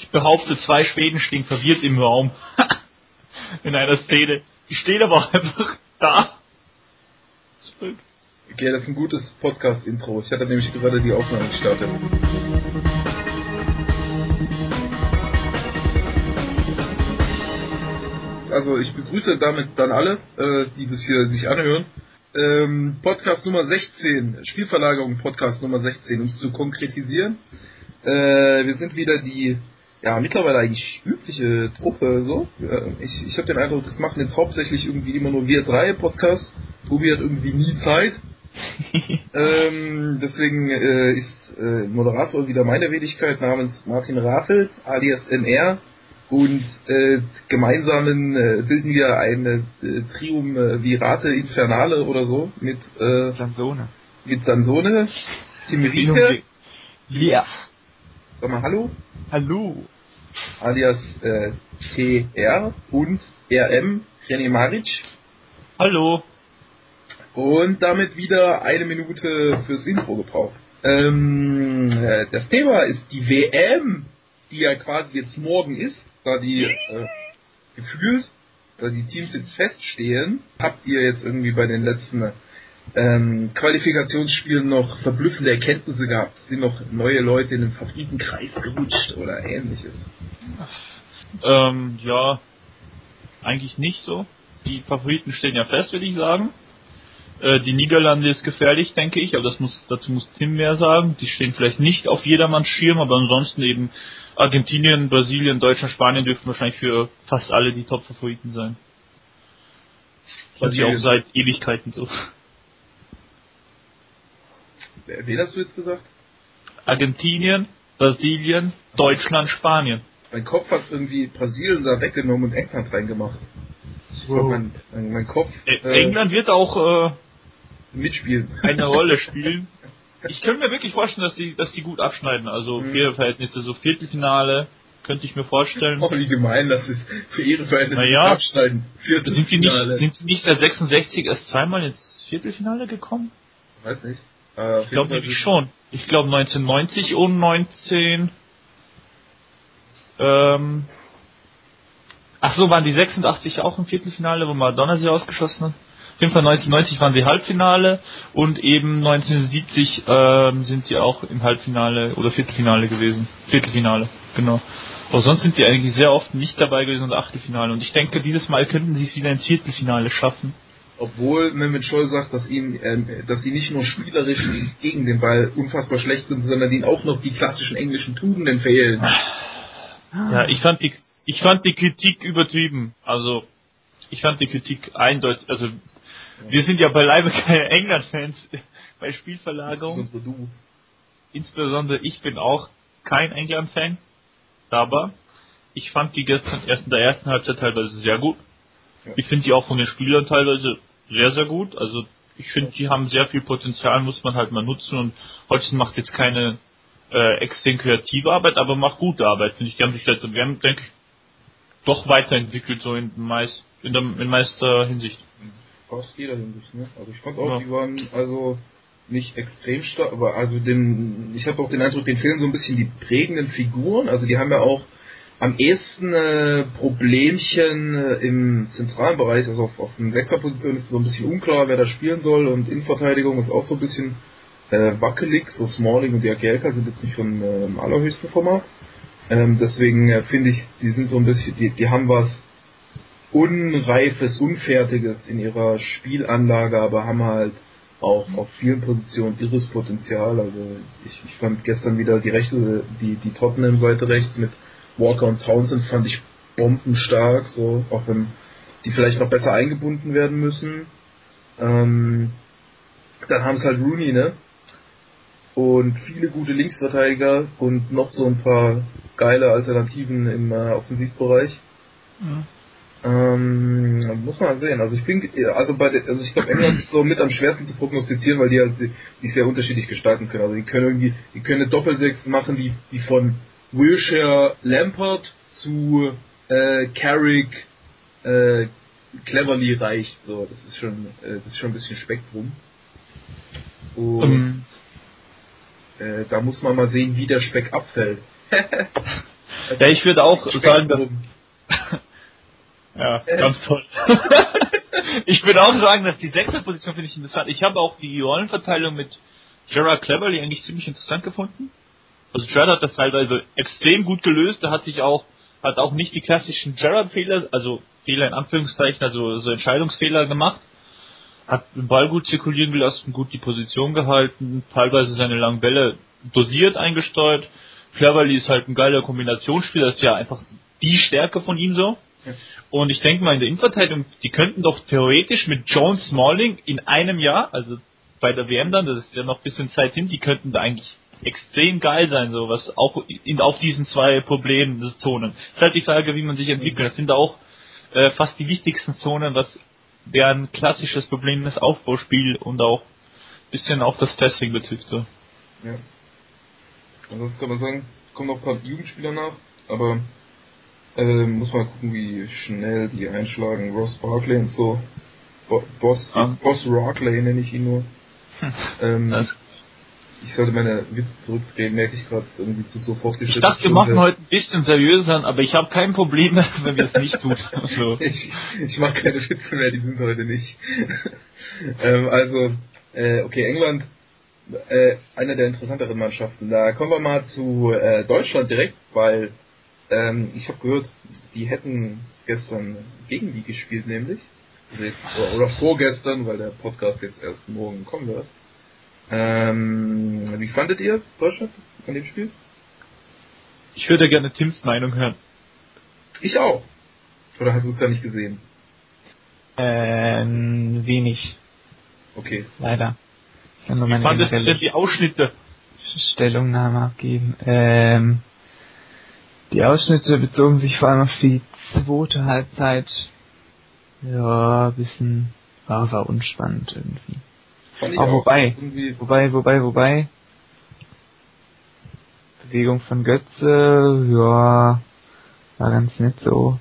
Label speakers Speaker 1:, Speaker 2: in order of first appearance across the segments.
Speaker 1: Ich behaupte, zwei Schweden stehen verwirrt im Raum. In einer Szene. Die stehen aber einfach da.
Speaker 2: Okay, das ist ein gutes Podcast-Intro. Ich hatte nämlich gerade die Aufnahme gestartet. Also ich begrüße damit dann alle, äh, die das hier sich anhören. Ähm, Podcast Nummer 16, Spielverlagerung Podcast Nummer 16, um es zu konkretisieren. Äh, wir sind wieder die ja, mittlerweile eigentlich übliche Truppe so. Äh, ich ich habe den Eindruck, das machen jetzt hauptsächlich irgendwie immer nur wir drei Podcasts. Tobi hat irgendwie nie Zeit. ähm, deswegen äh, ist äh, Moderator wieder meine Wenigkeit namens Martin Raffelt alias NR und äh, gemeinsamen äh, bilden wir eine äh, Triumvirate Infernale oder so mit äh,
Speaker 1: Sansone.
Speaker 2: Mit Sansone, Timrike.
Speaker 1: Ja.
Speaker 2: Sag mal Hallo.
Speaker 1: Hallo.
Speaker 2: Alias äh, TR und RM René Maric.
Speaker 1: Hallo.
Speaker 2: Und damit wieder eine Minute fürs Intro gebraucht. Ähm, äh, das Thema ist die WM, die ja quasi jetzt morgen ist, da die äh, gefühlt, da die Teams jetzt feststehen. Habt ihr jetzt irgendwie bei den letzten ähm, Qualifikationsspielen noch verblüffende Erkenntnisse gehabt? Sind noch neue Leute in den Favoritenkreis gerutscht oder ähnliches?
Speaker 1: Ähm, ja, eigentlich nicht so. Die Favoriten stehen ja fest, würde ich sagen. Äh, die Niederlande ist gefährlich, denke ich, aber das muss, dazu muss Tim mehr sagen. Die stehen vielleicht nicht auf jedermanns Schirm, aber ansonsten eben Argentinien, Brasilien, Deutschland, Spanien dürften wahrscheinlich für fast alle die Top-Favoriten sein. Also auch seit Ewigkeiten so.
Speaker 2: Wen hast du jetzt gesagt?
Speaker 1: Argentinien, Brasilien, Deutschland, Spanien.
Speaker 2: Mein Kopf hat irgendwie Brasilien da weggenommen und England reingemacht. Wow. mein, mein, mein, Kopf.
Speaker 1: Äh, England wird auch äh,
Speaker 2: mitspielen.
Speaker 1: Eine Rolle spielen. Ich könnte mir wirklich vorstellen, dass die, dass die gut abschneiden. Also mhm. für ihre Verhältnisse, so Viertelfinale könnte ich mir vorstellen.
Speaker 2: Oh, wie gemein, das ist für ihre Verhältnisse
Speaker 1: naja,
Speaker 2: abschneiden.
Speaker 1: Viertelfinale. Sind die, nicht, sind die nicht seit 66 erst zweimal ins Viertelfinale gekommen?
Speaker 2: Weiß nicht.
Speaker 1: Äh, ich glaube nämlich schon. Ich glaube 1990 und 19. Ähm, ach so, waren die 86 auch im Viertelfinale, wo Madonna sie ausgeschossen hat? Auf jeden Fall 1990 waren sie Halbfinale und eben 1970 ähm, sind sie auch im Halbfinale oder Viertelfinale gewesen. Viertelfinale, genau. Aber sonst sind die eigentlich sehr oft nicht dabei gewesen und Achtelfinale. Und ich denke, dieses Mal könnten sie es wieder ins Viertelfinale schaffen.
Speaker 2: Obwohl Mehmet Scholl sagt, dass ihn, äh, dass sie nicht nur spielerisch gegen den Ball unfassbar schlecht sind, sondern ihnen auch noch die klassischen englischen Tugenden fehlen.
Speaker 1: Ja, ich fand die, ich fand die Kritik übertrieben. Also, ich fand die Kritik eindeutig, also wir sind ja beileibe keine England-Fans bei Spielverlagerung.
Speaker 2: Insbesondere du.
Speaker 1: Insbesondere ich bin auch kein England-Fan. Aber ich fand die gestern erst in der ersten Halbzeit teilweise sehr gut. Ich finde die auch von den Spielern teilweise sehr, sehr gut. Also ich finde, die haben sehr viel Potenzial, muss man halt mal nutzen. Und Holzen macht jetzt keine äh, extrem kreative Arbeit, aber macht gute Arbeit, finde ich. Die haben sich, halt, wir haben, denke ich, doch weiterentwickelt, so in, meist, in, der, in meister Hinsicht
Speaker 2: aus jeder Hinsicht, ne? Also ich fand auch, ja. die waren also nicht extrem stark, aber also den, ich habe auch den Eindruck, den fehlen so ein bisschen die prägenden Figuren. Also die haben ja auch am ehesten äh, Problemchen äh, im zentralen Bereich, also auf, auf den Sechserposition ist es so ein bisschen unklar, wer da spielen soll und Innenverteidigung ist auch so ein bisschen äh, wackelig. So Smalling und Jagielka sind jetzt nicht von äh, allerhöchsten Format. Ähm, deswegen äh, finde ich, die sind so ein bisschen, die, die haben was Unreifes, Unfertiges in ihrer Spielanlage, aber haben halt auch auf vielen Positionen irres Potenzial. Also ich, ich fand gestern wieder die rechte, die, die Tottenham-Seite rechts mit Walker und Townsend fand ich bombenstark, so, auch wenn die vielleicht noch besser eingebunden werden müssen. Ähm, dann haben es halt Rooney, ne? Und viele gute Linksverteidiger und noch so ein paar geile Alternativen im äh, Offensivbereich. Ja. Ähm, muss man sehen. Also ich bin, also bei, der, also ich glaube England ist so mit am schwersten zu prognostizieren, weil die halt die sehr unterschiedlich gestalten können. Also die können irgendwie, die können eine Doppelsechs machen, die, die von Wilshire Lampard zu äh, Carrick äh, Cleverly reicht. So, das ist schon, äh, das ist schon ein bisschen Spektrum. Und um. äh, da muss man mal sehen, wie der Speck abfällt.
Speaker 1: Also ja, ich würde auch sagen, dass. ja, ganz toll. ich würde auch sagen, dass die Sechserposition finde ich interessant. Ich habe auch die Rollenverteilung mit Gerard Cleverly eigentlich ziemlich interessant gefunden. Also Gerard hat das teilweise extrem gut gelöst. Da hat sich auch hat auch nicht die klassischen Gerard-Fehler, also Fehler in Anführungszeichen, also so Entscheidungsfehler gemacht. Hat den Ball gut zirkulieren gelassen, gut die Position gehalten, teilweise seine langen Bälle dosiert eingesteuert. Cleverly ist halt ein geiler Kombinationsspieler, das ist ja einfach die Stärke von ihm so. Ja. Und ich denke mal, in der Innenverteidigung, die könnten doch theoretisch mit John Smalling in einem Jahr, also bei der WM dann, das ist ja noch ein bisschen Zeit hin, die könnten da eigentlich extrem geil sein, so was auch in, auf diesen zwei Problemzonen. Es ist halt die Frage, wie man sich entwickelt. Das sind auch äh, fast die wichtigsten Zonen, was deren klassisches Problem ist, Aufbauspiel und auch ein bisschen auch das Testing betrifft. So.
Speaker 2: Ja. Ansonsten kann man sagen, kommen noch ein paar Jugendspieler nach, aber äh, muss mal gucken, wie schnell die einschlagen. Ross Barkley und so. Bo Boss, ah. Boss Rockley nenne ich ihn nur. ähm, ich sollte meine Witze zurückdrehen, merke ich gerade, irgendwie zu so fortgeschritten.
Speaker 1: Ich dachte, wir machen heute ein bisschen seriöser, aber ich habe kein Problem, wenn wir es nicht tun.
Speaker 2: Also. ich ich mache keine Witze mehr, die sind heute nicht. ähm, also, äh, okay, England, äh, eine der interessanteren Mannschaften. Da kommen wir mal zu äh, Deutschland direkt, weil ähm, ich habe gehört, die hätten gestern gegen die gespielt, nämlich. Also jetzt, oder vorgestern, weil der Podcast jetzt erst morgen kommen wird. Ähm, wie fandet ihr Deutschland an dem Spiel?
Speaker 1: Ich würde gerne Tims Meinung hören.
Speaker 2: Ich auch. Oder hast du es gar nicht gesehen?
Speaker 3: Ähm, wenig.
Speaker 2: Okay.
Speaker 3: Leider.
Speaker 1: Ich kann nur meine Wie fandest du denn die Ausschnitte?
Speaker 3: Stellungnahme abgeben. Ähm, die Ausschnitte bezogen sich vor allem auf die zweite Halbzeit. Ja, bisschen war, war unspannend irgendwie. Aber wobei, wobei, wobei, wobei. Bewegung von Götze, ja, war ganz nett so.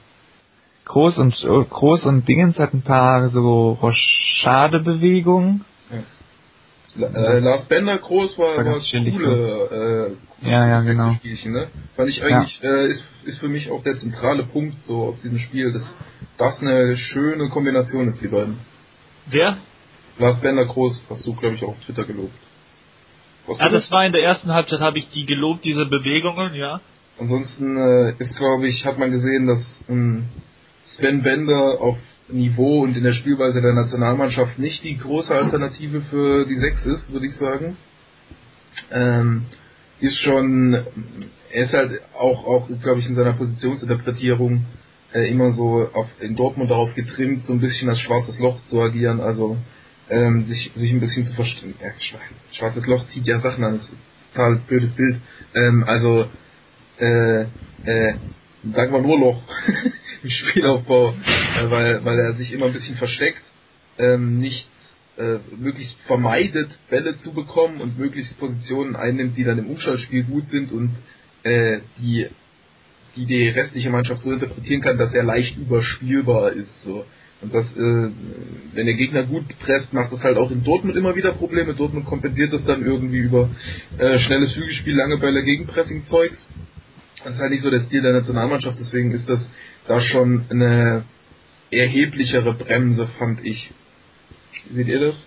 Speaker 3: Groß und Groß und Dingens hat ein paar so Rochade-Bewegungen.
Speaker 2: Ja. Äh, Lars Bender Groß war, war, war coole,
Speaker 3: so. äh, ja, ja, genau.
Speaker 2: Spielchen, ne? Fand ich eigentlich, ja. äh, ist, ist für mich auch der zentrale Punkt so aus diesem Spiel, dass das eine schöne Kombination ist, die beiden.
Speaker 1: Wer?
Speaker 2: Lars Bender Groß hast du, glaube ich, auch auf Twitter gelobt.
Speaker 1: Was ja, das war in der ersten Halbzeit, habe ich die gelobt, diese Bewegungen, ja.
Speaker 2: Ansonsten äh, ist, glaube ich, hat man gesehen, dass ähm, Sven Bender auf Niveau und in der Spielweise der Nationalmannschaft nicht die große Alternative für die Sechs ist, würde ich sagen. Ähm, ist schon, er ist halt auch, auch glaube ich, in seiner Positionsinterpretierung äh, immer so auf, in Dortmund darauf getrimmt, so ein bisschen als schwarzes Loch zu agieren. Also ähm, sich, sich ein bisschen zu verstehen. Ja, schwarzes Loch zieht ja Sachen an, das ist ein total blödes Bild. Ähm, also, äh, äh, sagen wir nur Loch im Spielaufbau, äh, weil, weil er sich immer ein bisschen versteckt, ähm, nicht äh, möglichst vermeidet, Bälle zu bekommen und möglichst Positionen einnimmt, die dann im Umschaltspiel gut sind und äh, die die die restliche Mannschaft so interpretieren kann, dass er leicht überspielbar ist. So. Und das, äh, wenn der Gegner gut presst, macht das halt auch in Dortmund immer wieder Probleme. Dortmund kompensiert das dann irgendwie über äh, schnelles Flügelspiel, lange Bälle, Gegenpressing-Zeugs. Das ist halt nicht so der Stil der Nationalmannschaft, deswegen ist das da schon eine erheblichere Bremse, fand ich. Seht ihr das?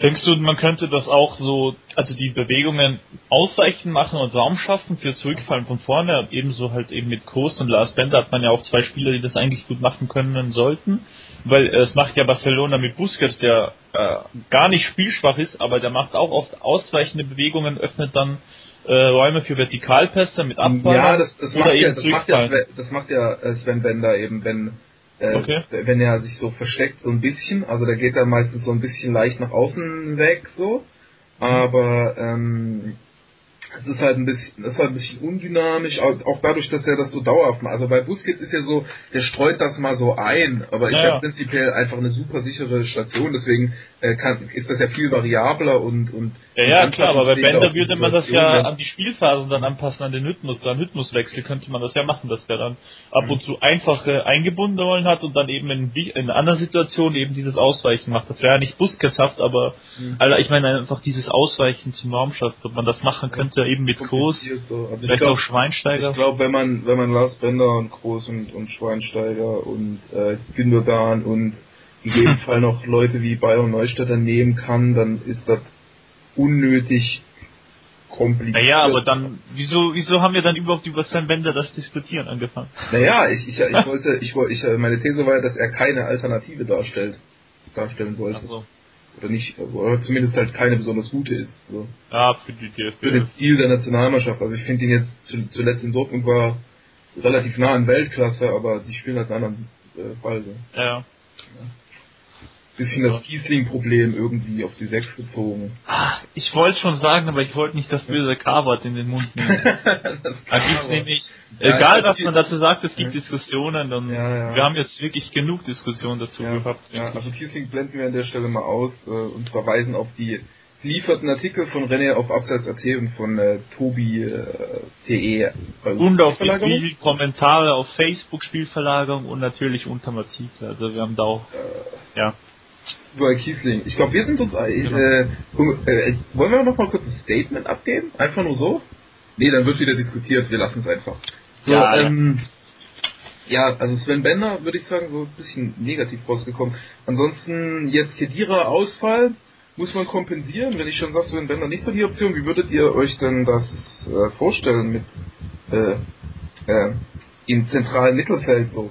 Speaker 1: Denkst du, man könnte das auch so, also die Bewegungen ausweichen machen und Raum schaffen für Zurückfallen von vorne? Ebenso halt eben mit Kurs und Lars Bender hat man ja auch zwei Spieler, die das eigentlich gut machen können sollten. Weil äh, es macht ja Barcelona mit Busquets, der äh, gar nicht spielschwach ist, aber der macht auch oft ausweichende Bewegungen, öffnet dann äh, Räume für Vertikalpässe mit
Speaker 2: Abfall. Ja, das, das, macht ja, das, macht ja, das macht ja Sven Bender eben, wenn äh, okay. wenn er sich so versteckt, so ein bisschen. Also der geht dann meistens so ein bisschen leicht nach außen weg, so. Aber ähm, es ist halt ein bisschen, ist halt ein bisschen undynamisch, auch dadurch, dass er das so dauerhaft macht. Also bei Busquets ist ja so, der streut das mal so ein, aber ja, ist ja, prinzipiell einfach eine super sichere Station, deswegen äh, kann, ist das ja viel variabler und und
Speaker 1: ja, ja klar, aber bei Bender würde man das ja an die Spielphasen dann anpassen, an den Rhythmus, an Rhythmuswechsel könnte man das ja machen, dass der dann ab mhm. und zu einfache eingebundene Rollen hat und dann eben in, in anderen Situationen eben dieses Ausweichen macht. Das wäre ja nicht Busquetshaft, aber mhm. Alter, ich meine einfach dieses Ausweichen zum Raumschaft, ob man das machen könnte ja eben mit Groß,
Speaker 2: so. also vielleicht glaub, auch Schweinsteiger. Ich glaube, wenn man, wenn man Lars Bender und Groß und, und Schweinsteiger und äh, Gündogan und gegebenenfalls noch Leute wie Bayern Neustädter nehmen kann, dann ist das unnötig kompliziert.
Speaker 1: Naja, aber dann, wieso, wieso haben wir dann überhaupt über Sven Bender das Diskutieren angefangen?
Speaker 2: Naja, ich, ich, ich wollte, ich ich, meine These war, dass er keine Alternative darstellt, darstellen sollte. So. Oder nicht, oder zumindest halt keine besonders gute ist. Also
Speaker 1: ja, für, die, für,
Speaker 2: für den Stil der Nationalmannschaft. Also ich finde ihn jetzt zu, zuletzt in Dortmund war relativ nah an Weltklasse, aber die spielen halt einen anderen äh, Fall. So.
Speaker 1: Ja. ja
Speaker 2: bisschen das Kiesling-Problem irgendwie auf die Sechs gezogen.
Speaker 1: Ich wollte schon sagen, aber ich wollte nicht das böse K-Wort in den Mund nehmen. da gibt's nämlich, ja, egal was man dazu sagt, es gibt ja. Diskussionen und ja, ja. wir haben jetzt wirklich genug Diskussionen dazu gehabt.
Speaker 2: Ja, also Kiesling blenden wir an der Stelle mal aus äh, und verweisen auf die gelieferten Artikel von René auf Abseits.at und von äh, Tobi.de. Äh,
Speaker 1: und auf die Spielkommentare auf Facebook Spielverlagerung und natürlich unterm Artikel. Also wir haben da auch, äh, ja
Speaker 2: bei Kiesling. Ich glaube, wir sind uns. Äh, genau. äh, äh, wollen wir noch mal kurz ein Statement abgeben? Einfach nur so? Nee, dann wird wieder diskutiert. Wir lassen es einfach. So, ja, ähm, ja, also Sven Bender würde ich sagen, so ein bisschen negativ rausgekommen. Ansonsten jetzt Kedira Ausfall muss man kompensieren. Wenn ich schon sage, Sven Bender nicht so die Option, wie würdet ihr euch denn das äh, vorstellen mit äh, äh, im zentralen Mittelfeld so?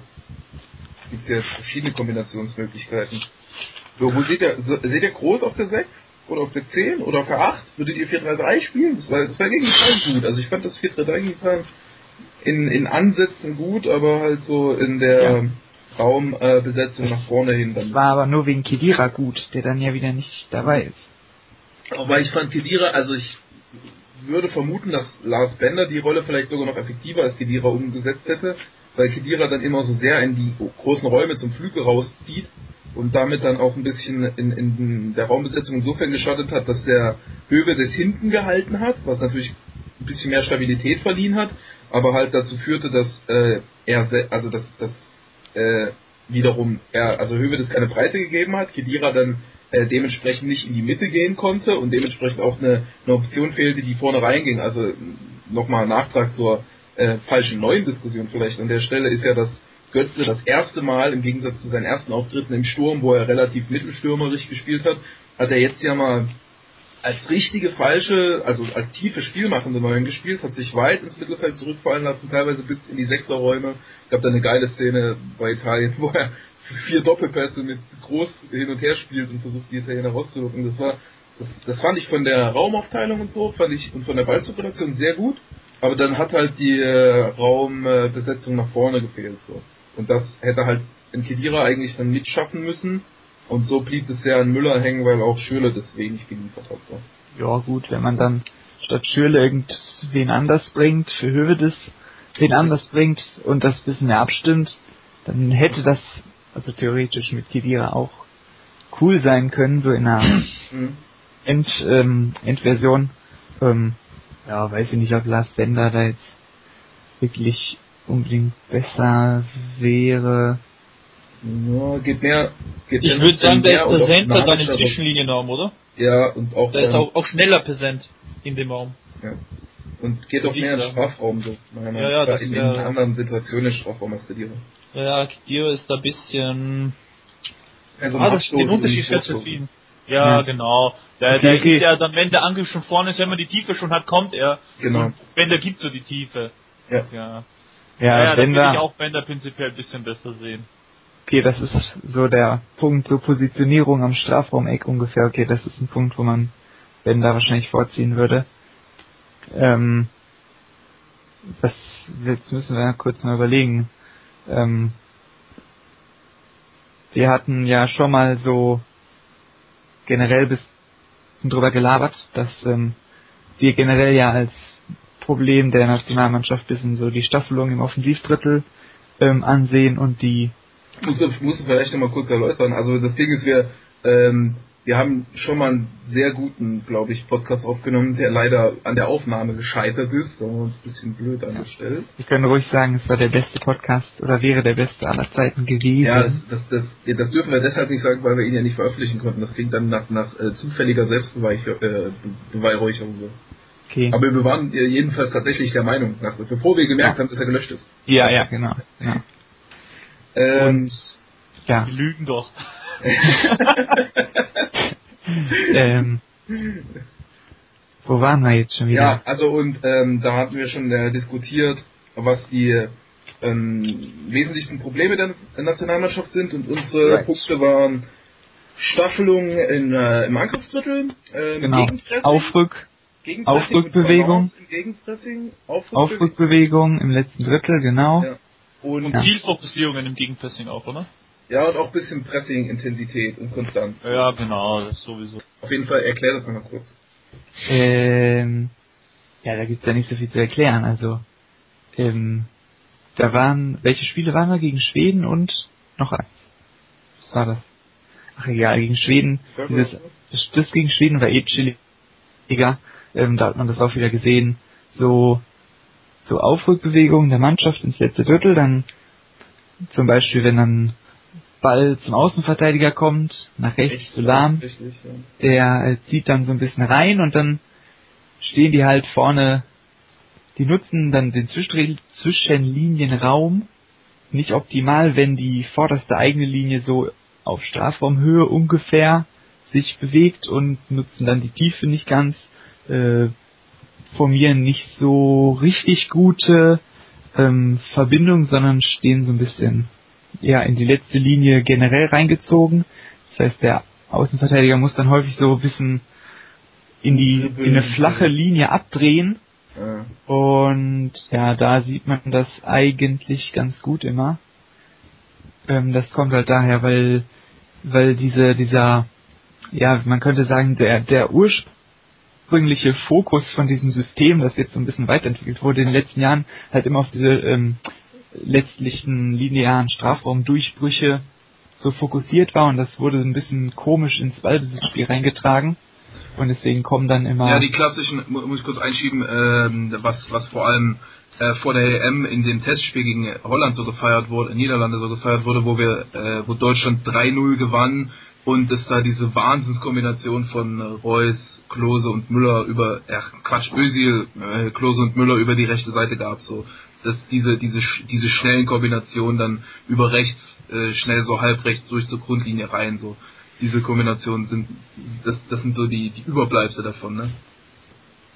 Speaker 2: Gibt es ja verschiedene Kombinationsmöglichkeiten. So, wo seht ihr, so, seht ihr groß auf der 6? Oder auf der 10? Oder auf der 8? Würdet ihr 4-3-3 spielen? Das war, das war gegen Italien gut. Also ich fand das 4-3-3 gegen Italien in, in Ansätzen gut, aber halt so in der ja. Raumbesetzung äh, nach vorne hin.
Speaker 3: Dann. Das war aber nur wegen Kedira gut, der dann ja wieder nicht dabei ist.
Speaker 2: Aber ich fand Kedira, also ich würde vermuten, dass Lars Bender die Rolle vielleicht sogar noch effektiver als Kedira umgesetzt hätte, weil Kedira dann immer so sehr in die großen Räume zum Flügel rauszieht und damit dann auch ein bisschen in, in der Raumbesetzung insofern geschadet hat, dass der Höwe des hinten gehalten hat, was natürlich ein bisschen mehr Stabilität verliehen hat, aber halt dazu führte, dass äh, er, also dass, dass äh, wiederum er, also Höwe das keine Breite gegeben hat, Kedira dann äh, dementsprechend nicht in die Mitte gehen konnte und dementsprechend auch eine, eine Option fehlte, die vorne reinging. Also nochmal Nachtrag zur äh, falschen neuen Diskussion vielleicht an der Stelle ist ja, dass Götze das erste Mal, im Gegensatz zu seinen ersten Auftritten im Sturm, wo er relativ mittelstürmerisch gespielt hat, hat er jetzt ja mal als richtige falsche, also als tiefe Spielmachende Neuen gespielt, hat sich weit ins Mittelfeld zurückfallen lassen, teilweise bis in die Sechserräume. Gab da eine geile Szene bei Italien, wo er vier Doppelpässe mit groß hin und her spielt und versucht, die Italiener rauszulocken. Das war, das, das fand ich von der Raumaufteilung und so, fand ich, und von der Ballzirkulation sehr gut. Aber dann hat halt die äh, Raumbesetzung nach vorne gefehlt, so. Und das hätte halt in Kedira eigentlich dann mitschaffen müssen. Und so blieb es sehr an Müller hängen, weil auch Schürle das wenig geliefert hat. So.
Speaker 3: Ja gut, wenn man dann statt Schürle irgendwen anders bringt, für Hövedes wen anders bringt und das bisschen mehr abstimmt, dann hätte das also theoretisch mit Kedira auch cool sein können, so in einer mhm. End, ähm, Endversion. Ähm, ja, weiß ich nicht, ob Lars Bender da jetzt wirklich unbedingt besser wäre.
Speaker 2: Ja, geht mehr. Geht
Speaker 1: ich würde sagen, der ist präsenter dann im Zwischenlinienraum, oder?
Speaker 2: Ja, und auch.
Speaker 1: Der ist auch, auch schneller präsent in dem Raum.
Speaker 2: Ja. Und geht auch mehr in Strafraum so.
Speaker 1: Ja, ja,
Speaker 2: das in, in anderen Situationen im Strafraum als Kedira.
Speaker 1: Ja, Kedira ist da ein bisschen.
Speaker 2: Also ah, das
Speaker 1: den Unterschied fest Ja, ja, genau. Der, der geht ja dann, wenn der Angriff schon vorne ist, wenn man die Tiefe schon hat, kommt er.
Speaker 2: Genau. Und
Speaker 1: wenn der gibt so die Tiefe.
Speaker 2: Ja.
Speaker 1: Ja. Ja, ja, dann würde ich auch Bender prinzipiell ein bisschen besser sehen.
Speaker 3: Okay, das ist so der Punkt, so Positionierung am Strafraumeck ungefähr. Okay, das ist ein Punkt, wo man Bender wahrscheinlich vorziehen würde. Ähm, das jetzt müssen wir kurz mal überlegen. Ähm, wir hatten ja schon mal so generell bis drüber gelabert, dass ähm, wir generell ja als Problem der Nationalmannschaft bisschen so die Staffelung im Offensivdrittel ähm, ansehen und die
Speaker 2: muss muss vielleicht noch mal kurz erläutern. Also das Ding ist, wir ähm, wir haben schon mal einen sehr guten, glaube ich, Podcast aufgenommen, der leider an der Aufnahme gescheitert ist. Da haben wir uns ein bisschen blöd angestellt.
Speaker 3: Wir können ruhig sagen, es war der beste Podcast oder wäre der beste aller Zeiten gewesen.
Speaker 2: Ja, das, das, das, das dürfen wir deshalb nicht sagen, weil wir ihn ja nicht veröffentlichen konnten. Das klingt dann nach, nach äh, zufälliger Selbstbeweihräucherung äh, so. Okay. Aber wir waren jedenfalls tatsächlich der Meinung, bevor wir gemerkt ja. haben, dass er gelöscht ist.
Speaker 3: Ja, ja, genau. genau.
Speaker 1: Ähm, Und ja. Die lügen doch.
Speaker 3: ähm, wo waren wir jetzt schon wieder? Ja,
Speaker 2: also und ähm, da hatten wir schon äh, diskutiert, was die ähm, wesentlichsten Probleme der Nationalmannschaft sind und unsere right. Punkte waren Staffelung in, äh, im Angriffsdrittel,
Speaker 3: äh, genau. Aufrück, Aufrückbewegung,
Speaker 2: Gegenpressing,
Speaker 3: Aufrückbewegung. Aufrückbewegung im letzten Drittel, genau. Ja.
Speaker 1: Und, und ja. Zielfokussierungen im Gegenpressing auch, oder?
Speaker 2: Ja, und auch ein bisschen Pressing-Intensität und Konstanz.
Speaker 1: Ja, genau, das sowieso.
Speaker 2: Auf jeden Fall, erklär das nochmal kurz.
Speaker 3: Ähm, ja, da gibt's ja nicht so viel zu erklären. Also, ähm, da waren, welche Spiele waren da gegen Schweden und noch eins? Was war das? Ach egal, gegen Schweden. Dieses, das gegen Schweden war eh chilliger. Ähm, da hat man das auch wieder gesehen. So, so Aufrückbewegungen der Mannschaft ins letzte Drittel, dann zum Beispiel, wenn dann Ball zum Außenverteidiger kommt, nach rechts zu Lahm, ja. der äh, zieht dann so ein bisschen rein und dann stehen die halt vorne, die nutzen dann den Zwischenlinienraum. Nicht optimal, wenn die vorderste eigene Linie so auf Strafraumhöhe ungefähr sich bewegt und nutzen dann die Tiefe nicht ganz, äh, formieren nicht so richtig gute ähm, Verbindungen, sondern stehen so ein bisschen ja in die letzte Linie generell reingezogen. Das heißt, der Außenverteidiger muss dann häufig so ein bisschen in die in eine flache Linie abdrehen. Und ja, da sieht man das eigentlich ganz gut immer. Ähm, das kommt halt daher, weil weil diese dieser ja, man könnte sagen, der der ursprüngliche Fokus von diesem System, das jetzt so ein bisschen weiterentwickelt wurde in den letzten Jahren, halt immer auf diese ähm, letztlichen linearen Strafraumdurchbrüche so fokussiert war und das wurde ein bisschen komisch ins Ballbesitzspiel reingetragen. Und deswegen kommen dann immer.
Speaker 2: Ja, die klassischen, muss ich kurz einschieben, äh, was, was vor allem äh, vor der EM in dem Testspiel gegen Holland so gefeiert wurde, Niederlande so gefeiert wurde, wo wir, äh, wo Deutschland 3-0 gewann und es da diese Wahnsinnskombination von äh, Reus, Klose und Müller über, ach Quatsch, Özil, äh, Klose und Müller über die rechte Seite gab, so dass diese, diese, diese schnellen Kombinationen dann über rechts, äh, schnell so halb rechts durch zur Grundlinie rein, so. Diese Kombinationen sind, das, das sind so die, die Überbleibsel davon, ne?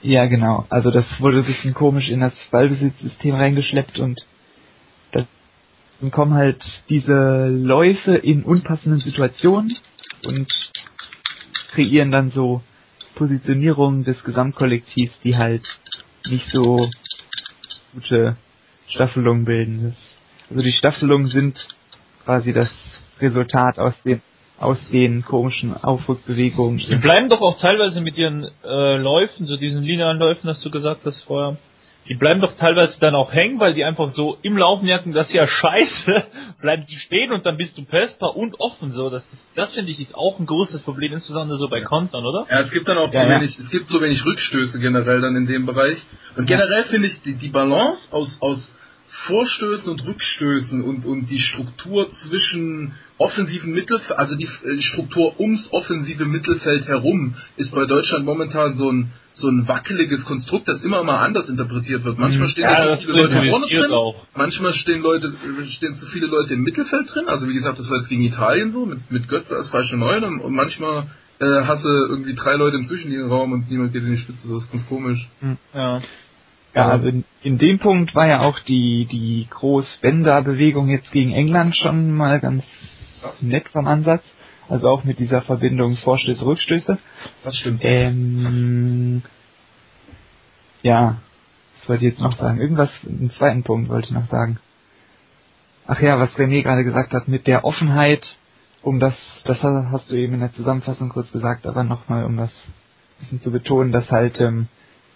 Speaker 3: Ja, genau. Also das wurde ein bisschen komisch in das Ballbesitzsystem reingeschleppt und dann kommen halt diese Läufe in unpassenden Situationen und kreieren dann so Positionierungen des Gesamtkollektivs, die halt nicht so gute Staffelungen bilden. Das, also die Staffelungen sind quasi das Resultat aus den aus den komischen Aufrückbewegungen.
Speaker 1: Die bleiben doch auch teilweise mit ihren äh, Läufen, so diesen linearen Läufen, hast du gesagt hast vorher, die bleiben doch teilweise dann auch hängen, weil die einfach so im Laufen merken, das ist ja scheiße, bleiben sie stehen und dann bist du pressbar und offen so. Das, ist, das finde ich ist auch ein großes Problem, insbesondere so bei Kontern, oder?
Speaker 2: Ja, es gibt dann auch ja, zu ja. wenig, es gibt zu wenig Rückstöße generell dann in dem Bereich. Und generell finde ich die, die Balance aus, aus Vorstößen und Rückstößen und, und die Struktur zwischen offensiven Mittelfeld, also die äh, Struktur ums offensive Mittelfeld herum, ist bei Deutschland momentan so ein, so ein wackeliges Konstrukt, das immer mal anders interpretiert wird. Manchmal mhm. stehen ja, da zu viele Leute vorne drin, auch. manchmal stehen Leute, äh, stehen zu viele Leute im Mittelfeld drin, also wie gesagt, das war jetzt gegen Italien so, mit, mit Götze als falsche Neun und, und manchmal äh, hast du irgendwie drei Leute im Zwischenlinienraum und niemand geht in die Spitze, das ist ganz komisch.
Speaker 3: Mhm. Ja. Ja, also in, in, dem Punkt war ja auch die, die Groß-Bender-Bewegung jetzt gegen England schon mal ganz nett vom Ansatz. Also auch mit dieser Verbindung Vorstöße, Rückstöße.
Speaker 2: Das stimmt.
Speaker 3: Ähm, ja, was wollte ich jetzt noch sagen? Irgendwas, einen zweiten Punkt wollte ich noch sagen. Ach ja, was René gerade gesagt hat, mit der Offenheit, um das, das hast du eben in der Zusammenfassung kurz gesagt, aber nochmal, um das ein bisschen zu betonen, dass halt ähm,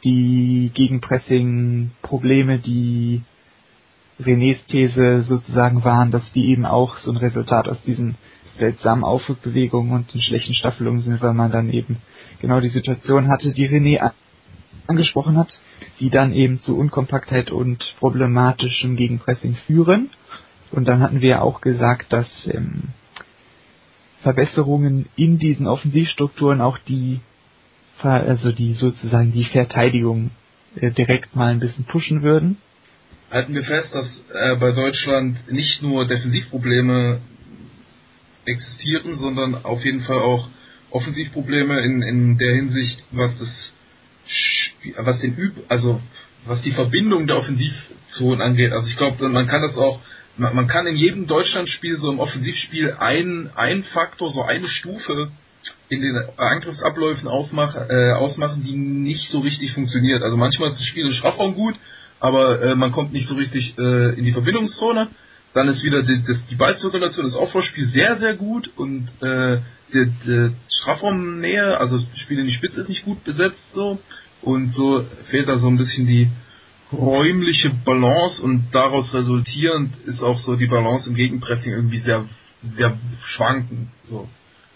Speaker 3: die Gegenpressing-Probleme, die Renés These sozusagen waren, dass die eben auch so ein Resultat aus diesen seltsamen Aufrückbewegungen und den schlechten Staffelungen sind, weil man dann eben genau die Situation hatte, die René angesprochen hat, die dann eben zu Unkompaktheit und problematischem Gegenpressing führen. Und dann hatten wir auch gesagt, dass ähm, Verbesserungen in diesen Offensivstrukturen auch die also die sozusagen die Verteidigung äh, direkt mal ein bisschen pushen würden.
Speaker 2: Halten wir fest, dass äh, bei Deutschland nicht nur Defensivprobleme existieren, sondern auf jeden Fall auch Offensivprobleme in, in der Hinsicht, was das was den Üb also was die Verbindung der Offensivzonen angeht. Also ich glaube, man kann das auch man, kann in jedem Deutschlandspiel so im Offensivspiel ein ein Faktor, so eine Stufe in den Angriffsabläufen aufmach, äh, ausmachen, die nicht so richtig funktioniert. Also manchmal ist das Spiel in Strafraum gut, aber äh, man kommt nicht so richtig äh, in die Verbindungszone. Dann ist wieder die, das, die Ballzirkulation, das Aufbauspiel sehr, sehr gut und äh, die, die Strafraumnähe, also das Spiel in die Spitze ist nicht gut besetzt so und so fehlt da so ein bisschen die räumliche Balance und daraus resultierend ist auch so die Balance im Gegenpressing irgendwie sehr, sehr schwankend. So.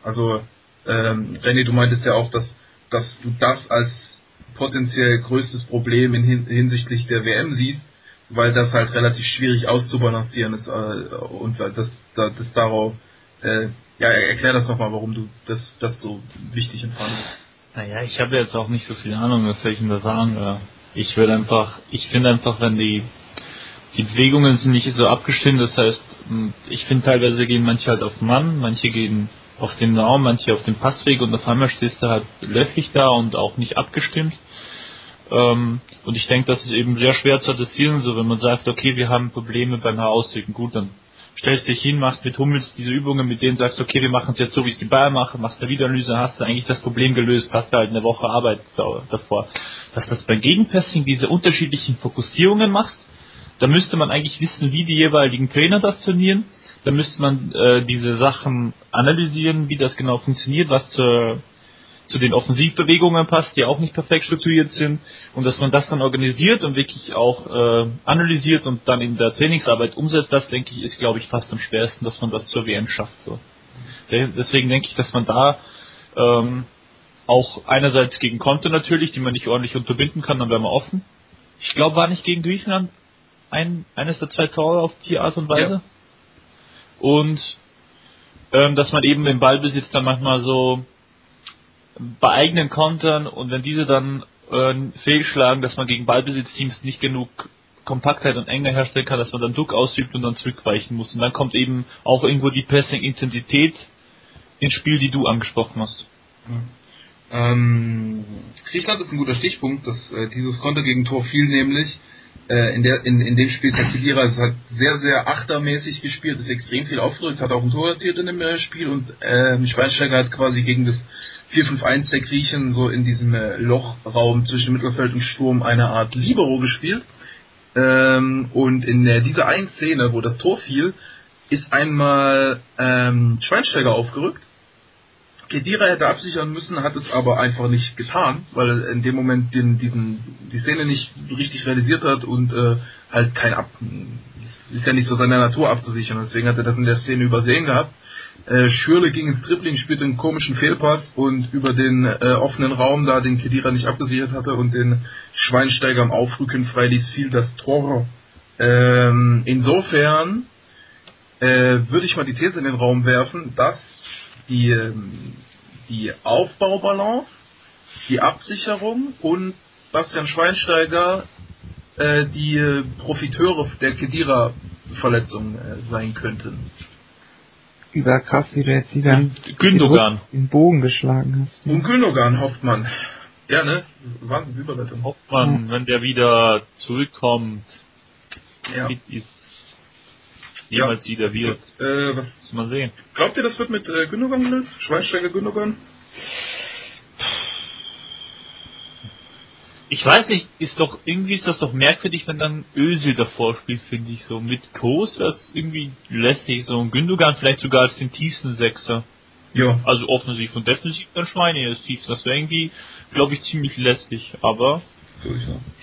Speaker 2: Also ähm, René, du meintest ja auch, dass, dass du das als potenziell größtes Problem in, hinsichtlich der WM siehst, weil das halt relativ schwierig auszubalancieren ist äh, und das, das, das darauf, äh, ja, erklär das nochmal, warum du das, das so wichtig empfandest.
Speaker 1: Naja, ich habe jetzt auch nicht so viel Ahnung, was soll ich denn da sagen. Ich will einfach, ich finde einfach, wenn die die Bewegungen sind nicht so abgestimmt, das heißt, ich finde teilweise gehen manche halt auf Mann, manche gehen auf den Raum, manche auf dem Passweg und auf einmal stehst du halt löchrig da und auch nicht abgestimmt. Ähm, und ich denke, das ist eben sehr schwer zu adressieren, so wenn man sagt, okay, wir haben Probleme beim Auswegen, gut, dann stellst dich hin, machst mit Hummels diese Übungen, mit denen sagst, okay, wir machen es jetzt so, wie es die Bayern machen, machst eine Wiederanalyse, hast du eigentlich das Problem gelöst, hast du halt eine Woche Arbeit davor. Dass das beim Gegenpressing diese unterschiedlichen Fokussierungen machst, da müsste man eigentlich wissen, wie die jeweiligen Trainer das trainieren da müsste man äh, diese Sachen analysieren, wie das genau funktioniert, was zur, zu den Offensivbewegungen passt, die auch nicht perfekt strukturiert sind und dass man das dann organisiert und wirklich auch äh, analysiert und dann in der Trainingsarbeit umsetzt, das denke ich ist glaube ich fast am schwersten, dass man das zur WM schafft. So. Deswegen denke ich, dass man da ähm, auch einerseits gegen Konto natürlich, die man nicht ordentlich unterbinden kann, dann wäre man offen. Ich glaube, war nicht gegen Griechenland ein, eines der zwei Tore auf die Art und Weise? Ja und ähm, dass man eben im Ballbesitz dann manchmal so bei eigenen Kontern und wenn diese dann äh, fehlschlagen, dass man gegen Ballbesitzteams nicht genug Kompaktheit und Enge herstellen kann, dass man dann Druck ausübt und dann zurückweichen muss. Und dann kommt eben auch irgendwo die Pressing-Intensität ins Spiel, die du angesprochen hast.
Speaker 2: Ähm, Griechenland ist ein guter Stichpunkt, dass äh, dieses Konter gegen Tor fiel nämlich äh, in, der, in, in dem Spiel ist Khedira hat sehr, sehr achtermäßig gespielt, ist extrem viel aufgedrückt, hat auch ein Tor erzielt in dem äh, Spiel und äh, Schweinsteiger hat quasi gegen das 4-5-1 der Griechen so in diesem äh, Lochraum zwischen Mittelfeld und Sturm eine Art Libero gespielt. Ähm, und in äh, dieser einen Szene, wo das Tor fiel, ist einmal ähm, Schweinsteiger aufgerückt Kedira hätte absichern müssen, hat es aber einfach nicht getan, weil er in dem Moment den, diesen, die Szene nicht richtig realisiert hat und äh, halt kein Ab. Ist ja nicht so seine Natur abzusichern, deswegen hat er das in der Szene übersehen gehabt. Äh, Schürle ging ins Tripling, spielte einen komischen Fehlpass und über den äh, offenen Raum, da den Kedira nicht abgesichert hatte und den Schweinsteiger am Aufrücken freiließ, fiel das Tor. Ähm, insofern äh, würde ich mal die These in den Raum werfen, dass die, ähm, die Aufbaubalance, die Absicherung und Bastian Schweinsteiger äh, die Profiteure der Kedira-Verletzung äh, sein könnten.
Speaker 3: Über krass, wie du jetzt wieder
Speaker 1: Gündogan
Speaker 3: den Bogen geschlagen hast.
Speaker 2: Und Gündogan hofft man. Ja, ne? Wahnsinnsüberleitung.
Speaker 1: Hofft man, ja. wenn der wieder zurückkommt, ja. fit ist, jemals ja. wieder wird.
Speaker 2: Äh, was?
Speaker 1: Man sehen.
Speaker 2: Glaubt ihr, das wird mit äh, Gündogan gelöst? Schweinsteiger Gündogan?
Speaker 1: Ich weiß nicht, ist doch, irgendwie ist das doch merkwürdig, wenn dann Özil davor spielt, finde ich so. Mit Kos es irgendwie lässig, so ein Gündogan vielleicht sogar als den tiefsten Sechser. Ja. Also offensiv und defensiv dann Schweine ist tief. Das wäre irgendwie, glaube ich, ziemlich lässig, aber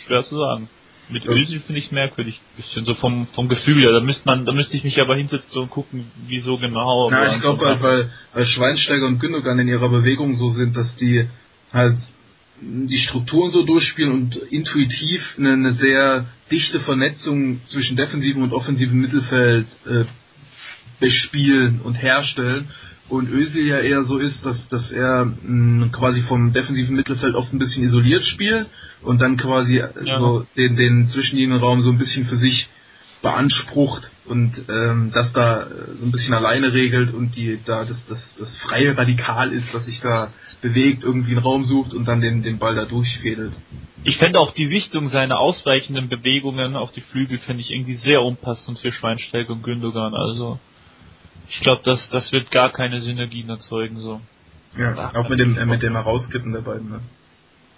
Speaker 1: schwer zu sagen. Mit. Özil finde ich merkwürdig, bisschen so vom vom Gefühl her. Da müsste man, da müsste ich mich aber hinsetzen und gucken, wieso genau.
Speaker 2: Ja, ich glaube halt, weil, weil Schweinsteiger und Gündogan in ihrer Bewegung so sind, dass die halt die Strukturen so durchspielen und intuitiv eine, eine sehr dichte Vernetzung zwischen defensivem und offensivem Mittelfeld äh, bespielen und herstellen und Özil ja eher so ist, dass, dass er mh, quasi vom defensiven Mittelfeld oft ein bisschen isoliert spielt und dann quasi ja. so den, den Zwischenlinienraum so ein bisschen für sich beansprucht und ähm, das da so ein bisschen alleine regelt und die da das, das, das freie Radikal ist, was sich da bewegt, irgendwie einen Raum sucht und dann den, den Ball da durchfädelt.
Speaker 1: Ich fände auch die Wichtung seiner ausweichenden Bewegungen auf die Flügel finde ich irgendwie sehr unpassend für Schweinsteiger und Gündogan. Also ich glaube, das, das wird gar keine Synergien erzeugen so.
Speaker 2: Ja, auch mit dem äh, mit dem Herauskippen der beiden. Ne?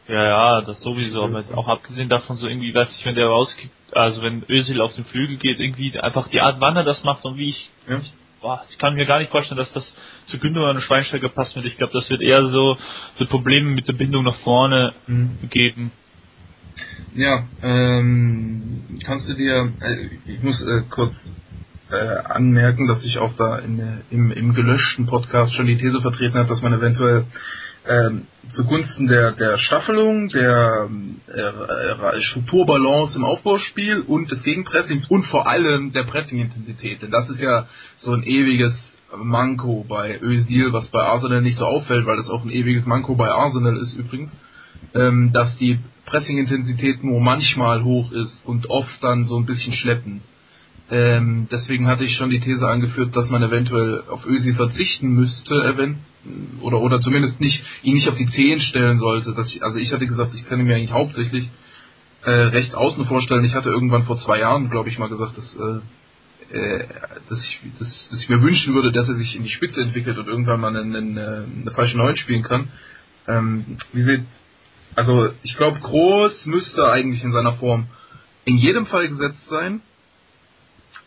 Speaker 1: Ja, ja, das sowieso, aber auch abgesehen davon so irgendwie, weiß ich, wenn der rauskippt, also wenn Özil auf den Flügel geht, irgendwie einfach die Art, wann er das macht und wie ich, ja. ich, boah, ich kann mir gar nicht vorstellen, dass das zu Gündogan und Schweinsteiger passt mit. Ich glaube, das wird eher so, so Probleme mit der Bindung nach vorne mhm. geben.
Speaker 2: Ja, ähm, kannst du dir, äh, ich muss äh, kurz äh, anmerken, dass ich auch da in, äh, im, im gelöschten Podcast schon die These vertreten habe, dass man eventuell ähm, zugunsten der, der Staffelung, der äh, Strukturbalance im Aufbauspiel und des Gegenpressings und vor allem der Pressingintensität. Denn das ist ja so ein ewiges Manko bei Özil, was bei Arsenal nicht so auffällt, weil das auch ein ewiges Manko bei Arsenal ist übrigens, ähm, dass die Pressingintensität nur manchmal hoch ist und oft dann so ein bisschen schleppend. Ähm, deswegen hatte ich schon die These angeführt, dass man eventuell auf Ösi verzichten müsste, oder oder zumindest nicht ihn nicht auf die Zehen stellen sollte. Ich, also ich hatte gesagt, ich kann mir eigentlich hauptsächlich äh, rechts außen vorstellen. Ich hatte irgendwann vor zwei Jahren, glaube ich, mal gesagt, dass, äh, äh, dass, ich, dass, dass ich mir wünschen würde, dass er sich in die Spitze entwickelt und irgendwann mal einen, einen, eine falsche Neun spielen kann. Ähm, wie seht, also ich glaube, Groß müsste eigentlich in seiner Form in jedem Fall gesetzt sein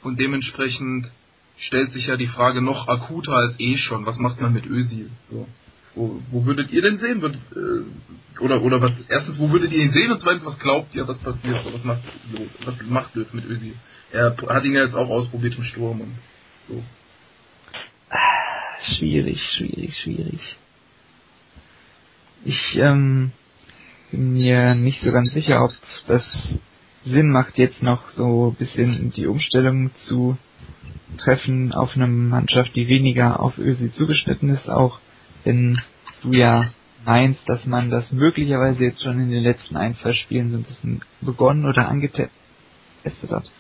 Speaker 2: und dementsprechend stellt sich ja die Frage noch akuter als eh schon. Was macht man mit Özil? So. Wo, wo würdet ihr denn sehen? Würdet, äh, oder, oder was, erstens, wo würdet ihr ihn sehen? Und zweitens, was glaubt ihr, was passiert? So, was macht, was macht Löw mit Özil? Er hat ihn ja jetzt auch ausprobiert im Sturm und so.
Speaker 3: Schwierig, schwierig, schwierig. Ich ähm, bin mir nicht so ganz sicher, ob das Sinn macht, jetzt noch so ein bisschen die Umstellung zu treffen auf eine Mannschaft, die weniger auf Ösi zugeschnitten ist, auch wenn du ja meinst, dass man das möglicherweise jetzt schon in den letzten ein, zwei Spielen so ein bisschen begonnen oder angetestet hat.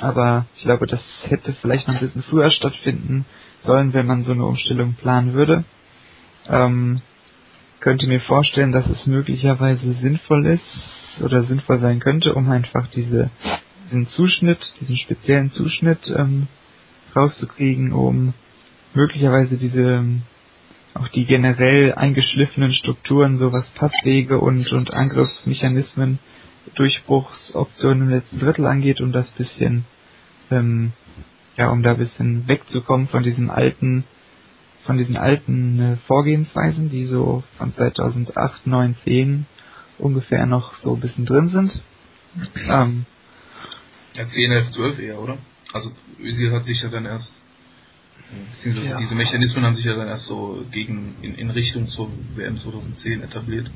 Speaker 3: Aber ich glaube, das hätte vielleicht noch ein bisschen früher stattfinden sollen, wenn man so eine Umstellung planen würde. Ähm, könnte mir vorstellen, dass es möglicherweise sinnvoll ist oder sinnvoll sein könnte, um einfach diese, diesen Zuschnitt, diesen speziellen Zuschnitt ähm, rauszukriegen, um möglicherweise diese auch die generell eingeschliffenen Strukturen, so was Passwege und, und Angriffsmechanismen, Durchbruchsoptionen im letzten Drittel angeht, um das bisschen, ähm, ja, um da ein bisschen wegzukommen von diesen alten von diesen alten äh, Vorgehensweisen, die so von 2008, 9, 10 ungefähr noch so ein bisschen drin sind.
Speaker 2: Ähm, ja, 10, 11, 12 eher, oder? Also Özil hat sich ja dann erst, beziehungsweise ja. diese Mechanismen haben sich ja dann erst so gegen, in, in Richtung zur WM 2010 etabliert.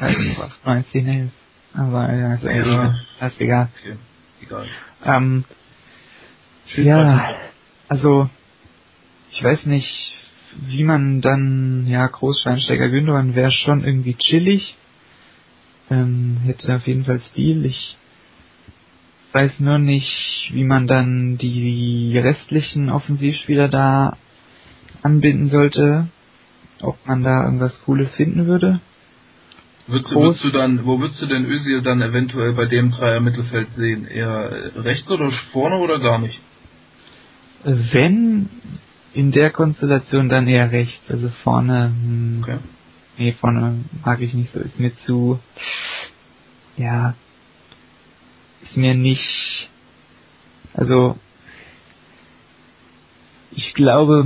Speaker 3: Also 8, 9, 10, 11. Aber ja, ist, ja. ist egal. Okay, egal. Ähm, ja, also ich weiß nicht, wie man dann, ja, Großschweinsteiger Gündogan wäre schon irgendwie chillig. Ähm, hätte auf jeden Fall Stil. Ich weiß nur nicht, wie man dann die restlichen Offensivspieler da anbinden sollte. Ob man da irgendwas Cooles finden würde.
Speaker 2: Würdest würdest du dann, wo würdest du denn Özil dann eventuell bei dem Dreier Mittelfeld sehen? Eher rechts oder vorne oder gar nicht?
Speaker 3: Wenn in der Konstellation dann eher rechts, also vorne. Hm, okay. Nee, vorne mag ich nicht so, ist mir zu, ja, ist mir nicht, also, ich glaube,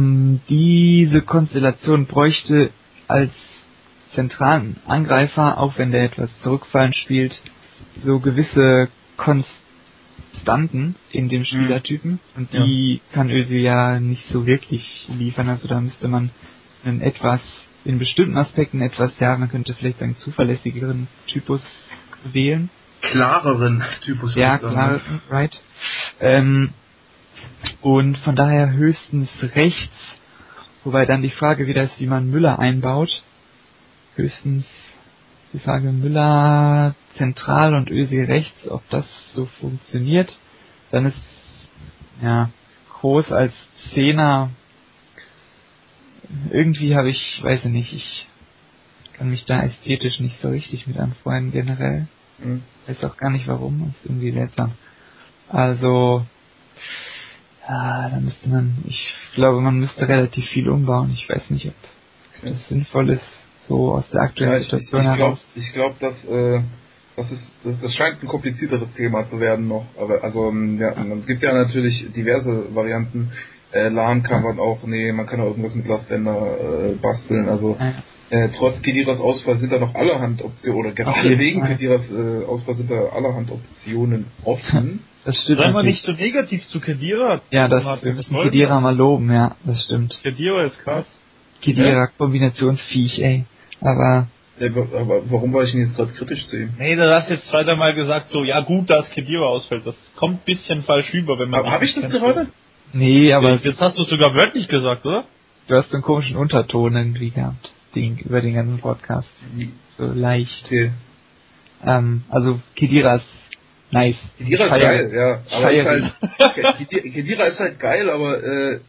Speaker 3: diese Konstellation bräuchte als zentralen Angreifer, auch wenn der etwas zurückfallend spielt, so gewisse Konst Konstanten in dem Spielertypen und die ja. kann Özil ja nicht so wirklich liefern. Also da müsste man einen etwas, in bestimmten Aspekten etwas, ja, man könnte vielleicht sagen, zuverlässigeren Typus wählen.
Speaker 2: Klareren Typus.
Speaker 3: Ja, klar, right. Ähm, und von daher höchstens rechts Wobei dann die Frage wieder ist, wie man Müller einbaut. Höchstens die Frage Müller zentral und Özil rechts, ob das so funktioniert. Dann ist ja Groß als Zehner irgendwie habe ich, weiß ich nicht, ich kann mich da ästhetisch nicht so richtig mit anfreunden generell. Mhm. Weiß auch gar nicht warum, ist irgendwie seltsam. Also, ja, da müsste man, ich glaube, man müsste relativ viel umbauen. Ich weiß nicht, ob das sinnvoll ist, so aus der aktuellen ja, Situation
Speaker 2: ich, ich heraus. ich glaube, dass, äh, das ist, das, das scheint ein komplizierteres Thema zu werden noch. Aber also, ja, es gibt ja natürlich diverse Varianten. Äh, LAN kann man auch, nee, man kann auch irgendwas mit Last Bender äh, basteln. Also äh, trotz Kediras Ausfall sind da noch allerhand Optionen, oder gerade wegen Kediras äh, Ausfall sind da allerhand Optionen offen.
Speaker 1: Das stimmt. Sei mal nicht so negativ zu Kedira.
Speaker 3: Ja, das, wir müssen Kedira mal loben, ja, das stimmt.
Speaker 1: Kedira ist krass.
Speaker 3: Kedira ja? Kombinationsviech, ey. Aber
Speaker 2: ja, aber warum war ich denn jetzt gerade kritisch zu ihm?
Speaker 1: Nee, du hast jetzt zweimal gesagt, so, ja gut, dass Kedira ausfällt. Das kommt ein bisschen falsch rüber, wenn man.
Speaker 2: Aber habe ich das gerade?
Speaker 3: Nee, aber.
Speaker 1: Jetzt hast du es sogar wörtlich gesagt, oder?
Speaker 3: Du hast einen komischen Unterton irgendwie gehabt, den, über den ganzen Podcast. So leicht. Okay. Ähm, also Kedira ist nice.
Speaker 2: Kedira ist geil, ja. Aber ist halt, Kedira ist halt geil, aber äh,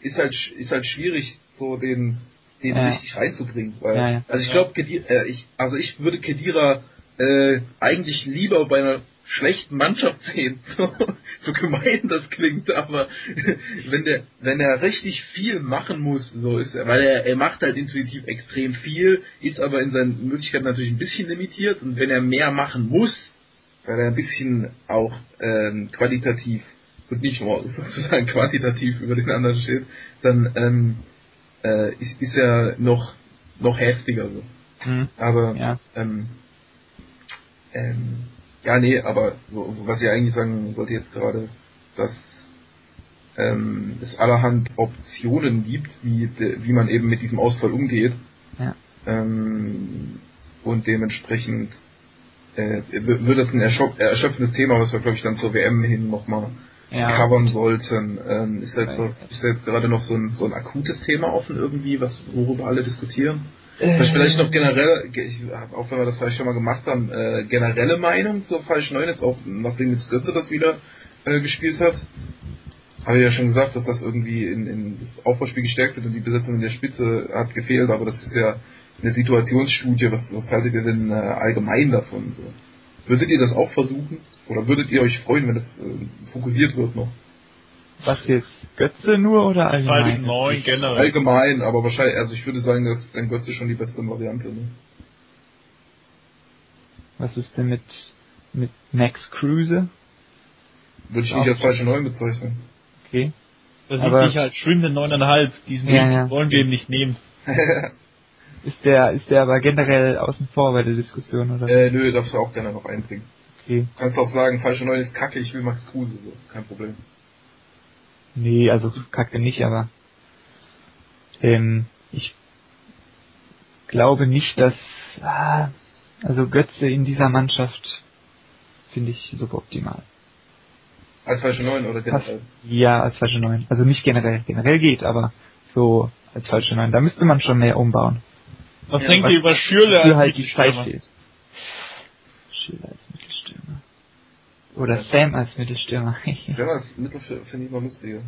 Speaker 2: ist halt ist halt schwierig, so den den ja. richtig reinzubringen. Weil, ja, ja. Also ich glaube, äh, ich, also ich würde Kedira äh, eigentlich lieber bei einer schlechten Mannschaft sehen. So, so gemein das klingt, aber wenn der, wenn er richtig viel machen muss, so ist er, weil er, er macht halt intuitiv extrem viel, ist aber in seinen Möglichkeiten natürlich ein bisschen limitiert und wenn er mehr machen muss, weil er ein bisschen auch ähm, qualitativ und nicht nur sozusagen quantitativ über den anderen steht, dann ähm, äh, ist, ist er noch noch heftiger so. Mhm. Aber ja. ähm, ähm, ja, nee, aber was ich eigentlich sagen wollte jetzt gerade, dass ähm, es allerhand Optionen gibt, wie, wie man eben mit diesem Ausfall umgeht. Ja. Ähm, und dementsprechend äh, wird das ein erschöpfendes Thema, was wir, glaube ich, dann zur WM hin nochmal ja. covern sollten. Ähm, ist, jetzt so, ist jetzt gerade noch so ein, so ein akutes Thema offen irgendwie, was worüber alle diskutieren? Äh, vielleicht noch generell, ich, auch wenn wir das vielleicht schon mal gemacht haben, äh, generelle Meinung zur falschen 9, jetzt auch nachdem jetzt Götze das wieder äh, gespielt hat. Habe ich ja schon gesagt, dass das irgendwie in, in das Aufbauspiel gestärkt wird und die Besetzung in der Spitze hat gefehlt, aber das ist ja eine Situationsstudie, was, was haltet ihr denn äh, allgemein davon? So? Würdet ihr das auch versuchen? Oder würdet ihr euch freuen, wenn das äh, fokussiert wird noch?
Speaker 3: Was jetzt? Götze nur oder allgemein?
Speaker 2: Allgemein, generell. Allgemein, aber wahrscheinlich, also ich würde sagen, dass ein Götze schon die beste Variante, ne?
Speaker 3: Was ist denn mit, mit Max Cruiser?
Speaker 2: Würde ich nicht als falsche Neun bezeichnen.
Speaker 3: Okay.
Speaker 1: Da sieht ich halt schwimmende neuneinhalb. Diesen ja, ja. wollen wir ihm nicht nehmen.
Speaker 3: ist der, ist der aber generell außen vor bei der Diskussion, oder?
Speaker 2: Äh, nö, darfst du auch gerne noch einbringen. Okay. Kannst auch sagen, falsche Neun ist kacke, ich will Max Kruse, so, ist kein Problem.
Speaker 3: Nee, also kacke nicht, aber ähm, ich glaube nicht, dass ah, also Götze in dieser Mannschaft finde ich suboptimal.
Speaker 2: Als falsche Neun oder generell?
Speaker 3: ja, als falsche Neun. Also nicht generell. Generell geht, aber so als falsche Neun. Da müsste man schon mehr umbauen.
Speaker 1: Was ja, denkt ihr über Schürle als
Speaker 3: halt die Zeit fehlt? Schürle als Mittelstürmer. Oder Sam als Mittelstürmer.
Speaker 2: Sam als Mittelstürmer finde ich noch lustiger.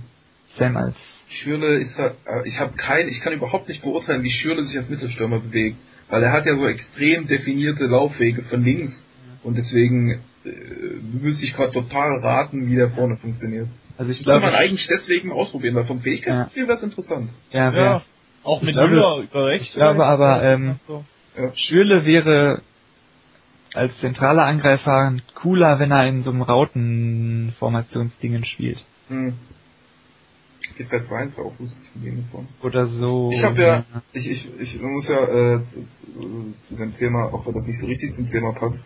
Speaker 3: Sam als.
Speaker 2: Schürle ist äh, ich habe kein, ich kann überhaupt nicht beurteilen, wie Schürle sich als Mittelstürmer bewegt, weil er hat ja so extrem definierte Laufwege von links und deswegen äh, müsste ich gerade total raten, wie der vorne funktioniert. Also ich glaube, man eigentlich deswegen ausprobieren, weil vom Fähigkeitsprofil ja. wäre es interessant.
Speaker 3: Ja, ja.
Speaker 1: Auch mit Müller über rechts.
Speaker 3: Ich glaube aber, ähm, so. ja. Schürle wäre als zentraler Angreifer cooler, wenn er in so einem Rautenformationsdingen spielt. Hm.
Speaker 2: GTA 2 ist auch lustig von denen davon.
Speaker 3: Oder so.
Speaker 2: Ich habe ja, ich, ich, ich muss ja äh, zu, zu, dem Thema, auch wenn das nicht so richtig zum Thema passt,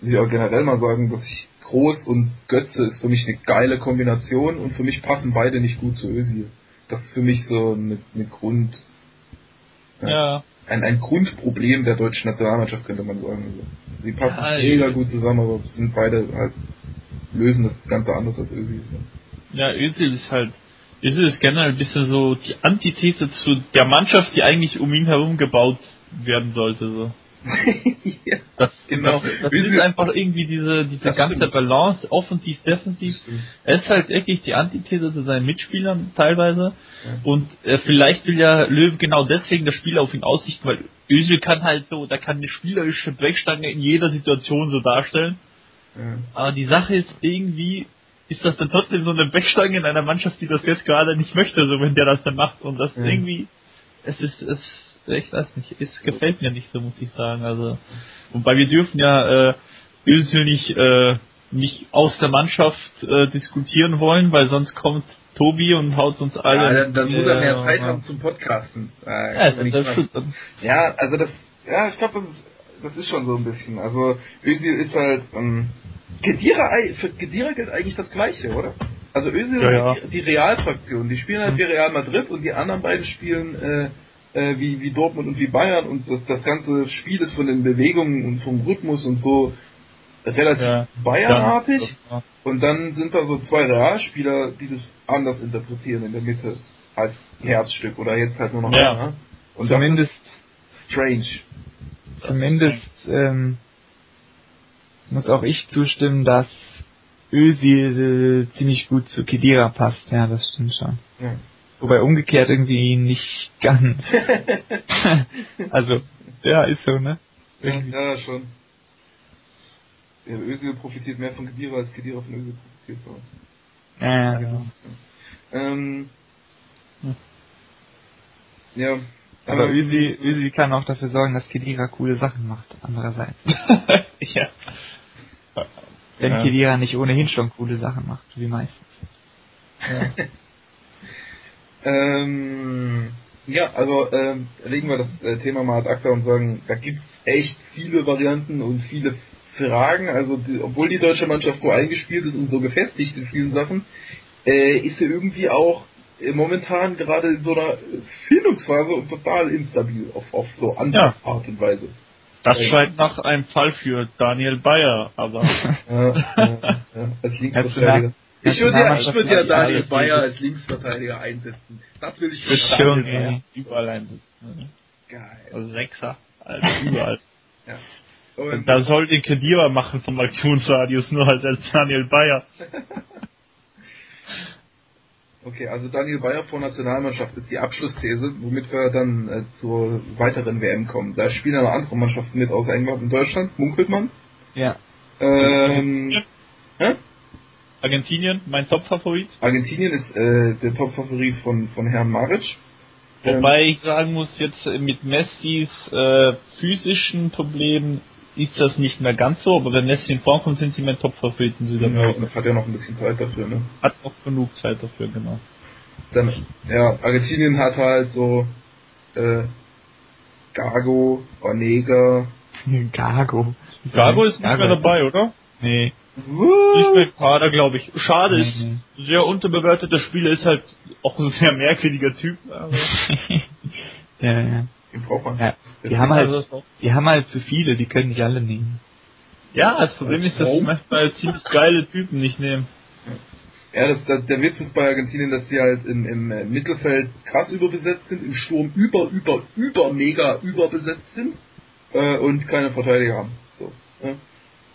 Speaker 2: muss ich auch generell mal sagen, dass ich Groß und Götze ist für mich eine geile Kombination und für mich passen beide nicht gut zu Özil. Das ist für mich so eine, eine Grund,
Speaker 1: ja.
Speaker 2: Ein, ein Grundproblem der deutschen Nationalmannschaft könnte man sagen. Sie passen ja, mega gut zusammen, aber sind beide halt lösen das Ganze anders als Özil.
Speaker 1: Ja, Özil ist halt ist es generell ein bisschen so die Antithese zu der Mannschaft, die eigentlich um ihn herum gebaut werden sollte. So. ja, das, genau. Das, das ist einfach irgendwie diese, diese ganze stimmt. Balance, offensiv, defensiv. Er ist halt wirklich die Antithese zu seinen Mitspielern teilweise. Ja. Und äh, vielleicht will ja Löw genau deswegen das Spiel auf ihn aussichten, weil Özil kann halt so, da kann eine spielerische Brechstange in jeder Situation so darstellen. Ja. Aber die Sache ist irgendwie, ist das dann trotzdem so eine Brechstange in einer Mannschaft, die das jetzt gerade nicht möchte, so wenn der das dann macht. Und das irgendwie, es ist, es ich weiß nicht, es gefällt mir nicht so, muss ich sagen. Also, wobei wir dürfen ja äh, Özil nicht, äh, nicht aus der Mannschaft äh, diskutieren wollen, weil sonst kommt Tobi und haut uns alle.
Speaker 2: Ja, dann, dann muss er mehr Zeit haben zum Podcasten. Äh, ja, das das ja, also das, ja, ich glaube, das ist, das ist schon so ein bisschen. Also Özil ist halt, ähm, Kedira, für Kedira gilt eigentlich das Gleiche, oder? Also Özil ja, ja. die, die Realfraktion, die spielen halt wie Real Madrid und die anderen beiden spielen äh, äh, wie, wie Dortmund und wie Bayern und das, das ganze Spiel ist von den Bewegungen und vom Rhythmus und so relativ ja, Bayernartig ja. und dann sind da so zwei Realspieler, die das anders interpretieren in der Mitte als Herzstück oder jetzt halt nur noch
Speaker 3: ja. einer. Und zumindest
Speaker 2: strange.
Speaker 3: Zumindest ähm, muss auch ich zustimmen, dass Özil äh, ziemlich gut zu Kedira passt. Ja, das stimmt schon. Ja. Wobei umgekehrt irgendwie nicht ganz. also, ja, ist so, ne?
Speaker 2: Irgendwie. Ja, schon. Ja, Özil profitiert mehr von Kedira als Kedira von Özil profitiert.
Speaker 3: So. Ja, ja, genau.
Speaker 2: Ähm, hm. Ja.
Speaker 3: Aber ähm, Özil, Özil kann auch dafür sorgen, dass Kedira coole Sachen macht, andererseits.
Speaker 1: ja.
Speaker 3: Wenn ja. Kedira nicht ohnehin schon coole Sachen macht, so wie meistens.
Speaker 2: Ja. Ähm, ja, also ähm, legen wir das äh, Thema mal ad acta und sagen, da gibt's echt viele Varianten und viele Fragen. Also die, obwohl die deutsche Mannschaft so eingespielt ist und so gefestigt in vielen Sachen, äh, ist sie irgendwie auch äh, momentan gerade in so einer Findungsphase und total instabil auf, auf so andere ja. Art und Weise.
Speaker 1: Das äh, scheint nach einem Fall für Daniel Bayer, aber
Speaker 2: ja, ja, ja, als Linksverteidiger. Ich würde ja, ich würde ja Daniel Bayer als Linksverteidiger einsetzen. Das will ich
Speaker 1: schon ja. überall einsetzen. Geil. Also Sechser, Alter, überall. ja. Und da soll den Kedira machen vom Aktionsradius, nur halt als Daniel Bayer.
Speaker 2: okay, also Daniel Bayer vor Nationalmannschaft ist die Abschlussthese, womit wir dann äh, zur weiteren WM kommen. Da spielen aber andere Mannschaften mit aus England und Deutschland, munkelt man.
Speaker 3: Ja.
Speaker 2: Ähm, ja. Hä?
Speaker 1: Argentinien, mein Top-Favorit.
Speaker 2: Argentinien ist äh, der Top-Favorit von, von Herrn Maric.
Speaker 1: Wobei ähm, ich sagen muss, jetzt mit Messis äh, physischen Problemen ist das nicht mehr ganz so, aber wenn Messi in Form kommt, sind sie mein Top-Favorit in
Speaker 2: Südamerika. Ja, hat ja noch ein bisschen Zeit dafür, ne?
Speaker 1: Hat noch genug Zeit dafür, genau.
Speaker 2: Dann, ja, Argentinien hat halt so äh, Gago, Onega.
Speaker 3: Gago.
Speaker 1: Gago ist nicht Gago. mehr dabei, oder?
Speaker 3: Nee.
Speaker 1: Nicht mehr Kader, glaube ich. Schade ist, sehr unterbewerteter Spieler ist halt auch ein sehr merkwürdiger Typ.
Speaker 3: ja, ja. Den braucht man. Ja, die haben halt, die haben halt zu viele, die können nicht alle nehmen.
Speaker 1: Ja, das Problem ist, dass sie manchmal ziemlich geile Typen nicht nehmen.
Speaker 2: Ja, das, das, der Witz ist bei Argentinien, dass sie halt im, im äh, Mittelfeld krass überbesetzt sind, im Sturm über, über, über, mega überbesetzt sind äh, und keine Verteidiger haben. So. Ja.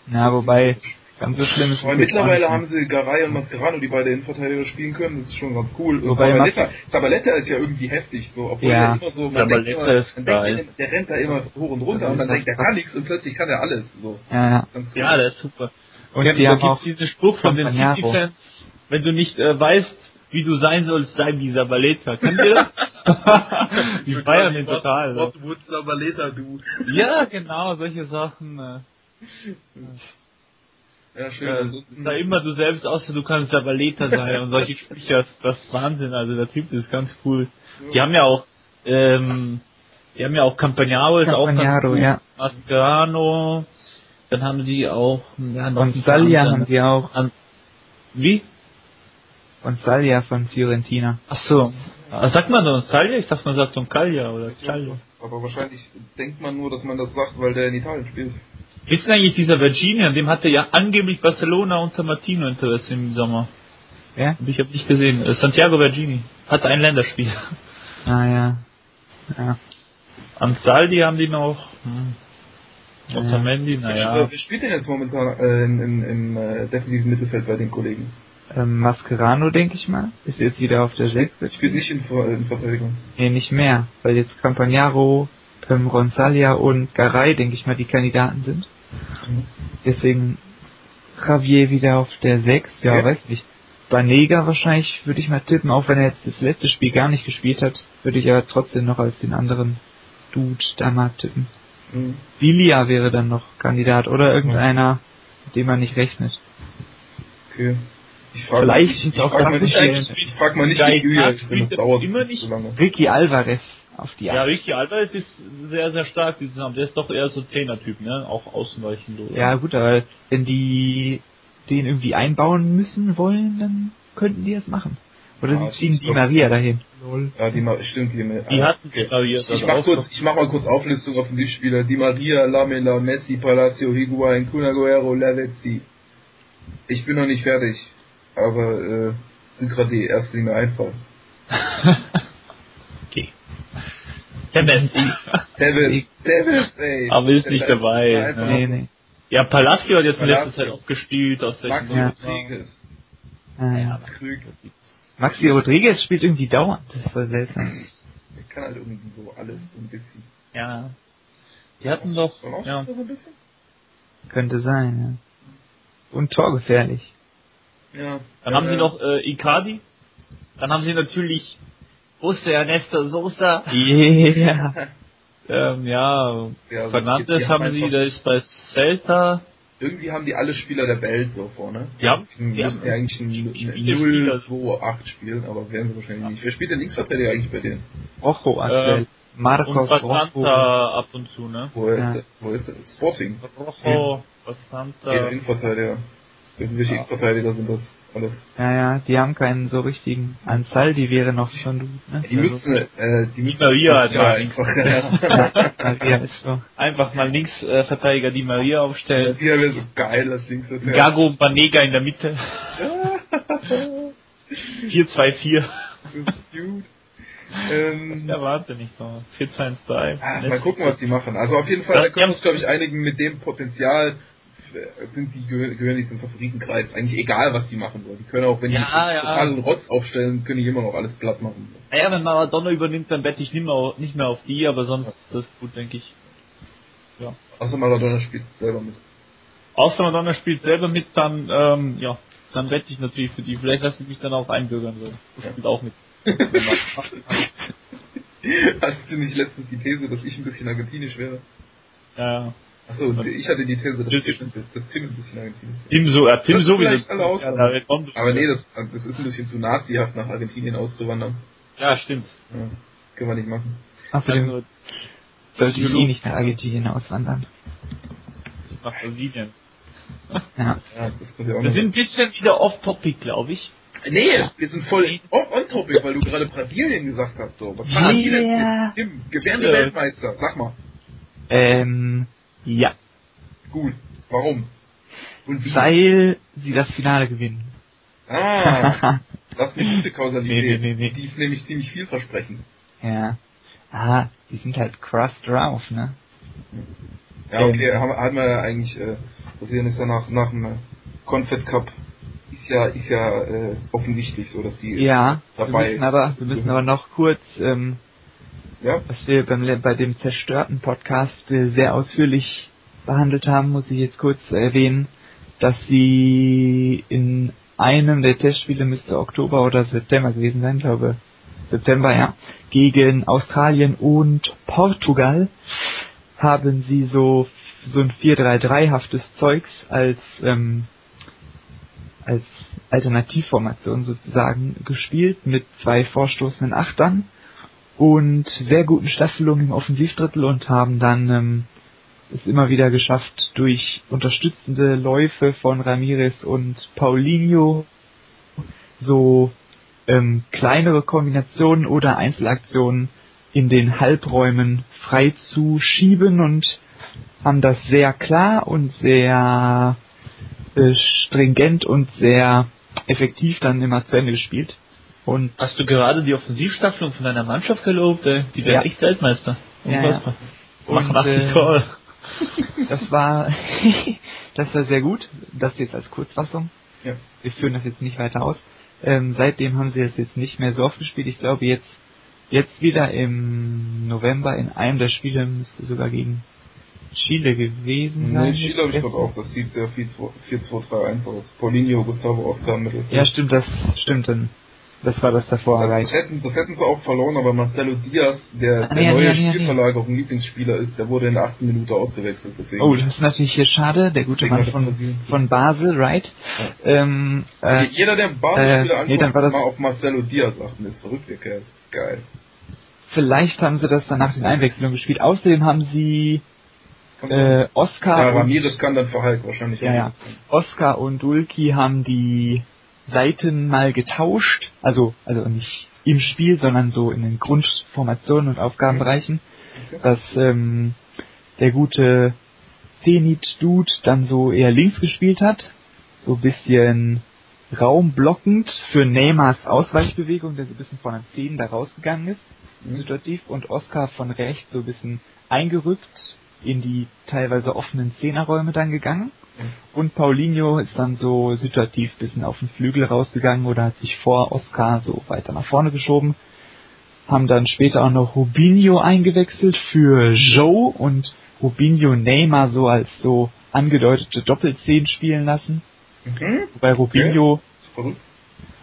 Speaker 3: Na, wobei, Ganz so schlimm ist
Speaker 2: es Mittlerweile haben sie Garay und Mascherano, die beide Innenverteidiger spielen können. Das ist schon ganz cool. Zabaleta, Zabaleta ist ja irgendwie heftig, so, obwohl
Speaker 3: ja.
Speaker 2: er immer so, man denkt immer, man denkt, der rennt da immer hoch und runter und man denkt, der kann nichts und plötzlich kann er alles, so.
Speaker 3: Ja, ja.
Speaker 1: Ganz cool. ja der ist super. Und ja, die haben auch diesen Spruch von den City-Fans, wenn du nicht äh, weißt, wie du sein sollst, sei wie Zabaleta. Kennt ihr das? die feiern den total.
Speaker 2: What would Zabaleta do?
Speaker 1: Ja, genau, solche Sachen. Äh. Ja, schön. Ja, da immer du selbst außer du kannst der Balleta sein und solche Sprüche, das ist Wahnsinn, also der Typ ist ganz cool. Die haben ja auch, ähm, die haben ja auch Campagnaro ist auch ganz
Speaker 3: cool. ja.
Speaker 1: Mascherano, dann haben sie auch,
Speaker 3: ja, noch Und Salia haben sie auch.
Speaker 1: An, wie?
Speaker 3: Und Salia von Fiorentina.
Speaker 1: Ach so. Ah, sagt man doch Salia? Ich dachte man sagt Calia oder
Speaker 2: Calia. Aber wahrscheinlich denkt man nur, dass man das sagt, weil der in Italien spielt.
Speaker 1: Wissen eigentlich dieser Virginia, dem hatte ja angeblich Barcelona unter Martino Interesse im Sommer.
Speaker 3: Ja?
Speaker 1: Hab ich hab nicht gesehen. Äh, Santiago Vergini hat ein Länderspiel.
Speaker 3: Ah ja. Ja.
Speaker 1: Ansaldi haben die noch. Hm.
Speaker 3: Ja.
Speaker 1: Otamendi, naja.
Speaker 2: Wer wer spielt denn jetzt momentan äh, im, im, im äh, defensiven Mittelfeld bei den Kollegen?
Speaker 3: Ähm, Mascherano, denke ich mal, ist jetzt wieder auf der 6.
Speaker 2: Spielt nicht in, in Verteidigung.
Speaker 3: Nee, nicht mehr, weil jetzt Campagnaro, ähm, Ronsalia und Garay, denke ich mal, die Kandidaten sind. Deswegen Javier wieder auf der 6, ja,
Speaker 2: Ja.
Speaker 3: weiß nicht. Banega wahrscheinlich würde ich mal tippen, auch wenn er das letzte Spiel gar nicht gespielt hat, würde ich aber trotzdem noch als den anderen Dude da mal tippen.
Speaker 2: Mhm.
Speaker 3: Vilia wäre dann noch Kandidat oder irgendeiner, mit dem man nicht rechnet.
Speaker 2: Okay. Ich frage
Speaker 3: Vielleicht
Speaker 2: ich, ich
Speaker 3: auch
Speaker 2: frag mal nicht, ich frag mal nicht, wie ist,
Speaker 1: spielt
Speaker 2: das
Speaker 1: er
Speaker 2: dauert
Speaker 1: immer
Speaker 2: nicht. so lange.
Speaker 3: Ricky Alvarez auf die
Speaker 1: Ja. Ricky Alvarez ist sehr, sehr stark dieses Jahr. Der ist doch eher so Zehner-Typ, ne? Auch ausweichend. Oder?
Speaker 3: Ja gut, aber wenn die den irgendwie einbauen müssen wollen, dann könnten die das machen. Oder
Speaker 2: Ja,
Speaker 3: sie ziehen
Speaker 2: ich
Speaker 3: die Maria dahin.
Speaker 2: Ja, die Ma- stimmt, die,
Speaker 1: Die
Speaker 2: ah,
Speaker 1: hatten die Maria.
Speaker 2: Ich mach kurz, ich mach mal kurz Auflistung Offensivspieler. Di Maria, Lamela, Messi, Palacio, Higuain, Kun Aguero, Lavezzi. Ich bin noch nicht fertig, aber äh, sind gerade die ersten, die mir einfallen.
Speaker 1: Messi.
Speaker 2: Tevez, Tevez, ey.
Speaker 1: Aber ist nicht dabei, ne?
Speaker 3: Nee, nee.
Speaker 1: Ja, Palacio hat jetzt in letzter. Zeit auch gespielt. Aus der
Speaker 2: Maxi
Speaker 3: Ja.
Speaker 2: Rodriguez.
Speaker 3: Ah, ja. Maxi Rodriguez spielt irgendwie dauernd, das ist voll seltsam.
Speaker 2: Der kann halt irgendwie so alles so ein bisschen.
Speaker 1: Ja. Die hatten doch, ja.
Speaker 2: so ein bisschen?
Speaker 3: Könnte sein, ja. Und torgefährlich.
Speaker 2: Ja.
Speaker 1: Dann
Speaker 2: ja,
Speaker 1: haben sie
Speaker 2: äh,
Speaker 1: noch äh, Icardi. Dann haben sie natürlich José Ernesto Sosa.
Speaker 3: Yeah.
Speaker 1: Ähm, ja,
Speaker 2: Ja, also
Speaker 1: Fernandes
Speaker 2: die- die haben
Speaker 1: haben sie, der ist bei Celta.
Speaker 2: Irgendwie haben die alle Spieler der Welt so vorne.
Speaker 1: Die haben-
Speaker 2: Die
Speaker 1: die
Speaker 2: müssen ja eigentlich ein
Speaker 1: viele
Speaker 2: ein
Speaker 1: Spieler.
Speaker 2: 0-2-8 spielen, aber werden sie wahrscheinlich nicht. Wer spielt denn Linksverteidiger eigentlich bei denen?
Speaker 3: Rojo aktuell.
Speaker 1: Ähm, Und
Speaker 3: Marcos
Speaker 1: Basanta
Speaker 3: Rojo.
Speaker 1: ab und zu, ne?
Speaker 2: Wo ist,
Speaker 3: Ja.
Speaker 2: wo ist er? Sporting.
Speaker 1: Rojo, Basanta.
Speaker 2: Ja. Innenverteidiger. Irgendwelche
Speaker 1: Ja.
Speaker 2: Innenverteidiger sind das alles.
Speaker 3: Ja, ja, die haben keinen so richtigen Anzahl, die wäre noch schon gut, ne?
Speaker 2: Die müssten, äh, die müssten
Speaker 1: Maria hat
Speaker 2: ja, einfach.
Speaker 3: Maria ist so.
Speaker 1: Einfach mal Linksverteidiger die Maria aufstellen.
Speaker 2: Die wäre so geil als Linksverteidiger.
Speaker 1: Gago Banega in der Mitte. 4-2-4.
Speaker 2: Das ist gut. Ähm,
Speaker 1: Ja, wahnsinnig so. 4-2-1-3.
Speaker 2: Ah, mal gucken, was die machen. Also auf jeden Fall, da können wir uns, glaube ich, einigen mit dem Potenzial sind die gehö- gehören die zum Favoritenkreis. Eigentlich egal, was die machen wollen. Die können auch, wenn
Speaker 1: Ja,
Speaker 2: die
Speaker 1: ja.
Speaker 2: totalen Rotz aufstellen, können die immer noch alles platt machen.
Speaker 1: Naja, wenn Maradona übernimmt, dann wette ich nicht mehr, auf- nicht mehr auf die, aber sonst ist das gut, denke ich. Ja.
Speaker 2: Außer Maradona spielt selber mit.
Speaker 1: Außer Maradona spielt selber mit, dann, ähm, ja, dann wette ich natürlich für die. Vielleicht lasse ich mich dann auch einbürgern, so. Das
Speaker 2: Ja.
Speaker 1: spielt auch mit.
Speaker 2: Hast du nicht letztens die These, dass ich ein bisschen argentinisch wäre?
Speaker 1: ja, ja.
Speaker 2: Achso, ich hatte die These, dass, Tim, dass Tim ein bisschen argentinisch ist.
Speaker 1: Tim so, ja, Tim sowieso.
Speaker 2: vielleicht alle aus- Aber nee, das, das ist ein bisschen zu nazihaft, nach Argentinien auszuwandern.
Speaker 1: Ja, stimmt.
Speaker 2: Ja, das können wir nicht machen.
Speaker 3: Außerdem
Speaker 1: Also,
Speaker 3: sollte ich eh nicht nach Argentinien auswandern.
Speaker 1: bis nach Brasilien.
Speaker 3: Ja.
Speaker 2: Ja, das kommt ja auch
Speaker 1: Wir sind ein bisschen wieder off-topic, glaube ich.
Speaker 2: Nee, wir sind voll on, on topic, weil du gerade Brasilien gesagt hast. So. Was
Speaker 3: Yeah.
Speaker 2: Tim, gewährte
Speaker 1: Ja.
Speaker 2: Weltmeister, sag mal.
Speaker 3: Ähm, ja.
Speaker 2: Gut. Warum? Und wie?
Speaker 3: Weil sie das Finale gewinnen.
Speaker 2: Ah, das ist eine gute Kausalität.
Speaker 1: Nee, nee, nee.
Speaker 2: Die ist nämlich ziemlich vielversprechend.
Speaker 3: ja. Ah, die sind halt crust drauf, ne?
Speaker 2: Ja, okay, haben, haben wir ja eigentlich, äh, Brasilien ist ja nach, nach dem Confed Cup, ist ja, ist ja äh, offensichtlich so, dass die
Speaker 3: Ja, wir
Speaker 2: dabei
Speaker 3: müssen aber, wir müssen aber noch kurz, ähm,
Speaker 2: Ja,
Speaker 3: was wir beim, bei dem zerstörten Podcast äh, sehr ausführlich behandelt haben, muss ich jetzt kurz erwähnen, dass sie in einem der Testspiele müsste Oktober oder September gewesen sein, glaube September, ja, gegen Australien und Portugal haben sie so so ein 4-3-3-haftes Zeugs als ähm, als Alternativformation sozusagen gespielt mit zwei vorstoßenden Achtern und sehr guten Staffelungen im Offensivdrittel und haben dann ähm, es immer wieder geschafft, durch unterstützende Läufe von Ramirez und Paulinho so ähm, kleinere Kombinationen oder Einzelaktionen in den Halbräumen frei zu schieben und haben das sehr klar und sehr äh, stringent und sehr effektiv dann immer zu Ende gespielt. Und
Speaker 1: Hast du gerade die Offensivstaffelung von deiner Mannschaft gelobt, ey? Die werden
Speaker 3: Ja.
Speaker 1: echt Weltmeister.
Speaker 3: Ja,
Speaker 1: Unfassbar.
Speaker 3: ja.
Speaker 1: Machen
Speaker 3: Und,
Speaker 1: 80
Speaker 3: äh,
Speaker 1: Tore.
Speaker 3: das war, das war sehr gut. Das jetzt als Kurzfassung.
Speaker 2: Ja.
Speaker 3: Wir führen das jetzt nicht weiter aus. Ähm, seitdem haben sie das jetzt nicht mehr so oft gespielt. Ich glaube jetzt, jetzt wieder im November in einem der Spiele müsste sogar gegen Chile gewesen sein.
Speaker 2: Nee, Chile habe ich glaube auch, das sieht sehr 4-2-3-1 aus. Paulinho, Gustavo, Oscar Mittelfeld.
Speaker 3: Ja, stimmt, das stimmt dann. Das war das davor
Speaker 2: das,
Speaker 3: erreicht.
Speaker 2: hätten, das hätten sie auch verloren, aber Marcelo Diaz, der,
Speaker 3: Ah,
Speaker 2: der
Speaker 3: nee,
Speaker 2: neue
Speaker 3: nee, nee, nee.
Speaker 2: Spielverlagerung Lieblingsspieler ist, der wurde in der achten Minute ausgewechselt. Deswegen
Speaker 3: Oh, das ist natürlich hier schade. Der gute Mann von, von Basel, right? Ähm, äh,
Speaker 2: Jeder, der Basisspieler
Speaker 3: äh, nee,
Speaker 2: anguckt,
Speaker 3: das-
Speaker 2: mal auf Marcelo Diaz achten, ist verrückt, der Kerl. Das ist geil.
Speaker 3: vielleicht haben sie das dann nach den Einwechslungen gespielt. Außerdem haben sie äh, Oscar
Speaker 2: ja,
Speaker 3: und
Speaker 2: Ramirez kann dann für Hulk wahrscheinlich
Speaker 3: Ja, ja. Oscar und Dulki haben die Seiten mal getauscht, also also nicht im Spiel, sondern so in den Grundformationen und Aufgabenbereichen,
Speaker 2: Okay.
Speaker 3: dass ähm, der gute Zenit Dude dann so eher links gespielt hat, so ein bisschen raumblockend für Neymars Ausweichbewegung, der so ein bisschen von den Zehen da rausgegangen ist,
Speaker 2: Mhm.
Speaker 3: situativ, und Oscar von rechts so ein bisschen eingerückt in die teilweise offenen Zehnerräume dann gegangen. Und Paulinho ist dann so situativ bisschen auf den Flügel rausgegangen oder hat sich vor Oscar so weiter nach vorne geschoben. Haben dann später auch noch Rubinho eingewechselt für Joe und Rubinho Neymar so als so angedeutete Doppelzehn spielen lassen.
Speaker 2: Mhm.
Speaker 3: Wobei Rubinho
Speaker 2: Verrückt.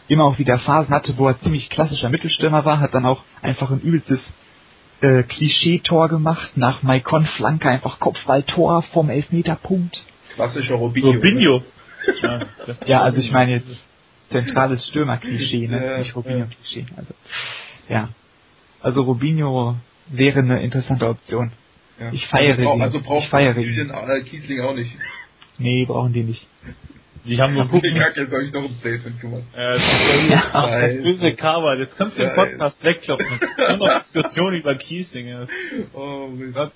Speaker 3: immer auch wieder Phasen hatte, wo er ziemlich klassischer Mittelstürmer war, hat dann auch einfach ein übelstes äh, Klischee-Tor gemacht, nach Maikon Flanke einfach Kopfballtor vom Elfmeterpunkt.
Speaker 2: Klassischer Robinho.
Speaker 1: Robinho. ja, das-
Speaker 3: Ja, also ich meine jetzt zentrales Stürmer-Klischee, ne?
Speaker 2: Ja,
Speaker 3: nicht Robinho-Klischee. Also, ja. Also Robinho wäre eine interessante Option.
Speaker 2: Ja.
Speaker 3: Ich feiere
Speaker 2: also,
Speaker 3: ihn.
Speaker 2: also braucht
Speaker 3: Ich feiere
Speaker 2: Brasilien, äh, Kiesling auch nicht.
Speaker 3: Nee, brauchen die nicht.
Speaker 1: Die haben nur
Speaker 2: Okay, kacke, jetzt habe ich noch ein Statement gemacht.
Speaker 1: Äh, das
Speaker 3: Ja.
Speaker 1: böse Karma. Jetzt kannst du den. Podcast wegkloppen. Nur noch Diskussion über Kiesling. ja.
Speaker 2: Oh, Mist.
Speaker 1: Gott,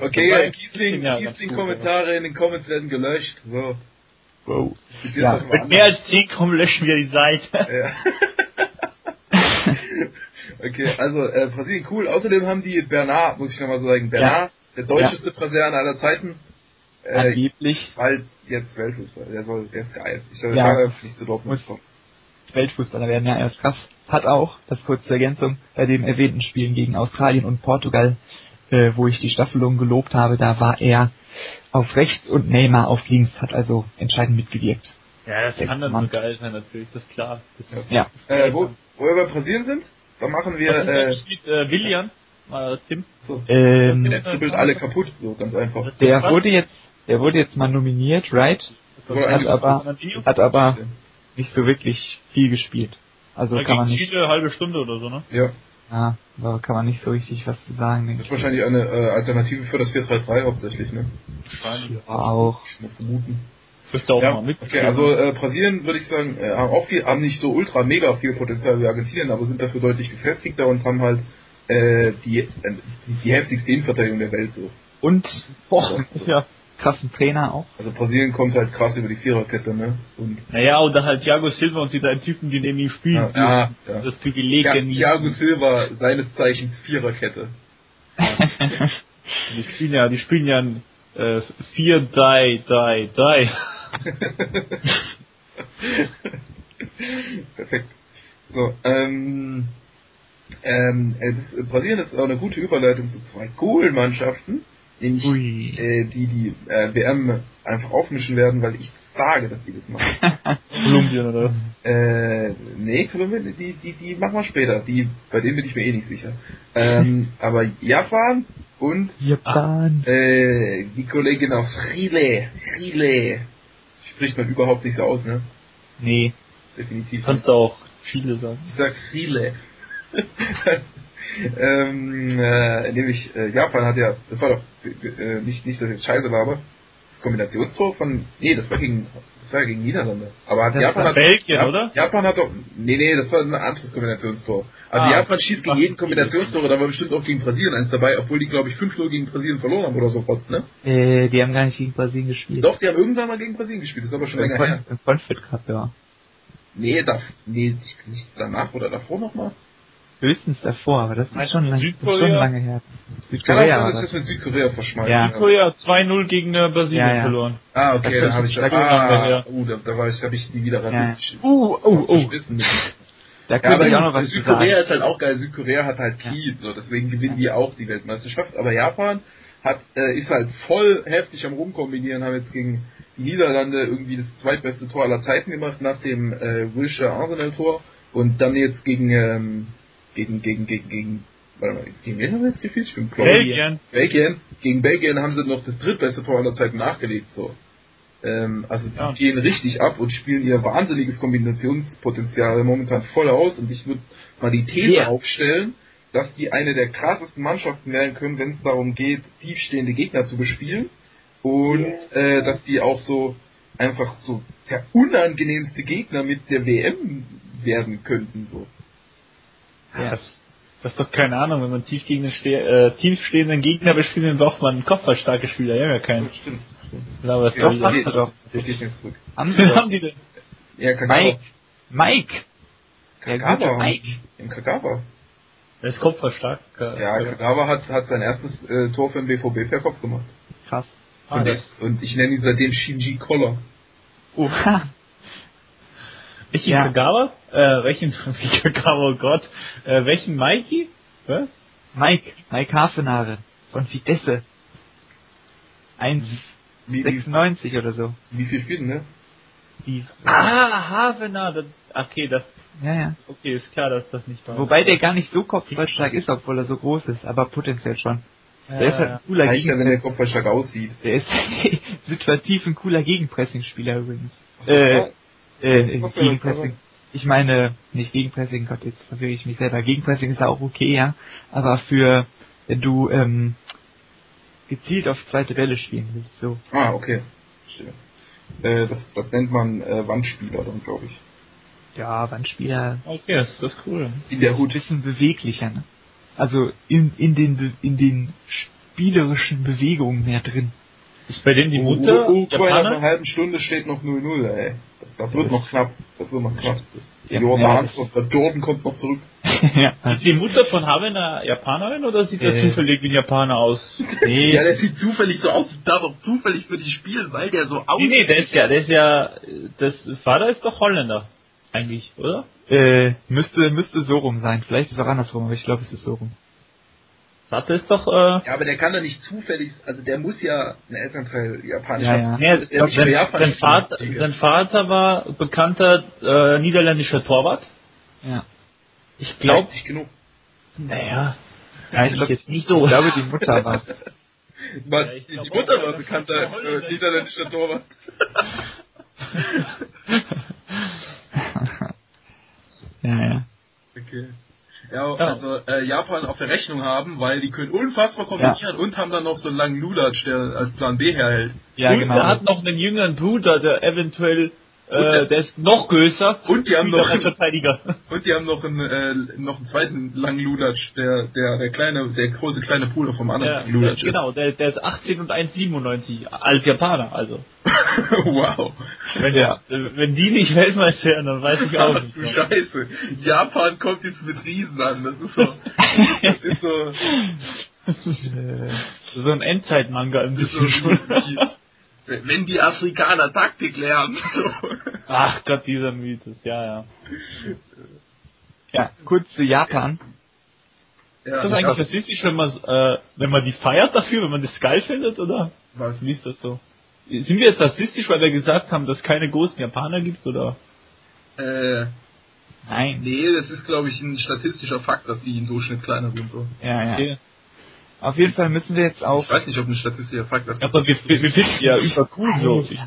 Speaker 2: Okay,
Speaker 1: ja, ganz
Speaker 2: Kiesling
Speaker 1: gut,
Speaker 2: Kommentare in den Comments werden gelöscht. So.
Speaker 3: Wow. Ja.
Speaker 1: mehr als 10 kommen, löschen wir die Seite.
Speaker 2: Ja. okay, also äh, Brasilien cool. Außerdem haben die Bernard, muss ich nochmal sagen, Bernard, der deutscheste Brasilianer aller Zeiten, äh,
Speaker 3: Angeblich
Speaker 2: bald jetzt Weltfußball. Der soll, der ist geil. Ich soll
Speaker 3: Ja, das
Speaker 2: nicht zu Dortmund
Speaker 3: muss-
Speaker 2: kommen.
Speaker 3: Weltfußballer werden, ja, er ist krass. Hat auch, das kurze Ergänzung, bei den erwähnten Spielen gegen Australien und Portugal, äh, wo ich die Staffelung gelobt habe, da war er auf rechts und Neymar auf links, hat also entscheidend mitgewirkt.
Speaker 1: Ja, das kann dann so geil sein, natürlich, das ist klar. Das
Speaker 3: Ja.
Speaker 2: Äh, wo, wo wir bei Brasilien sind, da machen wir,
Speaker 1: Was ist
Speaker 2: äh,
Speaker 1: mit äh, William? Äh, Tim?
Speaker 2: so,
Speaker 3: Ähm,
Speaker 2: der trippelt alle kaputt, so ganz einfach.
Speaker 3: Der wurde jetzt, der wurde jetzt mal nominiert, right? Hat aber, hat aber nicht so wirklich viel gespielt. Also
Speaker 1: Ja,
Speaker 3: kann man nicht,
Speaker 1: Chile halbe Stunde oder so, ne?
Speaker 2: Ja,
Speaker 3: ja, da kann man nicht so richtig was zu sagen, denke
Speaker 2: das ist
Speaker 3: ich.
Speaker 2: wahrscheinlich eine äh, Alternative für das 4-3-3 hauptsächlich, ne?
Speaker 1: Wahrscheinlich.
Speaker 3: Ja, auch.
Speaker 2: Ich muss vermuten.
Speaker 1: Ich möchte auch
Speaker 2: Ja,
Speaker 1: mal mit.
Speaker 2: okay, also äh, Brasilien würde ich sagen, äh, haben auch viel, haben nicht so ultra mega viel Potenzial wie Argentinien, aber sind dafür deutlich gefestigter und haben halt äh, die, äh, die, die heftigste Innenverteidigung der Welt so.
Speaker 3: Und, boah,
Speaker 2: So.
Speaker 3: ja, krassen Trainer auch.
Speaker 2: Also Brasilien kommt halt krass über die Viererkette, ne? Und
Speaker 1: Naja, oder halt Thiago Silva und die drei Typen, die neben ihm spielen.
Speaker 2: Ja, ja, ja.
Speaker 1: Das Privileg
Speaker 2: ja. Thiago Silva, seines Zeichens Viererkette.
Speaker 1: Die spielen ja, die spielen ja ein äh, 4 3 3 3
Speaker 2: Perfekt. So, ähm, ähm, äh, das, äh, Brasilien ist auch eine gute Überleitung zu zwei coolen Mannschaften, nämlich äh, die die äh, WM einfach aufmischen werden, weil ich sage, dass die das machen.
Speaker 1: Kolumbien oder
Speaker 2: äh, nee, Kolumbien, die, die, die machen wir später. Die, bei denen bin ich mir eh nicht sicher. Ähm, aber Japan und
Speaker 3: Japan.
Speaker 2: äh, die Kollegin aus Chile, Chile, spricht man überhaupt nicht so aus, ne?
Speaker 3: Nee.
Speaker 2: Definitiv.
Speaker 1: kannst du auch Chile sagen.
Speaker 2: Ich sag Chile. ähm, äh, nämlich äh, Japan hat ja, das war doch äh, nicht nicht das jetzt Scheiße war, aber das Kombinationstor von nee, das war gegen das war ja gegen Niederlande. Aber hat
Speaker 3: Das
Speaker 2: Japan
Speaker 3: war
Speaker 2: hat
Speaker 1: Belgien,
Speaker 2: ja,
Speaker 1: oder?
Speaker 2: Japan hat doch nee, nee, das war ein anderes Kombinationstor. Also
Speaker 1: Ah,
Speaker 2: Japan schießt gegen jeden Kombinationstor, da war bestimmt auch gegen Brasilien eins dabei, obwohl die glaube ich 5-0 gegen Brasilien verloren haben oder so, ne?
Speaker 3: Äh, die haben gar nicht gegen Brasilien gespielt.
Speaker 2: Doch, die haben irgendwann mal gegen Brasilien gespielt, das ist aber schon länger her.
Speaker 3: Im Confed Cup, ja.
Speaker 2: Nee, da, nee, nicht danach oder davor nochmal?
Speaker 3: Höchstens davor, aber das ist schon, lang,
Speaker 1: Südkorea?
Speaker 3: schon lange her.
Speaker 2: Kann
Speaker 3: Südkorea
Speaker 2: sein, dass
Speaker 3: das.
Speaker 2: das mit Südkorea verschmeißt.
Speaker 3: Ja.
Speaker 1: Südkorea 2-0 gegen äh, Brasilien
Speaker 3: Ja, ja.
Speaker 1: verloren.
Speaker 2: Ah, okay, da habe ich. Ah, uh, da, da war ich, habe ich die wieder
Speaker 3: Ja.
Speaker 2: rassistisch.
Speaker 3: Uh, oh, oh.
Speaker 2: verschmissen müssen.
Speaker 3: Da
Speaker 2: Ja, aber
Speaker 3: ich auch noch was
Speaker 2: Südkorea
Speaker 3: sagen.
Speaker 2: ist halt auch geil. Südkorea hat halt
Speaker 3: Ja.
Speaker 2: Kiel, so, deswegen gewinnen die auch die Weltmeisterschaft. Aber Japan hat, äh, ist halt voll heftig am rumkombinieren, haben jetzt gegen die Niederlande irgendwie das zweitbeste Tor aller Zeiten gemacht nach dem äh, Wilshire Arsenal Tor und dann jetzt gegen ähm, gegen gegen gegen gegen warte mal, gegen wen haben wir jetzt gespielt? Ich bin blöd.
Speaker 1: Belgien.
Speaker 2: Belgien. Gegen Belgien haben sie noch das drittbeste Tor aller Zeiten nachgelegt. So. Ähm, also die
Speaker 1: Ja.
Speaker 2: gehen richtig ab und spielen ihr wahnsinniges Kombinationspotenzial momentan voll aus. Und ich würde mal die These
Speaker 3: Ja.
Speaker 2: aufstellen, dass die eine der krassesten Mannschaften werden können, wenn es darum geht, tiefstehende Gegner zu bespielen. Und äh, dass die auch so einfach so der unangenehmste Gegner mit der WM werden könnten. So.
Speaker 3: Ja.
Speaker 1: Das, das ist doch keine Ahnung, wenn man tief gegen den ste äh, tiefstehenden Gegner bespielt, dann braucht man einen kopfballstarke Spieler. Ja, ja, keinen.
Speaker 2: Stimmt. stimmt.
Speaker 1: Aber was
Speaker 2: Ja,
Speaker 3: hast du doch. Haben sie
Speaker 1: haben die denn?
Speaker 2: Ja, Kagawa.
Speaker 3: Mike. Mike.
Speaker 2: Kagawa.
Speaker 3: Mike.
Speaker 2: Im Kagawa.
Speaker 1: Der ist kopfballstark. äh,
Speaker 2: Ja, Kagawa hat, hat sein erstes äh, Tor für den BVB per Kopf gemacht.
Speaker 3: Krass.
Speaker 1: Ah,
Speaker 2: und,
Speaker 1: das-
Speaker 2: das, und ich nenne ihn seitdem Shinji Koller.
Speaker 3: Oha.
Speaker 1: Welchen
Speaker 3: Ja.
Speaker 1: Kagawa? Äh, welchen Kagawa, oh Gott. Äh, welchen Mikey? Was?
Speaker 3: Mike. Mike Hafenare. Von Vitesse. 1,96
Speaker 2: Wie, wie,
Speaker 3: oder so.
Speaker 2: wie viel spielen, ne?
Speaker 3: Die,
Speaker 1: Ah, Havena. Das, okay, das,
Speaker 3: ja, ja.
Speaker 1: okay, ist klar, dass das nicht war.
Speaker 3: Wobei der gar nicht so kopfballstark ist, obwohl er so groß ist, aber potenziell schon.
Speaker 1: ja,
Speaker 3: Der ist halt
Speaker 1: ja.
Speaker 3: ein cooler
Speaker 2: ja, wenn
Speaker 3: Gegen
Speaker 2: der Kopf stark aussieht.
Speaker 3: Der ist situativ ein cooler Gegenpressing-Spieler übrigens. Äh. Äh, Gegenpressing. Ich meine, nicht Gegenpressing, Gott, jetzt verwirre ich mich selber. Gegenpressing ist ja auch okay, ja. Aber für, wenn du ähm, gezielt auf zweite Welle spielen willst, so.
Speaker 2: Ah, okay. Verstehe. Äh, das, das nennt man äh, Wandspieler dann, glaube ich.
Speaker 3: Ja, Wandspieler
Speaker 1: Okay, das ist das cool.
Speaker 2: In der
Speaker 3: ist ein
Speaker 2: Hut.
Speaker 3: bisschen beweglicher, ne? Also in, in den Be in den spielerischen Bewegungen mehr drin.
Speaker 1: Ist bei denen die Mutter
Speaker 2: in einer halben Stunde steht noch 0-0, ey. Das, das wird
Speaker 3: Das-
Speaker 2: noch knapp. Das wird noch knapp.
Speaker 3: Ja,
Speaker 2: Jordan,
Speaker 3: ja,
Speaker 2: Hans- der Jordan kommt noch zurück.
Speaker 3: ja,
Speaker 1: Ist die Mutter von Havena Japanerin oder sieht er
Speaker 3: Äh.
Speaker 1: zufällig wie ein Japaner aus?
Speaker 3: nee,
Speaker 2: Ja, der sieht zufällig so aus, darf auch zufällig für die spielen, weil der so
Speaker 1: Nee,
Speaker 2: aussieht.
Speaker 1: nee, der ist ja, der ist ja, das Vater ist doch Holländer. Eigentlich, oder?
Speaker 3: äh, müsste, müsste so rum sein. Vielleicht ist es auch andersrum, aber ich glaube, es ist so rum.
Speaker 1: Vater ist doch, äh,
Speaker 2: Ja, aber der kann doch nicht zufällig, also der muss ja einen Elternteil japanisch
Speaker 3: Ja,
Speaker 2: haben.
Speaker 3: ja.
Speaker 1: nee,
Speaker 2: nicht für
Speaker 1: sein,
Speaker 2: Japan.
Speaker 1: Vater, sein Vater war bekannter äh, niederländischer Torwart.
Speaker 3: Ja.
Speaker 1: Ich glaube,
Speaker 2: Nicht genug.
Speaker 1: naja,
Speaker 3: Ja, ich
Speaker 1: ich
Speaker 3: glaub-
Speaker 1: jetzt nicht so.
Speaker 3: Ich glaube, die Mutter war's.
Speaker 2: Was,
Speaker 1: Ja,
Speaker 2: die
Speaker 1: glaub
Speaker 2: Mutter
Speaker 1: auch,
Speaker 2: war bekannter
Speaker 1: das
Speaker 2: äh, niederländischer Torwart.
Speaker 3: ja, ja.
Speaker 2: Okay. Ja,
Speaker 1: Ja.
Speaker 2: also äh, Japan auf der Rechnung haben, weil die können unfassbar kombinieren und haben dann noch so einen langen Lulatsch, der als Plan B herhält.
Speaker 3: Ja,
Speaker 1: und
Speaker 3: genau.
Speaker 1: er hat noch einen jüngeren Bruder, der eventuell,
Speaker 2: Und der-
Speaker 1: äh, der ist noch größer.
Speaker 2: Und die haben noch-
Speaker 1: Verteidiger.
Speaker 2: Und die haben noch einen, äh, noch einen zweiten langen Lulatsch, der, der, der kleine, der große kleine Bruder vom anderen
Speaker 1: Ja,
Speaker 2: Lulatsch
Speaker 1: genau, der, der ist 18 und 1,97 als Japaner, also.
Speaker 2: ist. wow.
Speaker 1: Wenn,
Speaker 3: Ja.
Speaker 1: äh, wenn die nicht Weltmeister werden, dann weiß ich auch
Speaker 2: Ach
Speaker 1: nicht.
Speaker 2: du Scheiße. Japan kommt jetzt mit Riesen an. Das ist so. Das ist so.
Speaker 3: Äh,
Speaker 1: So ein Endzeitmanga
Speaker 2: ist so
Speaker 1: bisschen schon.
Speaker 2: Wenn die Afrikaner Taktik lernen. So.
Speaker 1: Ach Gott, dieser Mythos, ja, ja.
Speaker 3: ja, kurz zu Japan.
Speaker 2: Ja,
Speaker 1: Ist das eigentlich rassistisch, wenn man, äh, wenn man die feiert dafür, wenn man das geil findet, oder?
Speaker 2: was?
Speaker 1: Wie ist das so? Sind wir jetzt rassistisch, weil wir gesagt haben, dass es keine großen Japaner gibt, oder?
Speaker 2: Äh,
Speaker 3: Nein.
Speaker 2: nee, das ist glaube ich ein statistischer Fakt, dass die im Durchschnitt kleiner sind. So.
Speaker 3: Ja, ja.
Speaker 1: Okay.
Speaker 3: Auf jeden Fall müssen wir jetzt auf.
Speaker 2: Ich weiß nicht, ob ein statistischer Fakt das
Speaker 1: Aber wir, wir, wir finden ja über cool so. Ich,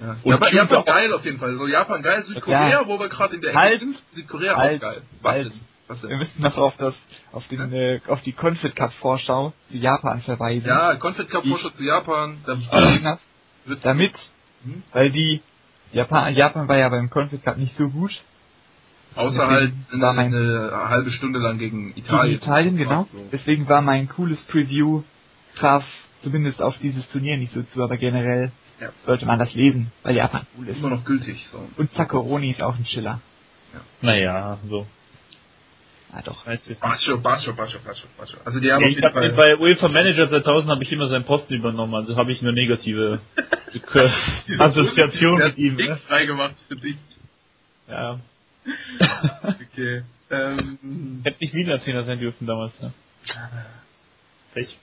Speaker 2: Ja.
Speaker 1: Und
Speaker 2: Japan, Japan
Speaker 1: auch-
Speaker 2: geil auf jeden Fall. So Japan geil, Südkorea,
Speaker 3: Ja.
Speaker 2: wo wir gerade in der Ecke
Speaker 3: Halt.
Speaker 2: sind, Südkorea
Speaker 3: Halt.
Speaker 2: auch geil. Was
Speaker 3: Halt.
Speaker 2: denn? Was
Speaker 3: Wir müssen noch auf das, auf den, äh, auf die Confed Cup Vorschau zu Japan verweisen.
Speaker 2: Ja, Confed Cup Vorschau zu Japan. Da
Speaker 3: Gesehen hab.
Speaker 2: wird
Speaker 3: Damit,
Speaker 2: Hm?
Speaker 3: weil die Japan, Japan war ja beim Confed Cup nicht so gut.
Speaker 2: Außer halt eine, halbe Stunde lang gegen
Speaker 3: Gegen
Speaker 2: Italien.
Speaker 3: Italien, genau.
Speaker 2: So.
Speaker 3: Deswegen war mein cooles Preview, traf zumindest auf dieses Turnier nicht so zu, aber generell ja. sollte man das lesen, weil Japan
Speaker 2: cool ist. Immer noch gültig. So.
Speaker 3: Und Zaccheroni ist auch ein Chiller.
Speaker 1: Ja. Naja, so.
Speaker 3: Ah, doch.
Speaker 2: Schon, passt schon, passt schon. Also die
Speaker 1: haben ja, ich hab bei UEFA Manager 2000 habe ich immer seinen Posten übernommen, also habe ich nur negative Assoziationen mit ihm.
Speaker 2: Ne? frei gemacht für dich.
Speaker 1: Ja.
Speaker 2: Okay. Ähm,
Speaker 1: Hätte nicht Wiener Zehner sein dürfen damals, ne? Pech.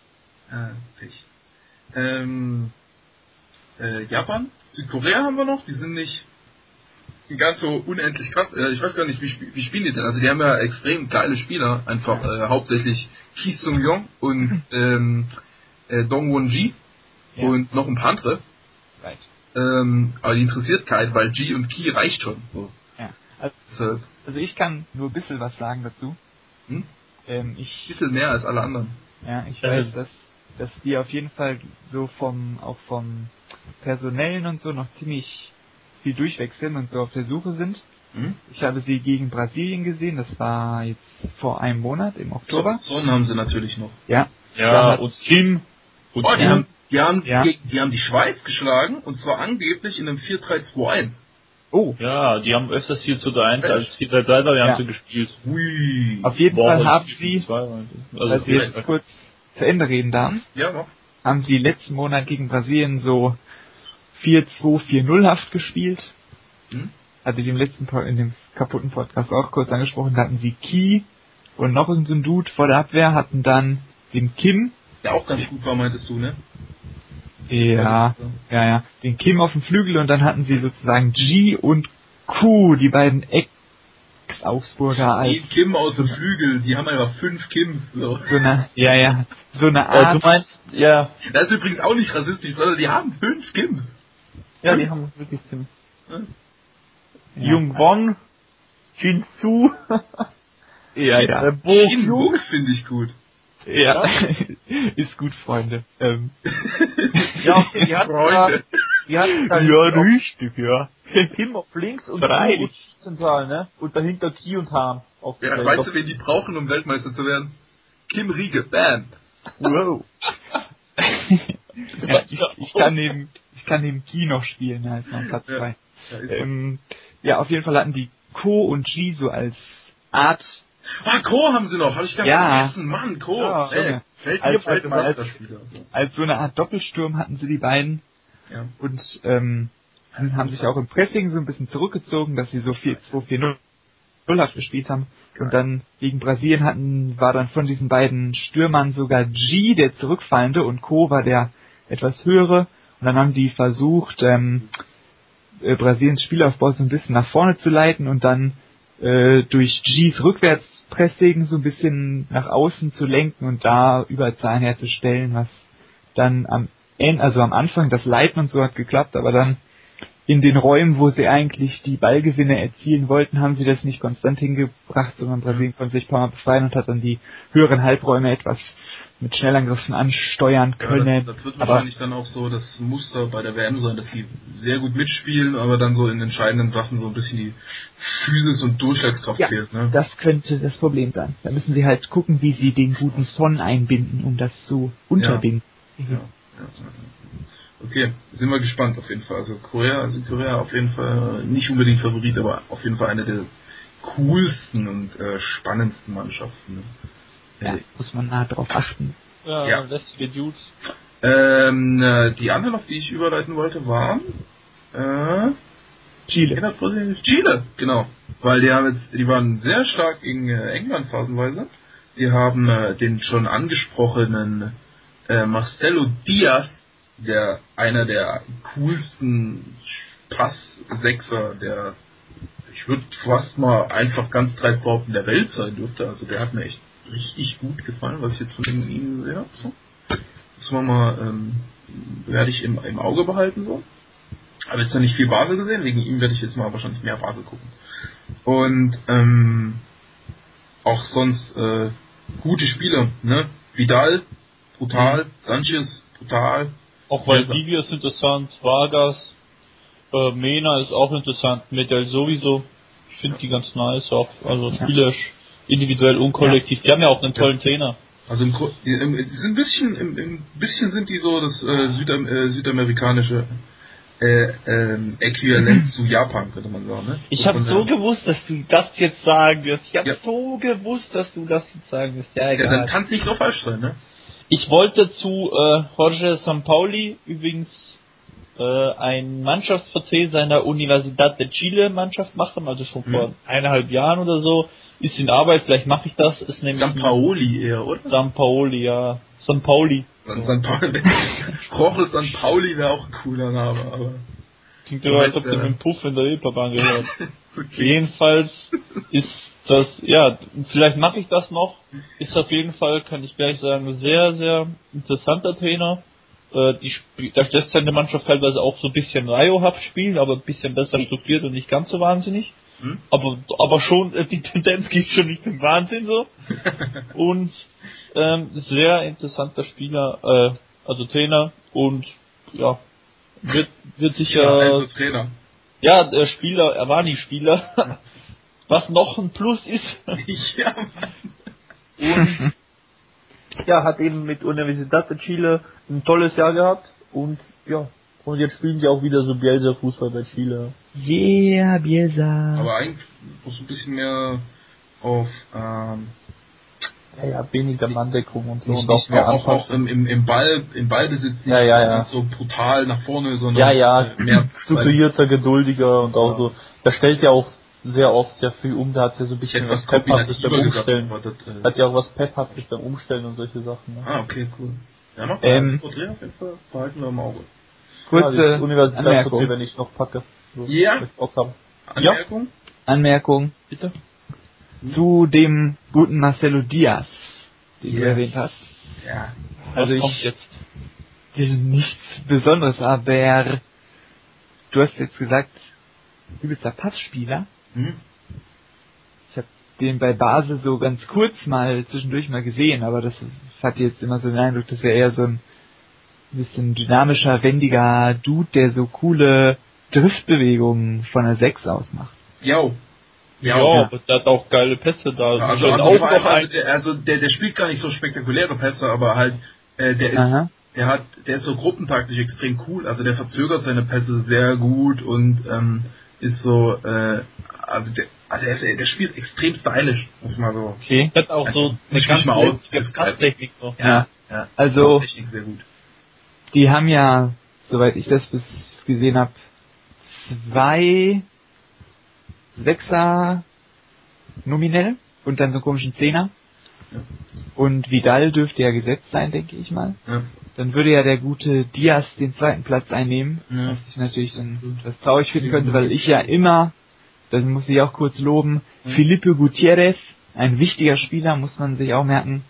Speaker 2: Ah, Pech. Ähm, äh, Japan, Südkorea haben wir noch, die sind nicht die ganz so unendlich krass. Äh, ich weiß gar nicht, wie, wie spielen die denn? Also die haben ja extrem geile Spieler, einfach äh, hauptsächlich Ki Sung Yong und ähm, äh, Dong Won Ji ja. und noch ein paar andere.
Speaker 3: Right.
Speaker 2: Ähm, aber die interessiert keinen, weil Ji und Ki reicht schon. So.
Speaker 3: Also, also, ich kann nur ein bisschen was sagen dazu.
Speaker 2: Hm?
Speaker 3: Ähm, ich,
Speaker 2: ein bisschen mehr als alle anderen.
Speaker 3: Ja, ich weiß, dass dass die auf jeden Fall so vom auch vom personellen und so noch ziemlich viel durchwechseln und so auf der Suche sind. Mhm. Ich habe sie gegen Brasilien gesehen, das war jetzt vor einem Monat im Oktober.
Speaker 2: Sonnen haben sie natürlich noch.
Speaker 3: Ja.
Speaker 1: Ja, und Kim.
Speaker 2: Und oh, die haben, die haben, ja. die haben die Schweiz geschlagen und zwar angeblich in einem 4-3-2-1.
Speaker 3: Oh.
Speaker 1: Ja, die haben öfters 4 zu 1 als 4 3 3 Variante ja. gespielt.
Speaker 2: Ui.
Speaker 3: Auf jeden Boah, Fall haben sie, also, weil sie jetzt kurz zu Ende reden darf,
Speaker 2: ja,
Speaker 3: haben sie letzten Monat gegen Brasilien so 4-2-4-0 haft gespielt. Hm? Hatte ich im letzten, in dem kaputten Podcast auch kurz angesprochen, da hatten sie Key und noch irgendein Dude vor der Abwehr, hatten dann den Kim.
Speaker 2: Der auch ganz gut war, meintest du, ne?
Speaker 3: Ja, ja, ja. Den Kim auf dem Flügel und dann hatten sie sozusagen G und Q, die beiden Ex-Augsburger als...
Speaker 2: Die Kim aus dem Flügel, die haben einfach fünf Kims. So,
Speaker 3: so eine, ja, ja, so eine Art...
Speaker 1: Äh, du meinst, ja.
Speaker 2: Das ist übrigens auch nicht rassistisch, sondern die haben fünf Kims.
Speaker 3: Ja, die haben wirklich Tim. Ja.
Speaker 1: Jung Won, Jin Su.
Speaker 2: ja, ja. Äh, Bo Jin finde ich gut.
Speaker 3: Ja, ist gut, Freunde. Ähm.
Speaker 1: ja, die hat Freunde.
Speaker 3: Die hat
Speaker 1: ja, richtig, ja.
Speaker 3: Kim auf links und
Speaker 1: Drei.
Speaker 3: zentral, ne? Und dahinter Ki und Hahn.
Speaker 2: Ja, weißt du, wen die brauchen, um Weltmeister zu werden? Kim Riege, bam.
Speaker 3: Wow. ja, ich, ich, kann neben, ich kann neben Ki noch spielen, ja, ist noch Platz frei. Ja, ähm, ja, auf jeden Fall hatten die Ko und Ji so als Art.
Speaker 2: Ah, Ko haben sie noch, habe ich ganz ja. vergessen. Mann, Ko. Ja,
Speaker 3: ey, fällt als, als, als, so. als so eine Art Doppelsturm hatten sie die beiden.
Speaker 2: Ja.
Speaker 3: Und ähm, haben sich auch im Pressing so ein bisschen zurückgezogen, dass sie so 4-2-4-0 Nullhaft gespielt haben. Und dann gegen Brasilien hatten, war dann von diesen beiden Stürmern sogar G der zurückfallende und Co war der etwas höhere. Und dann haben die versucht, ähm, äh, Brasiliens Spielaufbau so ein bisschen nach vorne zu leiten und dann äh, durch Gs Rückwärtspressing so ein bisschen nach außen zu lenken und da Überzahlen herzustellen, was dann am Ende, also am Anfang das Leiten und so hat geklappt, aber dann in den Räumen, wo sie eigentlich die Ballgewinne erzielen wollten, haben sie das nicht konstant hingebracht, sondern Brasilien konnte sich ein paar Mal befreien und hat dann die höheren Halbräume etwas mit Schnellangriffen ansteuern können. Ja,
Speaker 2: das, das, wird wahrscheinlich aber, dann auch so das Muster bei der WM sein, dass sie sehr gut mitspielen, aber dann so in entscheidenden Sachen so ein bisschen die Physis und Durchschlagskraft
Speaker 3: ja,
Speaker 2: fehlt. Ne?
Speaker 3: Das könnte das Problem sein. Da müssen sie halt gucken, wie sie den guten Son einbinden, um das zu unterbinden.
Speaker 2: Ja, ja, okay, sind wir gespannt auf jeden Fall. Also Korea, also Korea auf jeden Fall nicht unbedingt Favorit, aber auf jeden Fall eine der coolsten und äh, spannendsten Mannschaften. Ne?
Speaker 3: Ja, muss man nah drauf achten.
Speaker 1: Ja, ja. lästige Dudes.
Speaker 2: Ähm, äh, die anderen, auf die ich überleiten wollte, waren äh,
Speaker 3: Chile.
Speaker 2: Chile, genau. Weil die haben jetzt, die waren sehr stark in äh, England phasenweise. Die haben äh, den schon angesprochenen äh, Marcelo Diaz, der einer der coolsten Pass-Sechser der ich würde fast mal einfach ganz dreist behaupten, der Welt sein dürfte. Also der hat mir echt richtig gut gefallen, was ich jetzt von ihm gesehen habe. So. Das war mal, ähm, werde ich im, im Auge behalten so. Habe jetzt noch nicht viel Basel gesehen, wegen ihm werde ich jetzt mal wahrscheinlich mehr Basel gucken. Und ähm, auch sonst äh, gute Spieler, ne? Vidal, brutal, mhm. Sanchez, brutal.
Speaker 1: Auch weil Vivia ist interessant, Vargas, äh, Mena ist auch interessant, Medel sowieso. Ich finde die ganz nice, auch also spielerisch individuell und kollektiv. Ja. Die haben ja auch einen tollen ja. Trainer.
Speaker 2: Also im, sind ein bisschen, im, im bisschen sind die so das äh, Südam äh, südamerikanische äh, ähm, äquivalent zu Japan, könnte man sagen. Ne?
Speaker 1: Ich habe so gewusst, dass du das jetzt sagen wirst. Ich habe
Speaker 2: Ja.
Speaker 1: so gewusst, dass du das jetzt sagen wirst. Ja,
Speaker 2: Ja,
Speaker 1: egal.
Speaker 2: dann kann es nicht so falsch sein, ne?
Speaker 1: Ich wollte zu äh, Jorge Sampaoli übrigens äh, ein Mannschaftsvertreter seiner Universidad de Chile Mannschaft machen, also schon vor
Speaker 2: Mhm.
Speaker 1: eineinhalb Jahren oder so. Ist in Arbeit, vielleicht mache ich das. Ist nämlich
Speaker 2: San Paoli eher, oder?
Speaker 1: San Paoli, ja. San Pauli.
Speaker 2: San, San Pauli. Jorge San Pauli wäre auch ein cooler Name, aber.
Speaker 1: Klingt so, als ob du
Speaker 2: äh,
Speaker 1: mit dem Puff in der Reeperbahn gehört.
Speaker 2: Okay.
Speaker 1: Jedenfalls ist das, ja, vielleicht mache ich das noch. Ist auf jeden Fall, kann ich gleich sagen, sehr, sehr interessanter Trainer. Äh, die da lässt seine Mannschaft teilweise auch so ein bisschen Rayo-haft spielen, aber ein bisschen besser strukturiert und nicht ganz so wahnsinnig.
Speaker 2: Hm?
Speaker 1: Aber, aber schon, äh, die Tendenz geht schon nicht im Wahnsinn so. Und ähm, sehr interessanter Spieler, äh, also Trainer und ja, wird, wird sicher
Speaker 2: Ja, also Trainer.
Speaker 1: ja, der Spieler, er war nie Spieler. Was noch ein Plus ist.
Speaker 2: ja.
Speaker 1: Und ja, hat eben mit Universidad de Chile ein tolles Jahr gehabt. Und ja, und jetzt spielen sie auch wieder so Bielsa Fußball bei Chile.
Speaker 3: Yeah, Bielsa.
Speaker 2: Aber eigentlich muss ein bisschen mehr auf ähm,
Speaker 1: Ja, ja, weniger Manndeckung und so
Speaker 2: nicht,
Speaker 1: und auch mehr
Speaker 2: auch, auch, im, im, im Ball im Ballbesitz nicht
Speaker 1: Ja, ja, ja.
Speaker 2: so brutal nach vorne, sondern
Speaker 1: Ja, ja,
Speaker 2: mehr
Speaker 1: strukturierter, geduldiger und auch so. Da stellt ja auch sehr oft sehr viel um, da hat ja so ein bisschen was Pephaftes beim
Speaker 2: gesagt,
Speaker 1: Umstellen.
Speaker 2: aber das, äh,
Speaker 1: Hat ja auch was Pephaftes beim Umstellen und solche Sachen. Ne?
Speaker 2: Ah, okay, cool. Ja, noch
Speaker 3: Ähm,
Speaker 2: Porträt auf jeden Fall behalten wir im Auge.
Speaker 3: Kurze
Speaker 1: ja,
Speaker 3: Anmerkung.
Speaker 1: wenn ich noch packe. So,
Speaker 2: Ja.
Speaker 1: Bock hab.
Speaker 2: Anmerkung?
Speaker 3: Anmerkung
Speaker 1: Bitte?
Speaker 3: zu dem guten Marcelo Diaz, den du
Speaker 2: Ja.
Speaker 3: erwähnt hast.
Speaker 2: Ja.
Speaker 3: Also
Speaker 1: was
Speaker 3: ich-
Speaker 1: kommt jetzt?
Speaker 3: Das ist nichts Besonderes, aber du hast jetzt gesagt, übelster Passspieler.
Speaker 2: Hm?
Speaker 3: Ich habe den bei Basel so ganz kurz mal zwischendurch mal gesehen, aber das hat jetzt immer so den Eindruck, dass er eher so ein bisschen dynamischer, wendiger Dude, der so coole Driftbewegungen von der 6 aus macht.
Speaker 2: Jo.
Speaker 1: Ja,
Speaker 2: Ja,
Speaker 1: aber der hat auch geile Pässe da.
Speaker 2: Also, also,
Speaker 1: auch noch
Speaker 2: also,
Speaker 1: ein,
Speaker 2: der, also der, der spielt gar nicht so spektakuläre Pässe, aber halt, äh, der ist,
Speaker 3: Aha.
Speaker 2: der hat, der ist so gruppentaktisch extrem cool. Also der verzögert seine Pässe sehr gut und ähm, ist so, äh, also der, also der, ist, der spielt extrem stylisch, muss man so.
Speaker 3: Okay.
Speaker 1: hat auch so
Speaker 2: Misch mich
Speaker 1: ganz
Speaker 2: mal aus, das ist.
Speaker 1: Passtechnik so.
Speaker 3: Ja.
Speaker 2: ja.
Speaker 3: Also-
Speaker 2: Technik sehr gut.
Speaker 3: Die haben ja, soweit ich das bis gesehen habe, zwei Sechser nominell und dann so einen komischen Zehner.
Speaker 2: Ja.
Speaker 3: Und Vidal dürfte ja gesetzt sein, denke ich mal.
Speaker 2: Ja.
Speaker 3: Dann würde ja der gute Diaz den zweiten Platz einnehmen,
Speaker 2: Ja.
Speaker 3: was ich natürlich dann etwas traurig finden könnte, weil ich ja immer, das muss ich auch kurz loben,
Speaker 2: Ja.
Speaker 3: Felipe Gutierrez, ein wichtiger Spieler, muss man sich auch merken,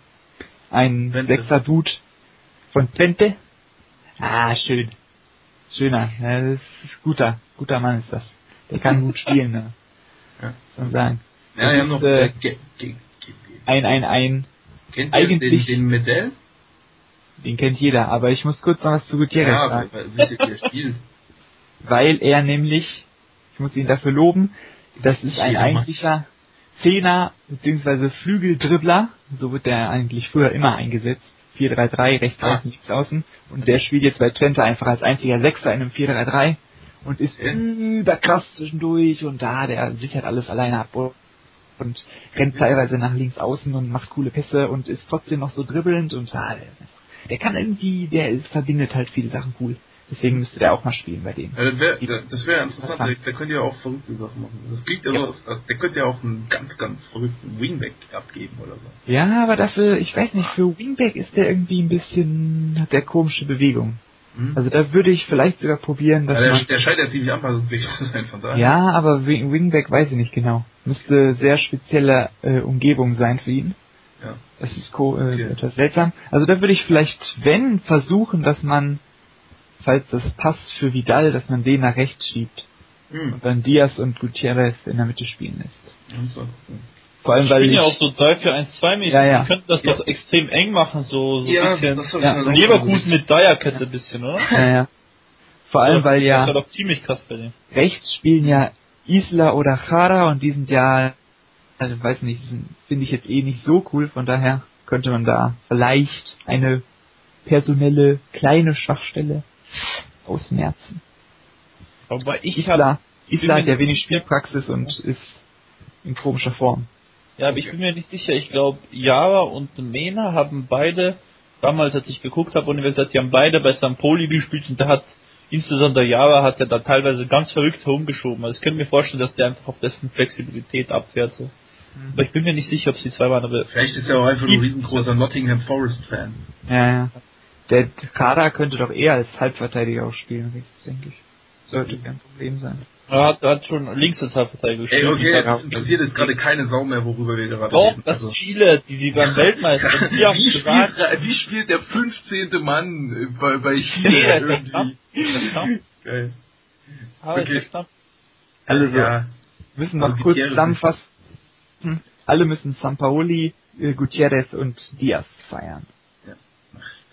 Speaker 3: ein
Speaker 2: Twente.
Speaker 3: Sechser Dude von Twente. Ah, schön. Schöner, ja, das ist guter, guter Mann ist das. Der kann gut spielen, ne?
Speaker 2: Ja.
Speaker 3: muss man sagen.
Speaker 2: Ja,
Speaker 3: ist,
Speaker 2: noch,
Speaker 3: äh,
Speaker 2: äh,
Speaker 3: Ein, ein, ein,
Speaker 2: kennt ihr den,
Speaker 3: eigentlich-
Speaker 2: den Medell?
Speaker 3: den kennt jeder, aber ich muss kurz noch was zu Gutierrez
Speaker 2: Ja,
Speaker 3: sagen.
Speaker 2: weil, wie er spielt?
Speaker 3: weil er nämlich, ich muss ihn dafür loben, das ist ein eigentlicher Zehner bzw. Flügeldribbler, so wird der eigentlich früher immer eingesetzt. 4-3-3, rechts
Speaker 2: Ah.
Speaker 3: außen, links außen. Und der spielt jetzt bei Twente einfach als einziger Sechser in einem 4-3-3 und ist überkrass zwischendurch und da, der sichert alles alleine ab und rennt teilweise nach links außen und macht coole Pässe und ist trotzdem noch so dribbelnd und ah, der, der kann irgendwie, der ist, verbindet halt viele Sachen cool. Deswegen müsste der auch mal spielen bei denen.
Speaker 2: Ja, das wäre das wär interessant, der, der könnte ja auch verrückte Sachen machen. Das klingt ja,
Speaker 3: Ja.
Speaker 2: so, als- der könnte ja auch einen ganz, ganz verrückten Wingback abgeben oder so.
Speaker 3: Ja, aber dafür, ich weiß nicht, für Wingback ist der irgendwie ein bisschen, hat der komische Bewegung.
Speaker 2: Hm?
Speaker 3: Also da würde ich vielleicht sogar probieren, dass
Speaker 2: ja, der,
Speaker 3: man,
Speaker 2: der scheint ja ziemlich anpassungsfähig zu sein, von daher.
Speaker 3: ja, aber Wing- Wingback weiß ich nicht genau. Müsste sehr spezielle äh, Umgebung sein für ihn.
Speaker 2: Ja.
Speaker 3: Das ist äh,
Speaker 2: Okay.
Speaker 3: etwas seltsam. Also da würde ich vielleicht, wenn, versuchen, dass man, falls das passt für Vidal, dass man den nach rechts schiebt
Speaker 2: Hm.
Speaker 3: und dann Diaz und Gutierrez in der Mitte spielen lässt.
Speaker 2: So.
Speaker 3: Vor allem,
Speaker 1: Ich
Speaker 3: weil
Speaker 1: bin
Speaker 3: ich,
Speaker 1: ja auch so 3-4-1-2 mäßig.
Speaker 3: Ja, ja.
Speaker 1: Die könnten das
Speaker 2: Ja.
Speaker 1: doch extrem eng machen, so, so
Speaker 2: Ja,
Speaker 1: ein bisschen.
Speaker 3: ja,
Speaker 1: Leverkusen mit Dreierkette ein bisschen, oder?
Speaker 3: ja, ja. Vor allem, weil ja,
Speaker 1: Das wäre doch ziemlich krass bei denen.
Speaker 3: rechts spielen ja Isla oder Jara und die sind ja, also weiß nicht, sind- finde ich jetzt eh nicht so cool, von daher könnte man da vielleicht eine personelle kleine Schwachstelle ausmerzen.
Speaker 1: Aber ich
Speaker 3: Isla, Isla hat ja wenig Spielpraxis und ist in komischer Form.
Speaker 1: ja, aber ich bin mir nicht sicher. Ich glaube, Java und Mena haben beide, damals als ich geguckt habe, Universität, die haben beide bei St. Pauli gespielt und da hat, insbesondere Java hat er da teilweise ganz verrückt herumgeschoben. Also ich könnte mir vorstellen, dass der einfach auf dessen Flexibilität abfährt. So. Aber ich bin mir nicht sicher, ob sie zwei waren, aber
Speaker 2: Vielleicht ist er auch einfach ein riesengroßer Nottingham Forest Fan.
Speaker 3: Ja, ja. Der Kader könnte doch eher als Halbverteidiger auch spielen, das denke ich. Sollte kein Problem sein.
Speaker 1: er hat, er hat schon links als Halbverteidiger gespielt.
Speaker 2: Ey, okay,
Speaker 3: Ja.
Speaker 2: das interessiert jetzt gerade keine Sau mehr, worüber wir gerade
Speaker 1: Doch,
Speaker 2: reden.
Speaker 1: das
Speaker 2: Also,
Speaker 1: Chile, die sie beim Weltmeister, die haben
Speaker 2: wie, spielt, wie spielt der 15. Mann bei, bei
Speaker 1: nee,
Speaker 2: Chile
Speaker 1: ist
Speaker 2: irgendwie? Geil.
Speaker 1: Aber
Speaker 2: Okay.
Speaker 3: Also,
Speaker 2: Ja,
Speaker 3: müssen noch
Speaker 2: Also
Speaker 3: kurz zusammenfassen. Alle müssen Sampaoli, äh, Gutierrez und Diaz feiern.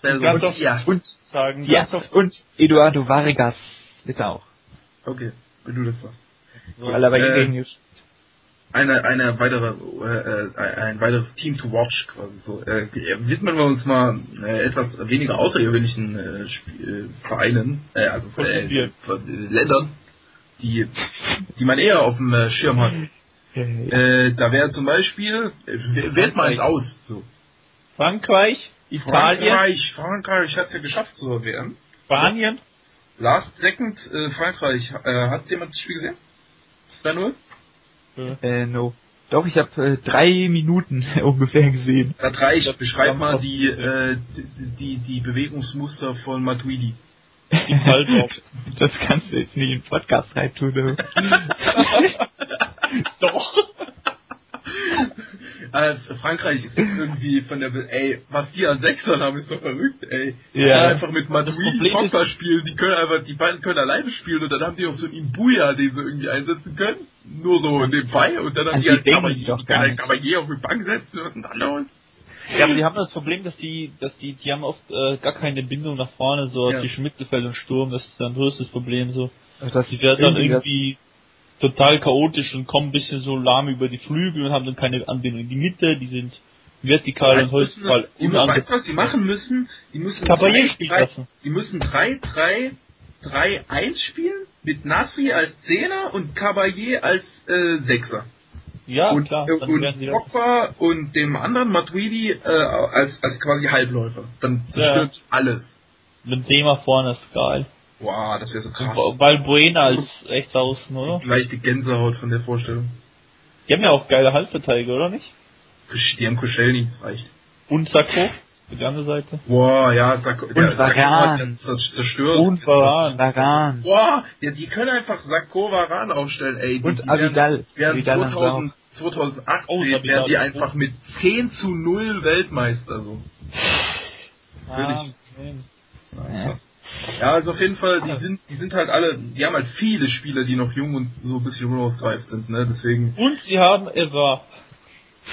Speaker 2: Also,
Speaker 1: Ganz oft-
Speaker 2: ja,
Speaker 3: Und
Speaker 1: Sagen,
Speaker 3: ja, und Eduardo Vargas bitte auch.
Speaker 2: okay, wenn du das sagst.
Speaker 3: Weil er bei
Speaker 2: Äh, Eine, eine weitere, äh, äh, ein weiteres Team to watch quasi so. Äh, widmen wir uns mal äh, etwas weniger außergewöhnlichen äh, Spiel, Vereinen, äh, also
Speaker 1: Von
Speaker 2: äh, äh, Ländern, die, die man eher auf dem äh, Schirm hat.
Speaker 3: Äh,
Speaker 2: Äh, da wäre zum Beispiel, äh, wählt mal eins aus. So.
Speaker 1: Frankreich, Italien,
Speaker 2: Frankreich, Frankreich hat es ja geschafft zur WM.
Speaker 1: Spanien,
Speaker 2: Last Second, äh, Frankreich. Äh, hat jemand das Spiel gesehen? 2-0?
Speaker 3: äh, no. Doch, ich habe äh, drei Minuten ungefähr gesehen.
Speaker 2: Hat reicht.
Speaker 1: Das
Speaker 2: Beschreib mal die, äh, die, die, Bewegungsmuster von Matuidi.
Speaker 3: Das kannst du jetzt nicht in den Podcast reintun. du.
Speaker 1: Doch.
Speaker 2: Äh, Frankreich ist irgendwie von der, ey, was die an Sechsern haben, ist doch verrückt, ey.
Speaker 3: Ja.
Speaker 2: Ja. Einfach mit Matuidi
Speaker 1: Problem
Speaker 2: Pogba spielen, die können einfach, die beiden können alleine spielen und dann haben die auch so einen Imbuya, den sie irgendwie einsetzen können. Nur so nebenbei und dann haben
Speaker 3: An
Speaker 2: die halt Cavalier,
Speaker 3: die
Speaker 2: können auf die Bank setzen, was ist denn da los?
Speaker 1: Ja, aber die haben das Problem, dass die, dass die, die haben oft äh, gar keine Bindung nach vorne, so
Speaker 2: Ja.
Speaker 1: zwischen Mittelfeld und Sturm, das ist ein größtes Problem, so.
Speaker 3: Das
Speaker 1: Die werden dann
Speaker 3: irgendwie das-
Speaker 1: irgendwie total chaotisch und kommen ein bisschen so lahm über die Flügel und haben dann keine Anbindung in die Mitte, die sind vertikal und horizontal
Speaker 2: weißt du, was sie machen müssen? Die müssen
Speaker 1: Cavalier
Speaker 2: drei- drei-
Speaker 1: lassen.
Speaker 2: Die müssen 3, 3, 3, 1 spielen mit Nasri als Zehner und Caballé als äh, Sechser.
Speaker 1: Ja,
Speaker 2: und
Speaker 1: klar.
Speaker 2: äh,
Speaker 1: Dann
Speaker 2: und Pogba und dem anderen Matuidi äh, als, als quasi Halbläufer. Dann zerstört alles.
Speaker 1: mit Thema vorne ist geil.
Speaker 2: Wow, das wäre so krass.
Speaker 1: Und Balbuena als rechts außen, oder?
Speaker 2: Leichte Gänsehaut von der Vorstellung.
Speaker 1: Die haben ja auch geile Halbverteidiger, oder nicht?
Speaker 2: Die haben Koscielny, das reicht.
Speaker 1: Und Sakko, für die andere Seite.
Speaker 2: Boah, ja, Sakko, der Sakko hat zerstört.
Speaker 1: Und Varane.
Speaker 3: Varan.
Speaker 2: Boah, ja, die können einfach Sakko Varan aufstellen, ey. Die,
Speaker 3: Und
Speaker 2: die werden-
Speaker 3: Avidal.
Speaker 2: Während
Speaker 3: Avidal haben sie
Speaker 2: 2000, 2018
Speaker 1: Oh,
Speaker 2: werden die einfach mit 10 zu 0 Weltmeister so. Völlig.
Speaker 3: Ja.
Speaker 2: Krass. Ja, also auf jeden Fall, die sind, die sind halt alle, die haben halt viele Spieler, die noch jung und so ein bisschen unausgereift sind, ne? Deswegen,
Speaker 1: Und sie haben Eva.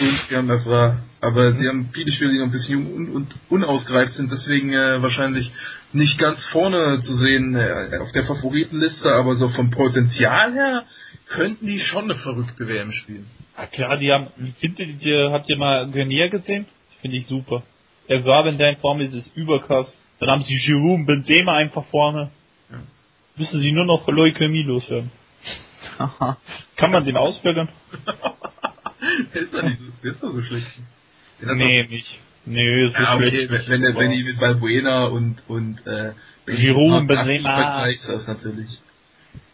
Speaker 2: und die haben war, aber sie haben viele Spieler, die noch ein bisschen jung und, und unausgereift sind, deswegen äh, wahrscheinlich nicht ganz vorne zu sehen äh, auf der Favoritenliste, aber so vom Potenzial her könnten die schon eine verrückte WM spielen.
Speaker 1: Ja klar, die haben, findet ihr, habt ihr mal Grenier gesehen? Finde ich super. Er war, wenn der in Form ist, ist überkrass. Dann haben sie Giroud und Benzema einfach vorne.
Speaker 2: Ja.
Speaker 1: Müssen sie nur noch Leukämie loswerden. Kann man den ausbürgern?
Speaker 2: der ist doch nicht so, der ist doch so schlecht.
Speaker 1: Nee, nicht. Nee, so
Speaker 2: doch, ja, okay,
Speaker 1: schlecht
Speaker 2: wenn,
Speaker 1: nicht,
Speaker 2: wenn, wenn die mit Valbuena und, und, äh,
Speaker 1: Giroud und
Speaker 2: Benzema vergleichst, das natürlich.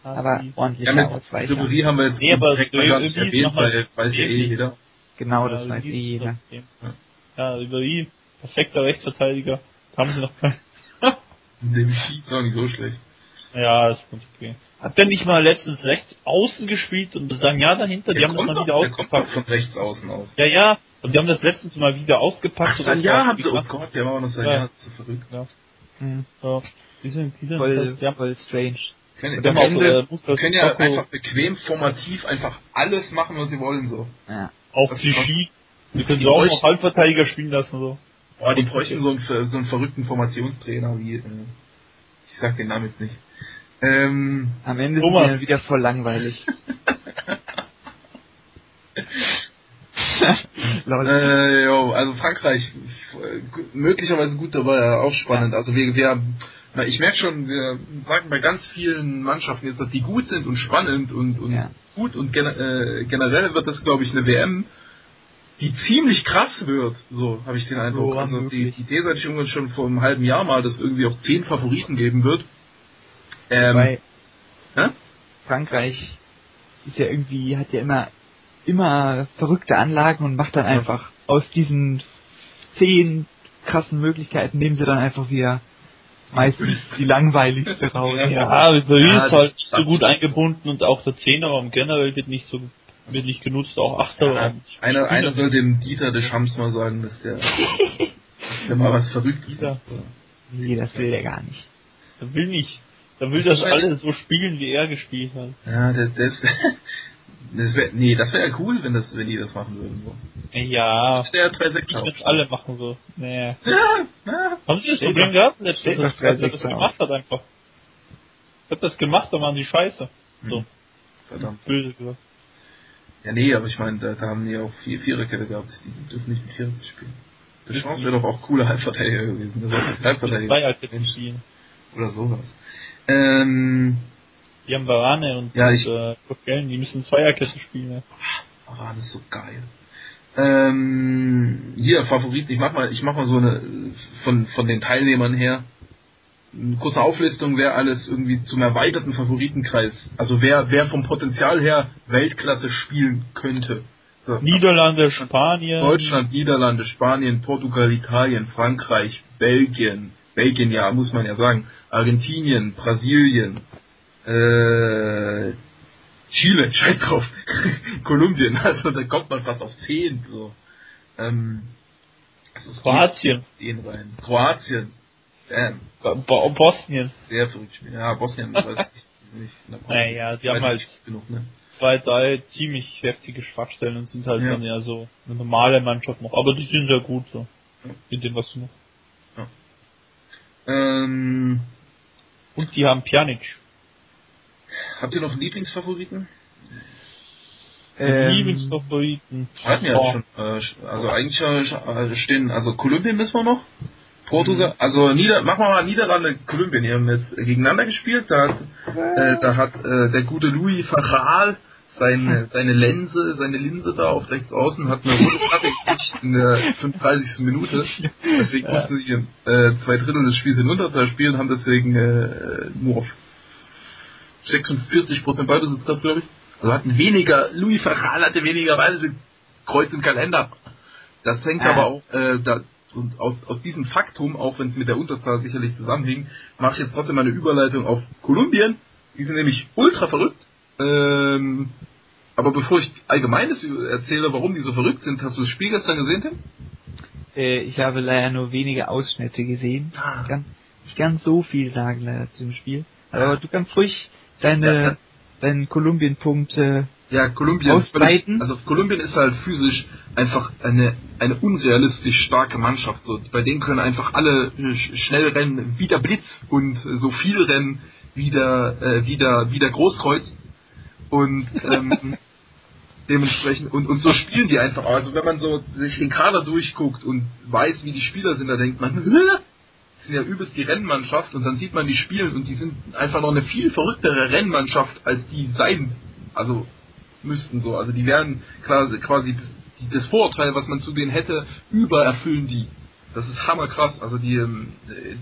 Speaker 3: Aber
Speaker 2: Ja,
Speaker 3: ordentlicher
Speaker 2: mit
Speaker 3: Ausweicher.
Speaker 2: Ribéry haben wir jetzt
Speaker 1: Nee, aber
Speaker 2: direkt mal gar nicht
Speaker 1: ist
Speaker 2: erwähnt, weil weiß ja eh jeder.
Speaker 3: Genau,
Speaker 1: Ja,
Speaker 3: das weiß eh
Speaker 1: ist
Speaker 3: jeder.
Speaker 1: Ja, über ihn. Perfekter Rechtsverteidiger. Haben sie noch keinen.
Speaker 2: Dem ist auch nicht so schlecht.
Speaker 1: Ja, ist gut okay. Hat der nicht mal letztens rechts außen gespielt und sagen ja dahinter? Die
Speaker 2: Der
Speaker 1: haben das
Speaker 2: kommt,
Speaker 1: mal wieder
Speaker 2: der kommt doch
Speaker 1: ausgepackt.
Speaker 2: von rechts außen auf.
Speaker 1: Ja, ja. Und die haben das letztens mal wieder ausgepackt.
Speaker 2: Ach,
Speaker 1: und
Speaker 2: sein
Speaker 1: das
Speaker 2: Jahr haben sie, oh. Gott, der war auch noch sein
Speaker 1: Ja.
Speaker 2: Jahr, das ist so verrückt.
Speaker 3: Hm.
Speaker 1: Ja. Die sind, die sind,
Speaker 3: Voll,
Speaker 1: das, die haben,
Speaker 3: voll strange.
Speaker 2: Können, am
Speaker 1: auch,
Speaker 2: Ende,
Speaker 1: äh, Musa
Speaker 2: können ja einfach bequem formativ einfach alles machen, was sie wollen, so.
Speaker 3: Ja.
Speaker 1: auch
Speaker 2: das
Speaker 1: die. Ski. Die können
Speaker 2: Die
Speaker 1: sie auch noch Halbverteidiger spielen lassen, so.
Speaker 2: Boah, die bräuchten so einen, so einen verrückten Formationstrainer wie, äh, ich sag den Namen jetzt nicht. Ähm,
Speaker 3: Am Ende
Speaker 1: Thomas.
Speaker 3: sind sie wieder voll langweilig.
Speaker 2: Äh, jo, also Frankreich, äh, möglicherweise gut dabei, ja, auch spannend. Also wir, wir Na, ich merke schon, wir sagen bei ganz vielen Mannschaften jetzt, dass die gut sind und spannend und, und ja. gut und gen äh, generell wird das, glaube ich, eine WM, die ziemlich krass wird, so habe ich den Eindruck. Oh, also die, die These hatte ich irgendwann schon vor einem halben Jahr mal, dass es irgendwie auch zehn Favoriten geben wird.
Speaker 3: Ähm, Weil Frankreich ist ja irgendwie, hat ja immer immer verrückte Anlagen und macht dann einfach aus diesen zehn krassen Möglichkeiten nehmen sie dann einfach wieder meistens die langweiligste raus.
Speaker 1: Ja, aber Paris ja, ist halt nicht so gut eingebunden und auch der Zehnerraum generell wird nicht so wird nicht genutzt, auch Achterraum.
Speaker 2: Ja, einer, einer soll dem Dieter de Schams mal sagen, dass der, dass der mal was Verrücktes
Speaker 3: sagt. Nee, das will der gar nicht.
Speaker 1: Der will nicht. Der will das, das alles so spielen, wie er gespielt hat.
Speaker 2: Ja, der, der ist, das wär, nee, das wäre ja cool, wenn das, wenn die das machen würden. So.
Speaker 1: Ja.
Speaker 2: Das wäre 3-6
Speaker 1: Ich alle machen so. Nee. Ja, ja. Haben Sie das Problem gehabt letztes Mal, dass er das gemacht hat einfach? Ich hab das gemacht, da waren die scheiße. So. Hm.
Speaker 2: Verdammt. Böse gesagt. Ja, nee, aber ich meine, da, da, haben die auch vier Viererkette gehabt. Die dürfen nicht mit Viererkette spielen. Der Chance wäre doch auch cooler Halbverteidiger gewesen. Das ist Halbverteidiger. Zwei Halbketten spielen. Oder sowas. Ähm,
Speaker 1: die haben Varane und,
Speaker 2: ja, ich,
Speaker 1: äh, die müssen Zweierkette spielen. Ja.
Speaker 2: Varane ist so geil. Ähm, hier, Favorit, ich mach mal, ich mach mal so eine, von, von den Teilnehmern her, eine kurze Auflistung, wer alles irgendwie zum erweiterten Favoritenkreis, also wer, wer vom Potenzial her Weltklasse spielen könnte.
Speaker 1: So, Niederlande, Spanien.
Speaker 2: Deutschland, Niederlande, Spanien, Portugal, Italien, Frankreich, Belgien, Belgien ja, muss man ja sagen, Argentinien, Brasilien, äh, Chile, scheiß drauf, Kolumbien, also da kommt man fast auf 10. So. Ähm,
Speaker 1: also Kroatien.
Speaker 2: Den rein. Kroatien.
Speaker 1: Bam. Bo Bosnien.
Speaker 2: Sehr verrückt. Ja, Bosnien weiß
Speaker 1: ich nicht. Naja, die haben halt genug, ne? zwei, drei ziemlich heftige Schwachstellen und sind halt ja. dann ja so eine normale Mannschaft noch. Aber die sind sehr gut so. Ja. In dem, was du noch. Ja.
Speaker 2: Ähm,
Speaker 1: und die haben Pjanic.
Speaker 2: Habt ihr noch Lieblingsfavoriten?
Speaker 1: Ähm, Lieblingsfavoriten.
Speaker 2: Hatten ja oh. schon. Äh, also eigentlich äh, stehen, also Kolumbien müssen wir noch. Portugal, mhm. also Nieder, machen wir mal Niederlande, Kolumbien, die haben jetzt gegeneinander gespielt. Da hat, äh, da hat äh, der gute Louis Fachal seine, seine Linse, seine Linse da auf rechts außen hat eine rote Karte gekriegt in der 35. Minute. Deswegen ja. mussten sie äh, zwei Drittel des Spiels in Unterzahl spielen, haben deswegen äh, nur auf 46% Ballbesitz gehabt, glaube ich. Also hatten weniger, Louis Fachal hatte weniger Ballbesitz, Kreuz im Kalender. Das hängt ah. aber auch, äh, da, und aus, aus diesem Faktum, auch wenn es mit der Unterzahl sicherlich zusammenhing, mache ich jetzt trotzdem eine Überleitung auf Kolumbien. Die sind nämlich ultra verrückt. Ähm, aber bevor ich allgemeines erzähle, warum die so verrückt sind, hast du das Spiel gestern gesehen, Tim?
Speaker 3: Äh, ich habe leider nur wenige Ausschnitte gesehen. Ah. Ich kann nicht ganz so viel sagen leider zu dem Spiel. Aber du kannst ruhig deine, ja, ja. deinen Kolumbien-Punkt äh,
Speaker 2: ja, Kolumbien ausbreiten. also Kolumbien ist halt physisch einfach eine, eine unrealistisch starke Mannschaft. So, bei denen können einfach alle schnell rennen, wie der Blitz und so viel rennen wie der, äh, wie der, wie der Großkreuz. Und ähm, dementsprechend, und, und so spielen die einfach. Also wenn man so sich den Kader durchguckt und weiß, wie die Spieler sind, da denkt man, sind ja übelst die Rennmannschaft und dann sieht man die spielen und die sind einfach noch eine viel verrücktere Rennmannschaft, als die sein, also müssten so. Also die werden quasi, das, das Vorurteil, was man zu denen hätte, übererfüllen die. Das ist hammerkrass. Also die, ähm,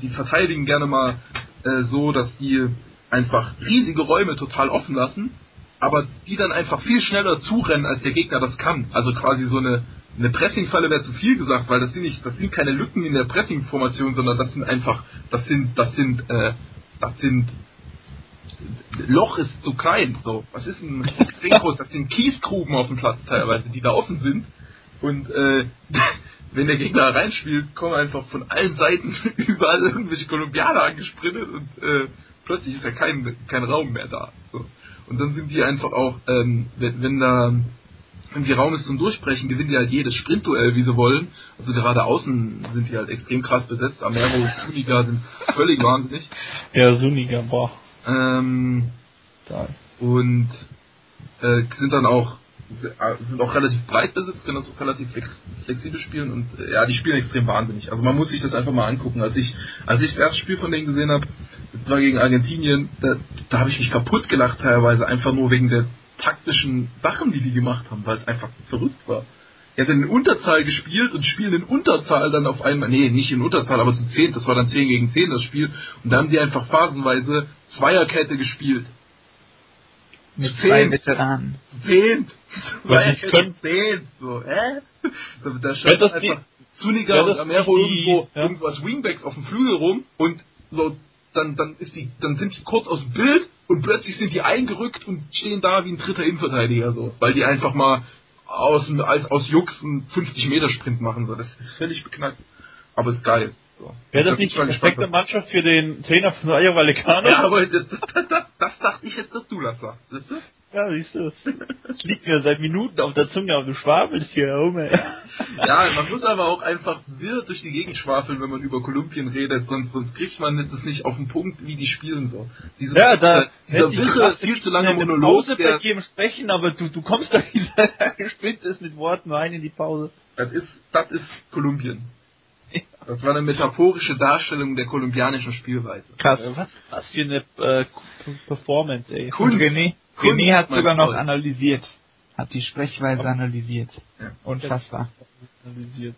Speaker 2: die verteidigen gerne mal äh, so, dass die einfach riesige Räume total offen lassen, aber die dann einfach viel schneller zurennen, als der Gegner das kann. Also quasi so eine eine Pressingfalle wäre zu viel gesagt, weil das sind nicht, das sind keine Lücken in der Pressingformation, sondern das sind einfach, das sind, das sind, äh, das sind Loch ist zu klein. So, was ist ein extrem groß? Das sind Kiesgruben auf dem Platz teilweise, die da offen sind. Und äh, wenn der Gegner reinspielt, kommen einfach von allen Seiten überall irgendwelche Kolumbianer angesprintet und äh, plötzlich ist ja kein, kein Raum mehr da. So. Und dann sind die einfach auch, ähm, wenn, wenn da irgendwie Raum ist zum Durchbrechen, gewinnen die halt jedes Sprintduell, wie sie wollen. Also gerade außen sind die halt extrem krass besetzt. Amero und Suniga sind völlig wahnsinnig.
Speaker 1: Ja, Suniga, boah.
Speaker 2: Ähm, und äh, sind dann auch sind auch relativ breit besetzt, können das auch relativ flexibel spielen und äh, ja, die spielen extrem wahnsinnig. Also man muss sich das einfach mal angucken. Als ich, als ich das erste Spiel von denen gesehen habe, das war gegen Argentinien, da, da habe ich mich kaputt gelacht teilweise, einfach nur wegen der taktischen Sachen, die die gemacht haben, weil es einfach verrückt war. Er hat in Unterzahl gespielt und spielen in Unterzahl dann auf einmal, nee, nicht in Unterzahl, aber zu 10, das war dann 10 gegen 10 das Spiel. Und da haben die einfach phasenweise Zweierkette gespielt.
Speaker 3: Mit zu zwei Veteranen.
Speaker 2: Zu zehnt.
Speaker 1: Weil ich könnte
Speaker 2: zehnt. So, hä? Da, da stand einfach Zuniga und Amero irgendwo, ja. irgendwo als Wingbacks auf dem Flügel rum und so, dann, dann ist die, dann sind die kurz aus dem Bild und plötzlich sind die eingerückt und stehen da wie ein dritter Innenverteidiger so, weil die einfach mal aus, aus Jux einen 50 Meter Sprint machen so. Das ist völlig beknackt. Aber ist geil. So.
Speaker 1: Wäre das nicht die perfekte Mannschaft für den Trainer von Rayo Vallecano?
Speaker 2: Ja, aber das, das, das, das, dachte ich jetzt, dass du das sagst, weißt du?
Speaker 1: Ja, siehst du. Es liegt mir seit Minuten auf der Zunge, aber du schwabelst hier herum, ey.
Speaker 2: Ja, man muss aber auch einfach wirr durch die Gegend schwafeln, wenn man über Kolumbien redet, sonst, sonst kriegt man das nicht auf den Punkt, wie die spielen so.
Speaker 1: Diese, ja, da
Speaker 2: dieser wirre, viel zu lange Monolog.
Speaker 1: Pause der, bei jedem sprechen, aber du, du kommst da wieder gespinnt ist mit Worten rein in die Pause.
Speaker 2: Das ist, das ist Kolumbien. Das war eine metaphorische Darstellung der kolumbianischen Spielweise.
Speaker 1: Krass. Was, was für eine äh, Performance, ey.
Speaker 3: Kunst. René, hat sogar noch analysiert. Hat die Sprechweise okay. analysiert. Ja. Unfassbar. Analysiert.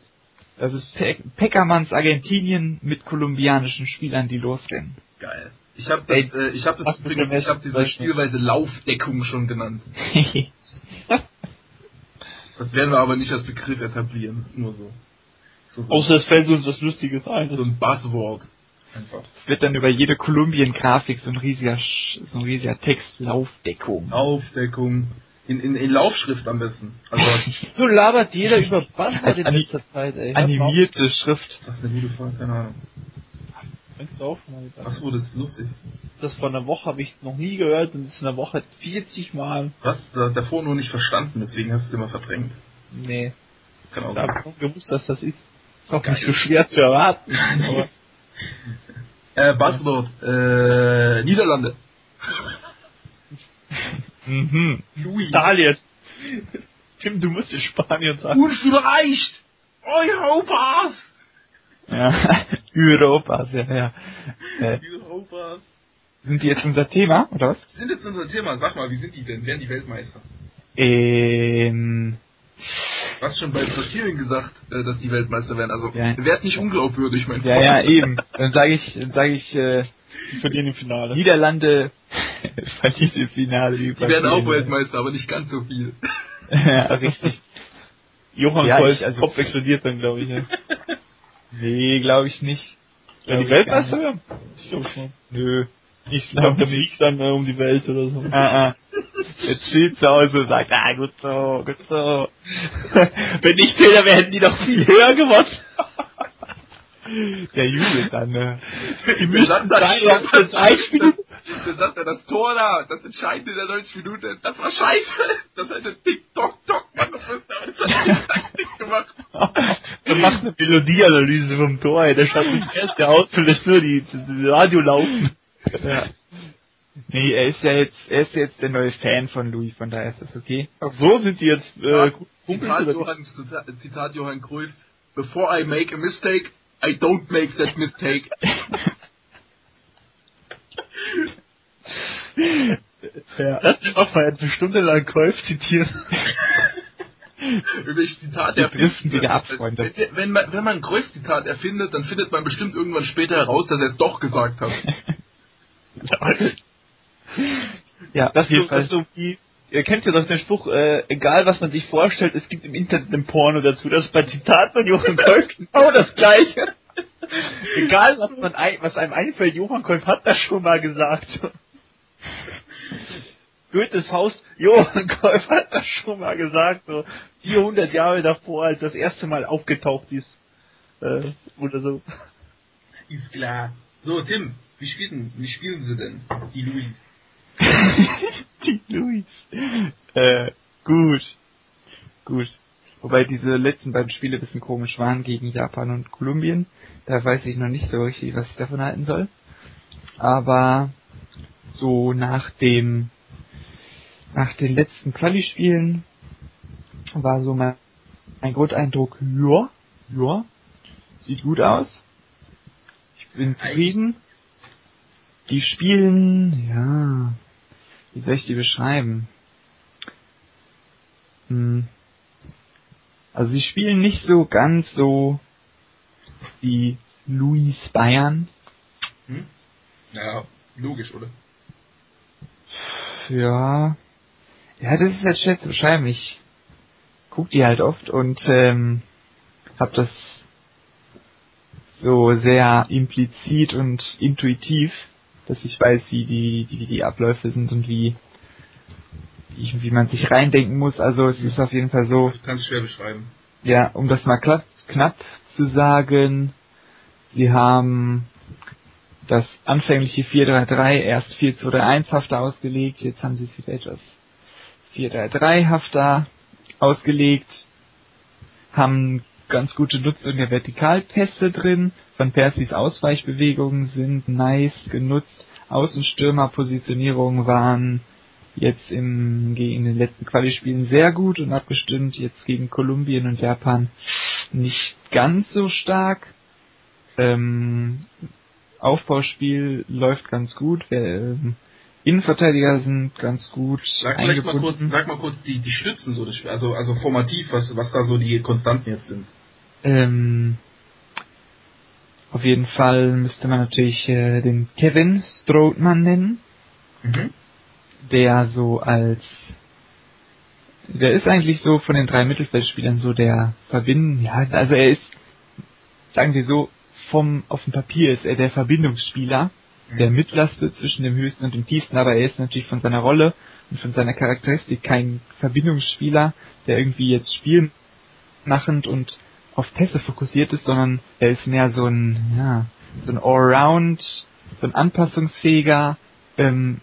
Speaker 3: Das ist Pe Peckermanns Argentinien mit kolumbianischen Spielern, die losrennen.
Speaker 2: Geil. Ich habe das, äh, ich habe das übrigens, ich habe diese Spielweise Laufdeckung schon genannt. das werden wir aber nicht als Begriff etablieren, das ist nur so.
Speaker 1: so, so. Außer es fällt uns was Lustiges ein.
Speaker 2: So ein Buzzword.
Speaker 3: Einfach. Es wird dann über jede Kolumbien-Grafik so ein riesiger, so ein riesiger Text, Laufdeckung.
Speaker 2: Laufdeckung. In, in, in Laufschrift am besten. Also
Speaker 1: so labert jeder über Buzzword in letzter Zeit, ey.
Speaker 3: Animierte Schrift.
Speaker 2: Das ist eine gute Frage, keine Ahnung.
Speaker 1: Denkst du mal
Speaker 2: gedacht? Achso, das ist lustig.
Speaker 1: Das von einer Woche habe ich noch nie gehört und das ist in einer Woche 40 Mal.
Speaker 2: Was? Da, davor nur nicht verstanden, deswegen hast du es immer verdrängt.
Speaker 1: Nee. Kann auch sein. Ich habe gewusst, dass das ist. Ist auch Geil. nicht so schwer zu erwarten.
Speaker 2: äh, Buzzword. Äh, Niederlande.
Speaker 1: mhm. Louis. Italien. Tim, du musst in Spanien sagen.
Speaker 2: Und vielleicht Europas.
Speaker 3: Ja, Europas, ja, ja. Äh,
Speaker 2: Europas.
Speaker 3: Sind die jetzt unser Thema, oder was?
Speaker 2: Sind jetzt unser Thema. Sag mal, wie sind die denn? Werden die Weltmeister?
Speaker 3: Ähm,
Speaker 2: Du hast schon bei Brasilien gesagt, äh, dass die Weltmeister werden. Also ja. werd nicht unglaubwürdig, mein
Speaker 3: Freund. Ja, ja, eben. Dann sage ich, dann sage ich, äh,
Speaker 1: die verlieren im Finale.
Speaker 3: Niederlande verliert im Finale.
Speaker 2: Die, die werden auch Weltmeister, aber nicht ganz so viel.
Speaker 3: ja, richtig.
Speaker 1: Johann ja, Kolz also, Kopf explodiert dann, glaube ich. Ja.
Speaker 3: nee, glaube ich nicht.
Speaker 1: Ja, die Weltmeister werden? Ich glaube schon.
Speaker 3: Nö.
Speaker 1: Ich glaube, der fliegt dann äh, um die Welt oder so.
Speaker 3: Ah, ah. Jetzt chillt zu Hause und sagt, ah, gut so, gut so. Wenn nicht Fehler wäre, hätten die doch viel höher gewonnen. Der jubelt dann, ne?
Speaker 2: Die müssen drei den Einspiel. Der sagt ja, das Tor da, das Entscheidende in der 90 Minuten, das war scheiße. Das hätte Tick-Tock-Tock machen müssen, das hat nicht gemacht.
Speaker 1: Der macht eine Melodieanalyse vom Tor, ey. Der schafft das erste aus und lässt nur die, die Radio laufen.
Speaker 3: Ja. Nee, er ist ja jetzt, er ist jetzt der neue Fan von Louis, von daher ist das okay.
Speaker 1: Ach so, sind die jetzt, äh,
Speaker 2: Zitat, Johann, Zitat Johann Cruyff, before I make a mistake, I don't make that mistake.
Speaker 1: ja. Lass mich auch mal jetzt eine Stunde lang Cruyff zitieren.
Speaker 2: Welches Zitat
Speaker 3: Freunde.
Speaker 2: Wenn, wenn man, wenn man ein Cruyff-Zitat erfindet, dann findet man bestimmt irgendwann später heraus, dass er es doch gesagt hat.
Speaker 1: ja, das ist so wie, ihr kennt ja doch den Spruch, äh, egal was man sich vorstellt, es gibt im Internet ein Porno dazu. Das ist bei Zitat von Johann Kolb genau das gleiche. egal was man ein, was einem einfällt, Johann Kolb hat das schon mal gesagt. Goethes Faust, Johann Kolb hat das schon mal gesagt, so 400 Jahre davor, als das erste Mal aufgetaucht ist. Äh, oder so.
Speaker 2: Ist klar. So, Tim, wie spielen, wie spielen sie denn, die Louis?
Speaker 3: die Louis. Äh, gut. Gut. Wobei diese letzten beiden Spiele ein bisschen komisch waren gegen Japan und Kolumbien. Da weiß ich noch nicht so richtig, was ich davon halten soll. Aber so nach dem nach den letzten Quali-Spielen war so mein, mein Grundeindruck, ja, ja, sieht gut aus. Ich bin zufrieden. Die spielen, ja, wie soll ich die beschreiben? Hm. Also sie spielen nicht so ganz so wie Luis Bayern.
Speaker 2: Hm? Naja, logisch, oder?
Speaker 3: Ja. Ja, das ist halt schwer zu beschreiben. Ich guck die halt oft und ähm, hab das so sehr implizit und intuitiv, dass ich weiß, wie die, die, wie die Abläufe sind und wie, wie, wie man sich reindenken muss. Also es ist auf jeden Fall so.
Speaker 2: Kannst schwer beschreiben.
Speaker 3: Ja, um das mal knapp, knapp zu sagen, sie haben das anfängliche 433 erst 4231 hafter ausgelegt, jetzt haben sie es wieder etwas 433 hafter ausgelegt, haben ganz gute Nutzung der Vertikalpässe drin, von Persis Ausweichbewegungen sind nice genutzt, Außenstürmerpositionierungen waren jetzt im, gegen den letzten Quali-Spielen sehr gut und abgestimmt, jetzt gegen Kolumbien und Japan nicht ganz so stark. Ähm, Aufbauspiel läuft ganz gut. Ähm, Innenverteidiger sind ganz gut.
Speaker 2: Sag vielleicht mal kurz, sag mal kurz die, die Stützen so, also, also formativ, was, was da so die Konstanten jetzt sind.
Speaker 3: Ähm, auf jeden Fall müsste man natürlich äh, den Kevin Strootman nennen. Mhm. Der so als der ist eigentlich so von den drei Mittelfeldspielern so der Verbinden, ja, also er ist, sagen wir so, vom, auf dem Papier ist er der Verbindungsspieler, der mitlastet zwischen dem höchsten und dem tiefsten, aber er ist natürlich von seiner Rolle und von seiner Charakteristik kein Verbindungsspieler, der irgendwie jetzt spielmachend und auf Pässe fokussiert ist, sondern er ist mehr so ein, ja, so ein Allround, so ein anpassungsfähiger, ähm,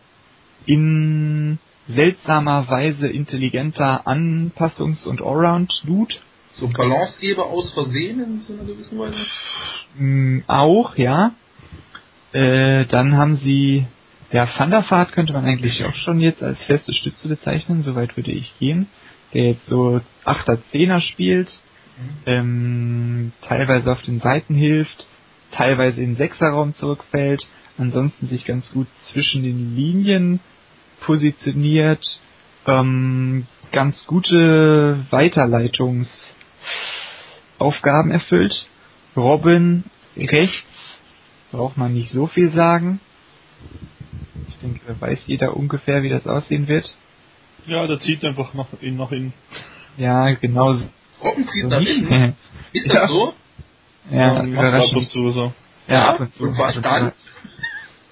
Speaker 3: in seltsamer Weise intelligenter Anpassungs- und Allround-Dude.
Speaker 2: So Balancegeber aus Versehen in so einer gewissen Weise?
Speaker 3: Mm, auch, ja. Äh, dann haben sie, ja, Thunderfahrt könnte man eigentlich auch schon jetzt als feste Stütze bezeichnen, soweit würde ich gehen. Der jetzt so 8er, 10er spielt. Ähm, teilweise auf den Seiten hilft, teilweise in Sechserraum zurückfällt, ansonsten sich ganz gut zwischen den Linien positioniert, ähm, ganz gute Weiterleitungsaufgaben erfüllt. Robin rechts braucht man nicht so viel sagen. Ich denke, weiß jeder ungefähr, wie das aussehen wird.
Speaker 1: Ja, der zieht einfach nach innen nach innen.
Speaker 3: Ja, genau.
Speaker 2: Robin zieht so nach innen. Ist das ja. so?
Speaker 3: Ja,
Speaker 1: und zu so.
Speaker 3: Ja, ab und zu.
Speaker 2: Und was dann?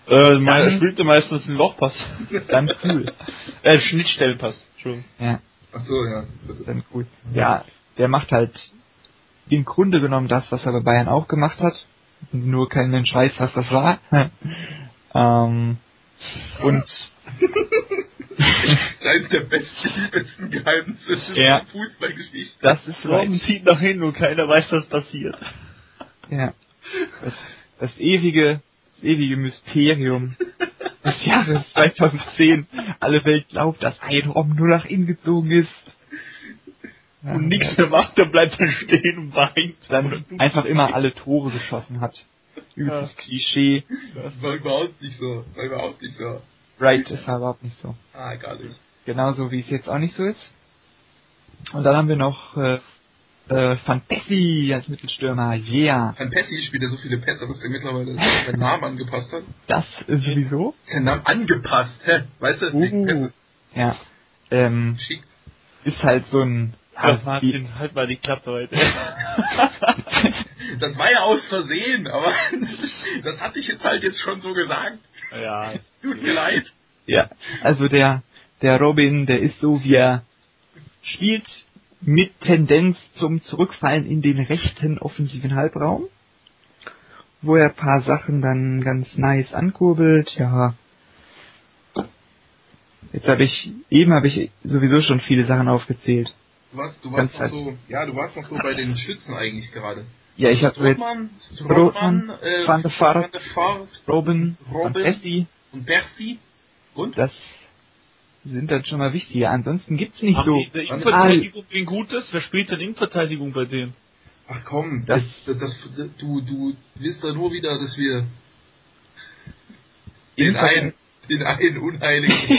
Speaker 1: Äh, man spielte meistens einen Lochpass.
Speaker 3: Dann cool.
Speaker 1: äh, Schnittstellenpass. Entschuldigung.
Speaker 3: Ja.
Speaker 2: Ach so, ja. Das
Speaker 3: wird dann cool. Ja, der macht halt im Grunde genommen das, was er bei Bayern auch gemacht hat. Nur kein Mensch weiß, was das war. ähm, und
Speaker 2: eines der besten, besten Geheimnisse
Speaker 3: ja,
Speaker 2: der Fußballgeschichte.
Speaker 3: Das ist
Speaker 1: Robben zieht nach hin und keiner weiß, was passiert.
Speaker 3: Ja. Das, das ewige das ewige Mysterium des Jahres 2010. Alle Welt glaubt, dass ein Rom nur nach innen gezogen ist.
Speaker 1: Ja, und nichts mehr macht, der bleibt dann stehen und weint.
Speaker 3: Dann einfach immer alle Tore geschossen hat. Übelstes ja. Klischee.
Speaker 2: Das war überhaupt nicht so. War überhaupt nicht so.
Speaker 3: Right, das war überhaupt nicht so.
Speaker 2: Ah, gar nicht.
Speaker 3: Genauso wie es jetzt auch nicht so ist. Und dann haben wir noch äh, äh, Van Persie als Mittelstürmer, yeah.
Speaker 2: Van Persie spielt ja so viele Pässe, dass er mittlerweile seinen Namen angepasst hat.
Speaker 3: Das sowieso?
Speaker 2: Sein Namen angepasst, hä? Weißt du, uh, Pässe.
Speaker 3: Ja. Ähm,
Speaker 2: Schick.
Speaker 3: Ist halt so ein...
Speaker 1: Ja, Martin, halt mal die Klappe heute.
Speaker 2: das war ja aus Versehen, aber das hatte ich jetzt halt jetzt schon so gesagt.
Speaker 1: Ja.
Speaker 2: Tut mir leid.
Speaker 3: Ja, also der, der Robin, der ist so, wie er spielt, mit Tendenz zum Zurückfallen in den rechten offensiven Halbraum, wo er ein paar Sachen dann ganz nice ankurbelt. Ja, jetzt habe ich eben habe ich sowieso schon viele Sachen aufgezählt.
Speaker 2: Du warst, du warst noch so, ja, du warst noch so bei den Schützen eigentlich gerade.
Speaker 3: Ja, ich habe jetzt
Speaker 2: Strootman,
Speaker 3: äh, Van der Vaart, Robin,
Speaker 2: Robin
Speaker 3: Percy
Speaker 2: und Percy und
Speaker 3: das sind dann schon mal wichtiger. Ansonsten gibt's nicht
Speaker 1: Haben
Speaker 3: so.
Speaker 1: die der Innenverteidigung wen Gutes? Wer spielt denn Innenverteidigung bei denen?
Speaker 2: Ach komm,
Speaker 3: Das-
Speaker 2: das, das, das, du, du willst da nur wieder, dass wir den einen, den einen Unheiligen.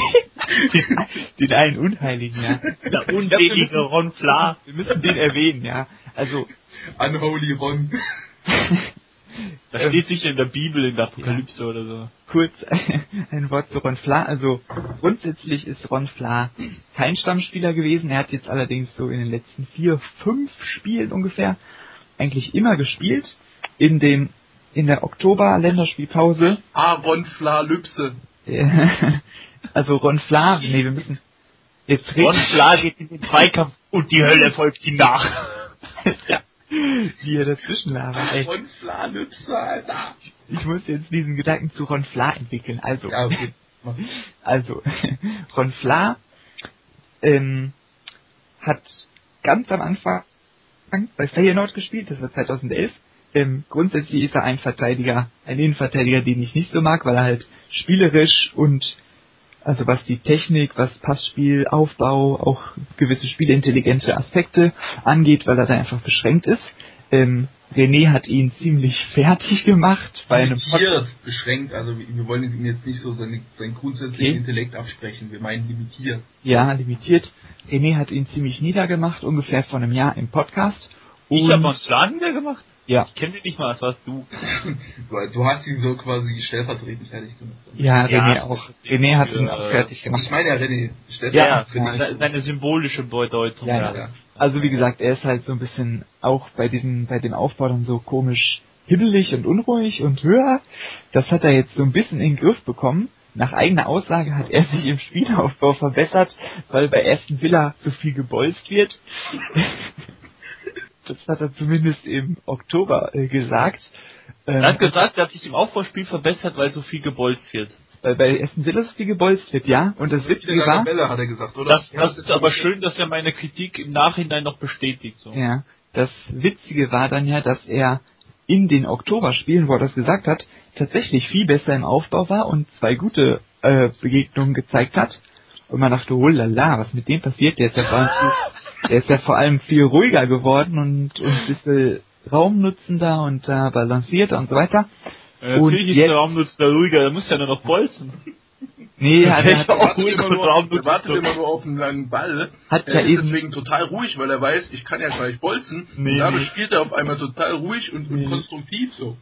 Speaker 3: den einen Unheiligen, ja.
Speaker 1: Der unselige
Speaker 3: müssen-
Speaker 1: Ron Fla.
Speaker 3: Wir müssen den erwähnen, ja. Also,
Speaker 2: Unholy Ron.
Speaker 1: Das
Speaker 3: Ähm,
Speaker 1: steht sicher in der Bibel, in der Apokalypse oder so.
Speaker 3: kurz ein Wort zu Ron Fla. Also grundsätzlich ist Ron Fla kein Stammspieler gewesen. Er hat jetzt allerdings so in den letzten vier, fünf Spielen ungefähr eigentlich immer gespielt. In dem in der Oktober-Länderspielpause.
Speaker 2: Aaron Flalypse.
Speaker 3: also Ron Fla, nee, wir müssen jetzt
Speaker 1: Ron
Speaker 3: reden,
Speaker 1: Fla geht in den Zweikampf und die Hölle folgt ihm nach.
Speaker 3: ja, wie er dazwischen labert. Ey,
Speaker 2: Aaron Flalypse, Alter.
Speaker 3: ich muss jetzt diesen Gedanken zu Ron Fla entwickeln. Also,
Speaker 2: Ja, okay.
Speaker 3: Also, Ron Fla ähm, hat ganz am Anfang bei Feyenoord gespielt, das war 2011. Ähm, grundsätzlich ist er ein Verteidiger, ein Innenverteidiger, den ich nicht so mag, weil er halt spielerisch und also was die Technik, was Passspiel, Aufbau, auch gewisse spielintelligente Aspekte angeht, weil er da einfach beschränkt ist. Ähm, René hat ihn ziemlich fertig gemacht bei einem
Speaker 2: limitiert, beschränkt. Also wir wollen ihm jetzt nicht so seine, seinen grundsätzlichen
Speaker 3: Okay.
Speaker 2: Intellekt absprechen. Wir meinen limitiert.
Speaker 3: Ja, limitiert. René hat ihn ziemlich niedergemacht, ungefähr vor einem Jahr im Podcast.
Speaker 1: Ich
Speaker 3: Und-
Speaker 1: hab Ron Fla wieder gemacht.
Speaker 3: Ja,
Speaker 1: Ich kenne den nicht mal, das warst du.
Speaker 2: Weil Du hast ihn so quasi stellvertretend fertig gemacht.
Speaker 3: ja,
Speaker 1: Ja,
Speaker 3: René auch. René hat ihn
Speaker 1: äh,
Speaker 3: auch fertig
Speaker 2: Ich
Speaker 3: gemacht.
Speaker 2: meine ja René.
Speaker 3: Ja,
Speaker 2: Stellvertretend.
Speaker 1: se- seine symbolische Bedeutung.
Speaker 3: Ja, ja.
Speaker 2: ja.
Speaker 3: Also wie gesagt, er ist halt so ein bisschen auch bei diesem, bei dem Aufbau dann so komisch hibbelig und unruhig und höher. Das hat er jetzt so ein bisschen in den Griff bekommen. Nach eigener Aussage hat er sich im Spielaufbau verbessert, weil bei Aston Villa zu viel gebolzt wird. Das hat er zumindest im Oktober äh, gesagt. Ähm,
Speaker 1: Er hat gesagt, er hat sich im Aufbauspiel verbessert, weil so viel gebolzt wird.
Speaker 3: weil bei Aston Villa so viel gebolzt wird, ja. Und das Witzige war,
Speaker 2: Bälle, hat er gesagt, oder?
Speaker 1: Das,
Speaker 2: Ja,
Speaker 1: das ist aber schön, dass er meine Kritik im Nachhinein noch bestätigt. So.
Speaker 3: Ja, das Witzige war dann ja, dass er in den Oktoberspielen, wo er das gesagt hat, tatsächlich viel besser im Aufbau war und zwei gute äh, Begegnungen gezeigt hat. Und man dachte, oh la la, was mit dem passiert? Der ist ja vor der ist ja vor allem viel ruhiger geworden und, und ein bisschen raumnutzender und äh, balancierter und so weiter.
Speaker 1: Äh,
Speaker 3: Und
Speaker 1: Natürlich ist
Speaker 3: jetzt-
Speaker 1: der Raumnutzender ruhiger, der muss ja nur noch bolzen.
Speaker 3: Nee, also er hat,
Speaker 2: Der wartet,
Speaker 1: cool,
Speaker 2: immer nur, der wartet immer nur auf einen langen Ball.
Speaker 3: Hat
Speaker 2: er
Speaker 3: ja
Speaker 2: ist
Speaker 3: eben-
Speaker 2: deswegen total ruhig, weil er weiß, ich kann ja gleich bolzen.
Speaker 3: Nee,
Speaker 2: und dadurch
Speaker 3: nee.
Speaker 2: spielt er auf einmal total ruhig und, und
Speaker 3: Nee.
Speaker 2: konstruktiv so.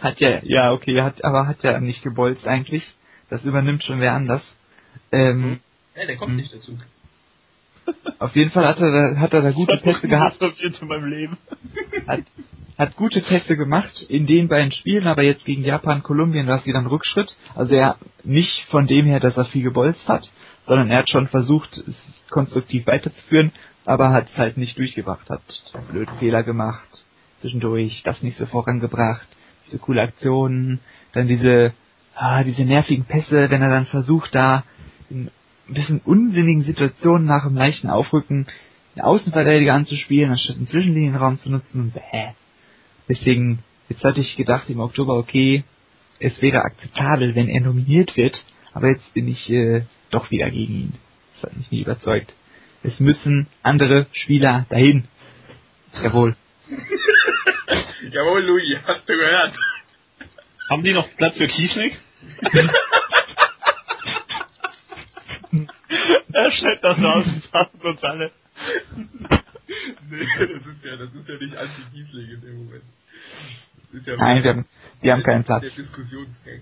Speaker 3: hat ja, ja, okay, hat, aber hat ja nicht gebolzt eigentlich. Das übernimmt schon wer anders. Ähm,
Speaker 2: Ja, der kommt
Speaker 3: Hm.
Speaker 2: nicht dazu.
Speaker 3: Auf jeden Fall hat er, da- hat er da gute Pässe gehabt.
Speaker 1: In meinem Leben.
Speaker 3: hat, hat gute Pässe gemacht in den beiden Spielen, aber jetzt gegen Japan, Kolumbien war es wieder ein Rückschritt. Also er nicht von dem her, dass er viel gebolzt hat, sondern er hat schon versucht, es konstruktiv weiterzuführen, aber hat es halt nicht durchgebracht, hat blöde Fehler gemacht, zwischendurch das nicht so vorangebracht, diese coole Aktionen, dann diese, ah, diese nervigen Pässe, wenn er dann versucht, da in ein bisschen unsinnigen Situationen nach dem leichten Aufrücken einen Außenverteidiger anzuspielen, anstatt einen Zwischenlinienraum zu nutzen und bäh. Deswegen, jetzt hatte ich gedacht im Oktober, okay, es wäre akzeptabel, wenn er nominiert wird, aber jetzt bin ich äh, doch wieder gegen ihn. Das hat mich nie überzeugt. Es müssen andere Spieler dahin. Jawohl.
Speaker 2: Jawohl, Louis, hast du gehört?
Speaker 1: Haben die noch Platz für Kiesnick? das aus und sagt uns alle.
Speaker 2: nee, das ist ja, das ist ja nicht Anti-Giesling in dem Moment. Das ist ja
Speaker 3: Nein, wir haben, die haben keinen Platz.
Speaker 2: Der Diskussionsgang.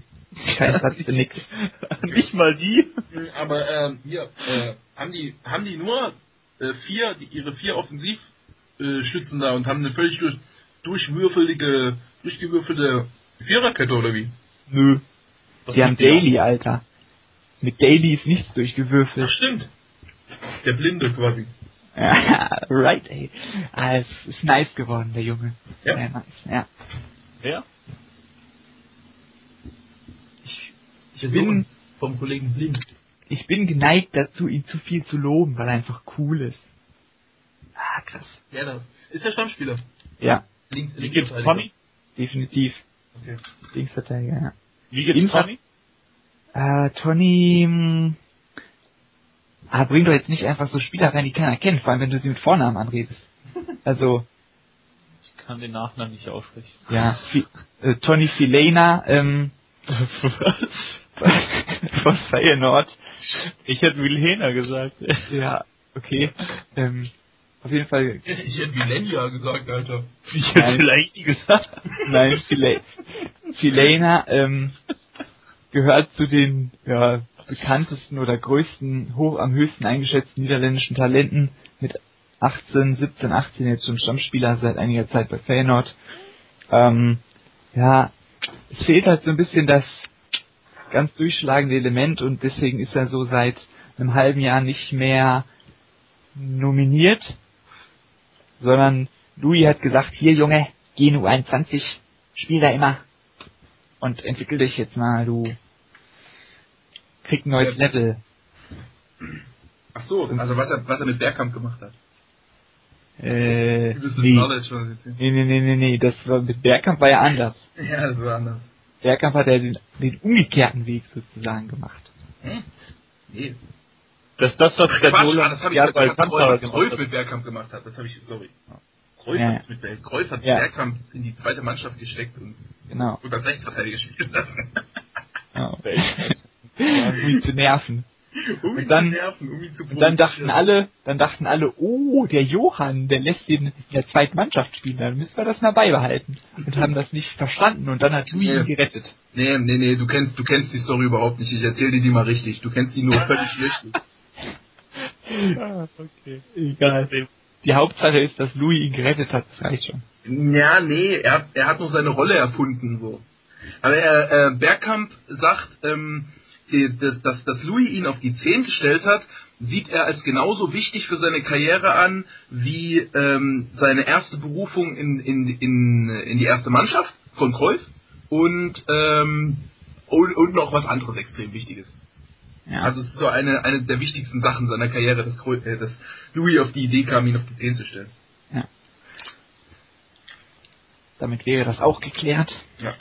Speaker 3: Keinen Platz für nix.
Speaker 1: Nicht mal die.
Speaker 2: Aber ähm, hier, äh, haben die haben die nur äh, vier, die, ihre vier Offensivschützen da und haben eine völlig durch, durchwürfelige, durchgewürfelte Viererkette oder wie?
Speaker 3: Nö.
Speaker 1: Was
Speaker 3: Die haben? Daily, Alter. Mit Daily ist nichts
Speaker 2: Ach
Speaker 3: durchgewürfelt.
Speaker 2: stimmt. Der Blinde quasi.
Speaker 3: Ja, right, ey. Ah, es ist nice geworden, der Junge.
Speaker 2: Ja.
Speaker 3: Sehr nice, ja.
Speaker 1: Wer?
Speaker 3: Ich, ich bin,
Speaker 2: Sohn vom Kollegen Blind.
Speaker 3: ich bin geneigt dazu, ihn zu viel zu loben, weil er einfach cool ist. Ah, krass.
Speaker 2: Wer das? Ist der Stammspieler.
Speaker 3: Ja,
Speaker 2: Links,
Speaker 1: Wie geht's
Speaker 2: Linksverteidiger.
Speaker 1: Tommy?
Speaker 3: definitiv.
Speaker 2: Okay.
Speaker 3: Linksverteidiger, ja.
Speaker 1: Wie geht's Tommy?
Speaker 3: Äh, Tony, mh, Aber bring doch jetzt nicht einfach so Spieler rein, die keiner kennt, vor allem wenn du sie mit Vornamen anredest. Also.
Speaker 1: Ich kann den Nachnamen nicht aussprechen.
Speaker 3: Ja, Fi äh, Tony Filena, ähm. von Feyenoord.
Speaker 1: Ich hätte Wilhena gesagt.
Speaker 3: Ja, okay. Ähm, auf jeden Fall.
Speaker 2: Ich hätte Millennia gesagt, Alter.
Speaker 1: Ich hätte
Speaker 3: Nein.
Speaker 1: vielleicht nie gesagt.
Speaker 3: Nein, File Filena ähm, gehört zu den ja, bekanntesten oder größten, hoch am höchsten eingeschätzten niederländischen Talenten mit 18, 17, 18 jetzt schon Stammspieler seit einiger Zeit bei Feyenoord. Ähm, ja, es fehlt halt so ein bisschen das ganz durchschlagende Element und deswegen ist er so seit einem halben Jahr nicht mehr nominiert, sondern Louis hat gesagt, hier Junge, geh nur 21, spiel da immer und entwickel dich jetzt mal, du krieg ein neues
Speaker 2: Ja.
Speaker 3: Level.
Speaker 2: Ach so, also was er, was er mit Bergkamp gemacht hat.
Speaker 3: Äh, nee.
Speaker 2: Knowledge,
Speaker 3: nee, nee, nee, nee, nee, das war mit Bergkamp war ja anders.
Speaker 2: Ja, das war anders.
Speaker 3: Bergkamp hat ja den, den umgekehrten Weg sozusagen gemacht.
Speaker 2: Nee.
Speaker 1: Das ist das, was
Speaker 2: Ach,
Speaker 1: der
Speaker 2: Quatsch, ah, das habe ich
Speaker 1: ja, bei Kampfer hat.
Speaker 2: mit Bergkamp gemacht hat. Das habe ich, sorry. Kreuz
Speaker 3: Ja.
Speaker 2: hat mit Kreuz hat
Speaker 3: Ja.
Speaker 2: Bergkamp in die zweite Mannschaft gesteckt und,
Speaker 3: Genau.
Speaker 2: und als Rechtsverteidiger spielen lassen.
Speaker 3: Um ihn zu nerven.
Speaker 2: um ihn
Speaker 3: Und dann-
Speaker 2: zu nerven, um ihn zu
Speaker 3: Und dann dachten
Speaker 2: provozieren.
Speaker 3: alle, dann dachten alle, oh, der Johann, der lässt ihn in der zweiten Mannschaft spielen, dann müssen wir das mal beibehalten. Und haben das nicht verstanden und dann hat Louis ihn
Speaker 2: Nee.
Speaker 3: gerettet.
Speaker 2: Nee, nee, nee, du kennst, du kennst die Story überhaupt nicht. Ich erzähl dir die mal richtig. Du kennst die nur völlig richtig.
Speaker 1: Ah, okay. Egal.
Speaker 3: Die Hauptsache ist, dass Louis ihn gerettet hat, das reicht schon.
Speaker 2: Ja, nee, er, er hat nur seine Rolle erfunden, so. Aber er, äh, Bergkamp sagt, ähm, dass, dass, dass Louis ihn auf die 10 gestellt hat, sieht er als genauso wichtig für seine Karriere an, wie ähm, seine erste Berufung in, in, in, in die erste Mannschaft von Cruyff und, ähm, und, und noch was anderes extrem Wichtiges.
Speaker 3: Ja.
Speaker 2: Also es ist so eine, eine der wichtigsten Sachen seiner Karriere, dass, äh, dass Louis auf die Idee kam, ihn auf die 10 zu stellen.
Speaker 3: damit wäre das auch geklärt.
Speaker 2: Ja.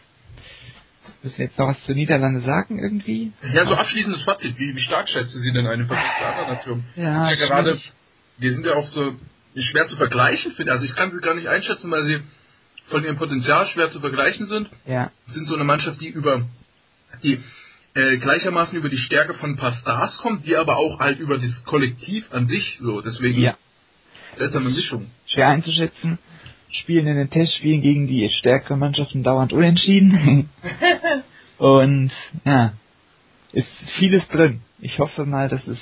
Speaker 3: Müssen wir jetzt noch was zur Niederlande sagen irgendwie?
Speaker 2: Ja, so abschließendes Fazit. Wie, wie stark schätzt du sie denn ein im Vergleich zu anderen Nationen?
Speaker 3: Ja,
Speaker 2: das ist ja gerade, wir sind ja auch so schwer zu vergleichen, finde Also ich kann sie gar nicht einschätzen, weil sie von ihrem Potenzial schwer zu vergleichen sind.
Speaker 3: Ja,
Speaker 2: Sind so eine Mannschaft, die über, die äh, gleichermaßen über die Stärke von ein paar Stars kommt, die aber auch halt über das Kollektiv an sich so. Deswegen
Speaker 3: ja.
Speaker 2: seltsame Mischung.
Speaker 3: Schwer einzuschätzen. Spielen in den Testspielen gegen die stärkeren Mannschaften dauernd unentschieden. Und ja, ist vieles drin. Ich hoffe mal, dass es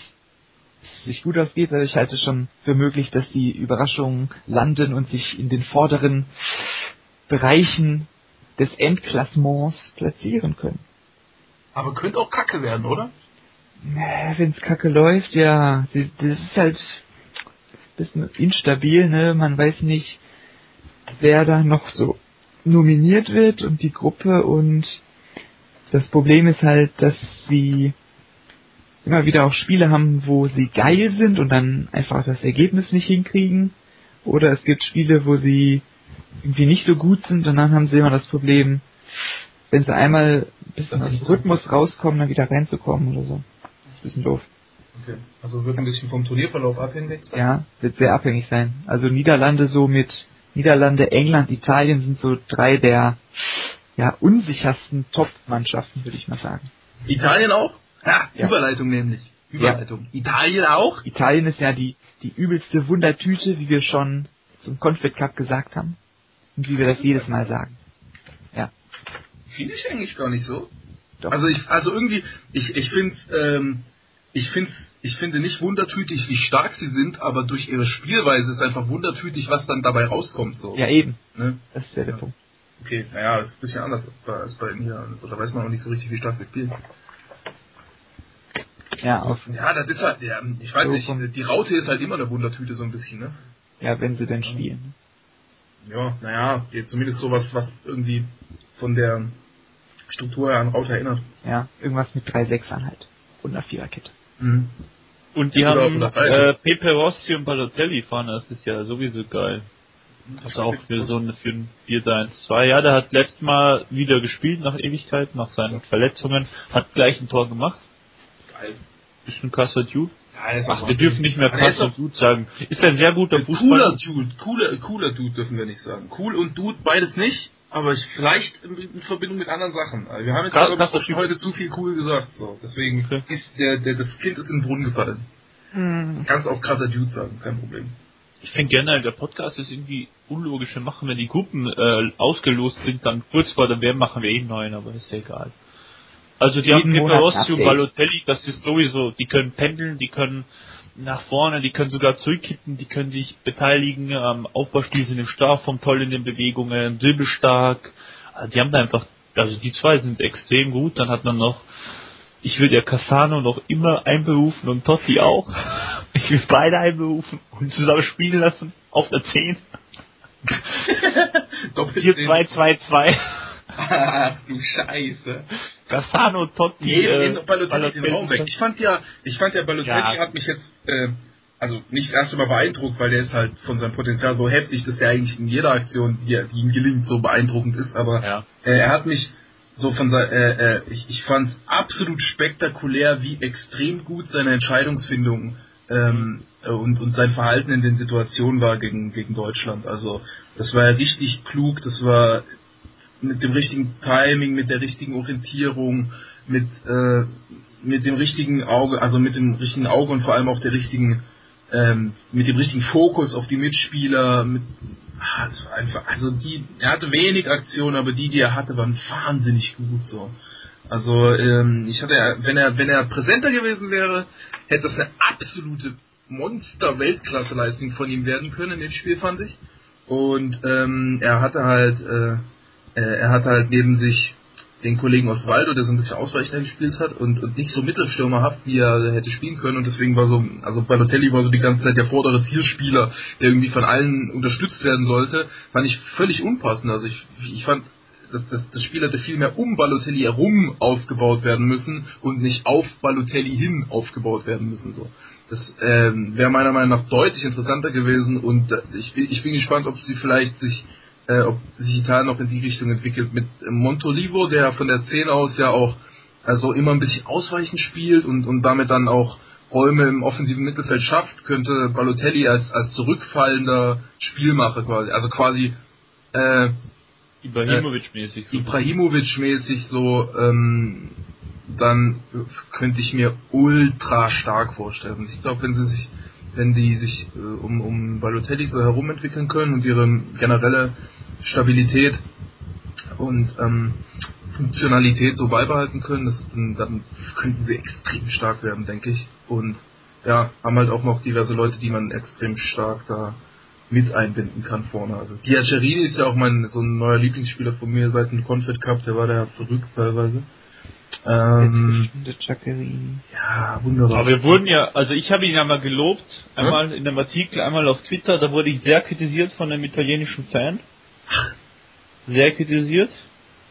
Speaker 3: sich gut ausgeht, aber ich halte schon für möglich, dass die Überraschungen landen und sich in den vorderen Bereichen des Endklassements platzieren können.
Speaker 2: Aber könnte auch Kacke werden, oder?
Speaker 3: Wenn es kacke läuft, ja, das ist halt ein bisschen instabil, ne? Man weiß nicht, wer da noch so nominiert wird und die Gruppe und das Problem ist halt, dass sie immer wieder auch Spiele haben, wo sie geil sind und dann einfach das Ergebnis nicht hinkriegen. Oder es gibt Spiele, wo sie irgendwie nicht so gut sind und dann haben sie immer das Problem, wenn sie einmal ein bisschen aus dem Rhythmus rauskommen, dann wieder reinzukommen oder so. Das ist ein bisschen doof.
Speaker 2: Okay. Also wird ein bisschen vom Turnierverlauf abhängig sein.
Speaker 3: Ja, wird sehr abhängig sein. Also Niederlande so mit Niederlande, England, Italien sind so drei der ja, unsichersten Top-Mannschaften, würde ich mal sagen.
Speaker 2: Italien auch? Ja,
Speaker 3: Ja.
Speaker 2: Überleitung nämlich. Überleitung. Italien auch?
Speaker 3: Italien ist ja die, die übelste Wundertüte, wie wir schon zum Confed Cup gesagt haben. Und wie wir das jedes Mal sagen. Ja.
Speaker 2: Finde ich eigentlich gar nicht so.
Speaker 3: Doch.
Speaker 2: Also ich, also irgendwie, ich, ich finde, ähm, ich finde, ich finde nicht wundertütig, wie stark sie sind, aber durch ihre Spielweise ist einfach wundertütig, was dann dabei rauskommt. So.
Speaker 3: Ja, eben.
Speaker 2: Ne?
Speaker 3: Das ist ja der
Speaker 2: Ja.
Speaker 3: Punkt.
Speaker 2: Okay, naja, ist ein bisschen anders als bei Niederlanden. So, da weiß man auch nicht so richtig, wie stark sie spielen.
Speaker 3: Ja, auf,
Speaker 2: Ja, das ist halt, ja, ich weiß
Speaker 3: So
Speaker 2: nicht, die Raute ist halt immer eine Wundertüte so ein bisschen, ne?
Speaker 3: ja, wenn sie denn spielen.
Speaker 2: Ja, naja, zumindest sowas, was irgendwie von der Struktur her an Raute erinnert.
Speaker 3: Ja, irgendwas mit drei Sechsern halt. Und einer Viererkette.
Speaker 2: Mhm.
Speaker 1: Und die haben äh. Pepe Rossi und Balotelli fahren, das ist ja sowieso geil. Also auch für so eine für ein 4-1-2. Ja, der hat letztes Mal wieder gespielt nach Ewigkeit, nach seinen Verletzungen, hat gleich ein Tor gemacht.
Speaker 2: Geil.
Speaker 1: Bisschen krasser Dude. Ja, Ach, wir dürfen nicht mehr krasser Dude sagen. Ist ein sehr guter
Speaker 2: Fußballer. Cooler Dude, cooler, cooler Dude dürfen wir nicht sagen. Cool und Dude beides nicht, aber ich, vielleicht in Verbindung mit anderen Sachen. Also wir haben jetzt glaube ich schon heute zu viel cool gesagt, so. Deswegen okay. ist der, der, das Kind ist in den Brunnen gefallen. Hm. Kannst auch krasser Dude sagen, kein Problem.
Speaker 1: Ich finde generell, der Podcast ist irgendwie unlogisch. Wir machen, wenn die Gruppen äh, ausgelost sind, dann kurz vor der WM machen wir eh neuen, aber ist ja egal. Also die Jeden haben Rossi und Balotelli, das ist sowieso, die können pendeln, die können nach vorne, die können sogar zurückkippen, die können sich beteiligen am Aufbauspiel, sind im Strafraum toll in den Bewegungen, dribbelstark. Also die haben da einfach, also die zwei sind extrem gut. Dann hat man noch, ich will ja Cassano noch immer einberufen und Totti auch. Ich will beide einberufen und zusammen spielen lassen auf der 10. Doppel 4-2-2-2.
Speaker 2: Ach du Scheiße.
Speaker 1: Cassano, Totti. Nee,
Speaker 2: äh, Balotelli, Balotelli den Raum weg. Ich fand ja, ich fand ja Balotelli ja. hat mich jetzt, äh, also nicht erst einmal beeindruckt, weil der ist halt von seinem Potenzial so heftig, dass er eigentlich in jeder Aktion, die, die ihm gelingt, so beeindruckend ist. Aber ja. äh, er hat mich so von sein, äh, äh, ich, ich fand es absolut spektakulär, wie extrem gut seine Entscheidungsfindung ähm, und, und sein Verhalten in den Situationen war gegen, gegen Deutschland. Also das war ja richtig klug, das war mit dem richtigen Timing, mit der richtigen Orientierung, mit, äh, mit dem richtigen Auge, also mit dem richtigen Auge und vor allem auch der richtigen, ähm, mit dem richtigen Fokus auf die Mitspieler, mit, war einfach, also die, er hatte wenig Aktionen, aber die, die er hatte, waren wahnsinnig gut so. Also ähm, ich hatte, wenn er, wenn er präsenter gewesen wäre, hätte das eine absolute Monster-Weltklasse-Leistung von ihm werden können in dem Spiel, fand ich. Und ähm, er hatte halt, äh, äh, er hat halt neben sich den Kollegen Osvaldo, der so ein bisschen ausweichender gespielt hat und, und nicht so mittelstürmerhaft, wie er hätte spielen können und deswegen war so, also Balotelli war so die ganze Zeit der vordere Zielspieler, der irgendwie von allen unterstützt werden sollte, fand ich völlig unpassend. Also ich, ich fand, dass das, das Spiel hätte viel mehr um Balotelli herum aufgebaut werden müssen und nicht auf Balotelli hin aufgebaut werden müssen. So. Das ähm, wäre meiner Meinung nach deutlich interessanter gewesen und äh, ich, ich bin gespannt, ob sie vielleicht sich äh, ob sich Italien noch in die Richtung entwickelt. Mit Montolivo, der von der 10 aus ja auch also immer ein bisschen ausweichend spielt und, und damit dann auch Räume im offensiven Mittelfeld schafft, könnte Balotelli als, als zurückfallender Spielmacher quasi, also quasi äh,
Speaker 1: Ibrahimovic-mäßig.
Speaker 2: Äh, Ibrahimovic-mäßig so, ähm, dann könnte ich mir ultra stark vorstellen. Ich glaube, wenn sie sich wenn die sich äh, um, um Balotelli so herum entwickeln können und ihre generelle Stabilität und ähm, Funktionalität so beibehalten können, das, dann könnten sie extrem stark werden, denke ich. Und ja, haben halt auch noch diverse Leute, die man extrem stark da mit einbinden kann vorne. Also Giacerini ist ja auch mein so ein neuer Lieblingsspieler von mir seit dem Confed Cup, der war da verrückt teilweise.
Speaker 3: Ähm,
Speaker 1: ja, wunderbar. Aber wir wurden ja, also ich habe ihn ja mal gelobt, einmal hm? in einem Artikel, einmal auf Twitter, da wurde ich sehr kritisiert von einem italienischen Fan. Sehr kritisiert.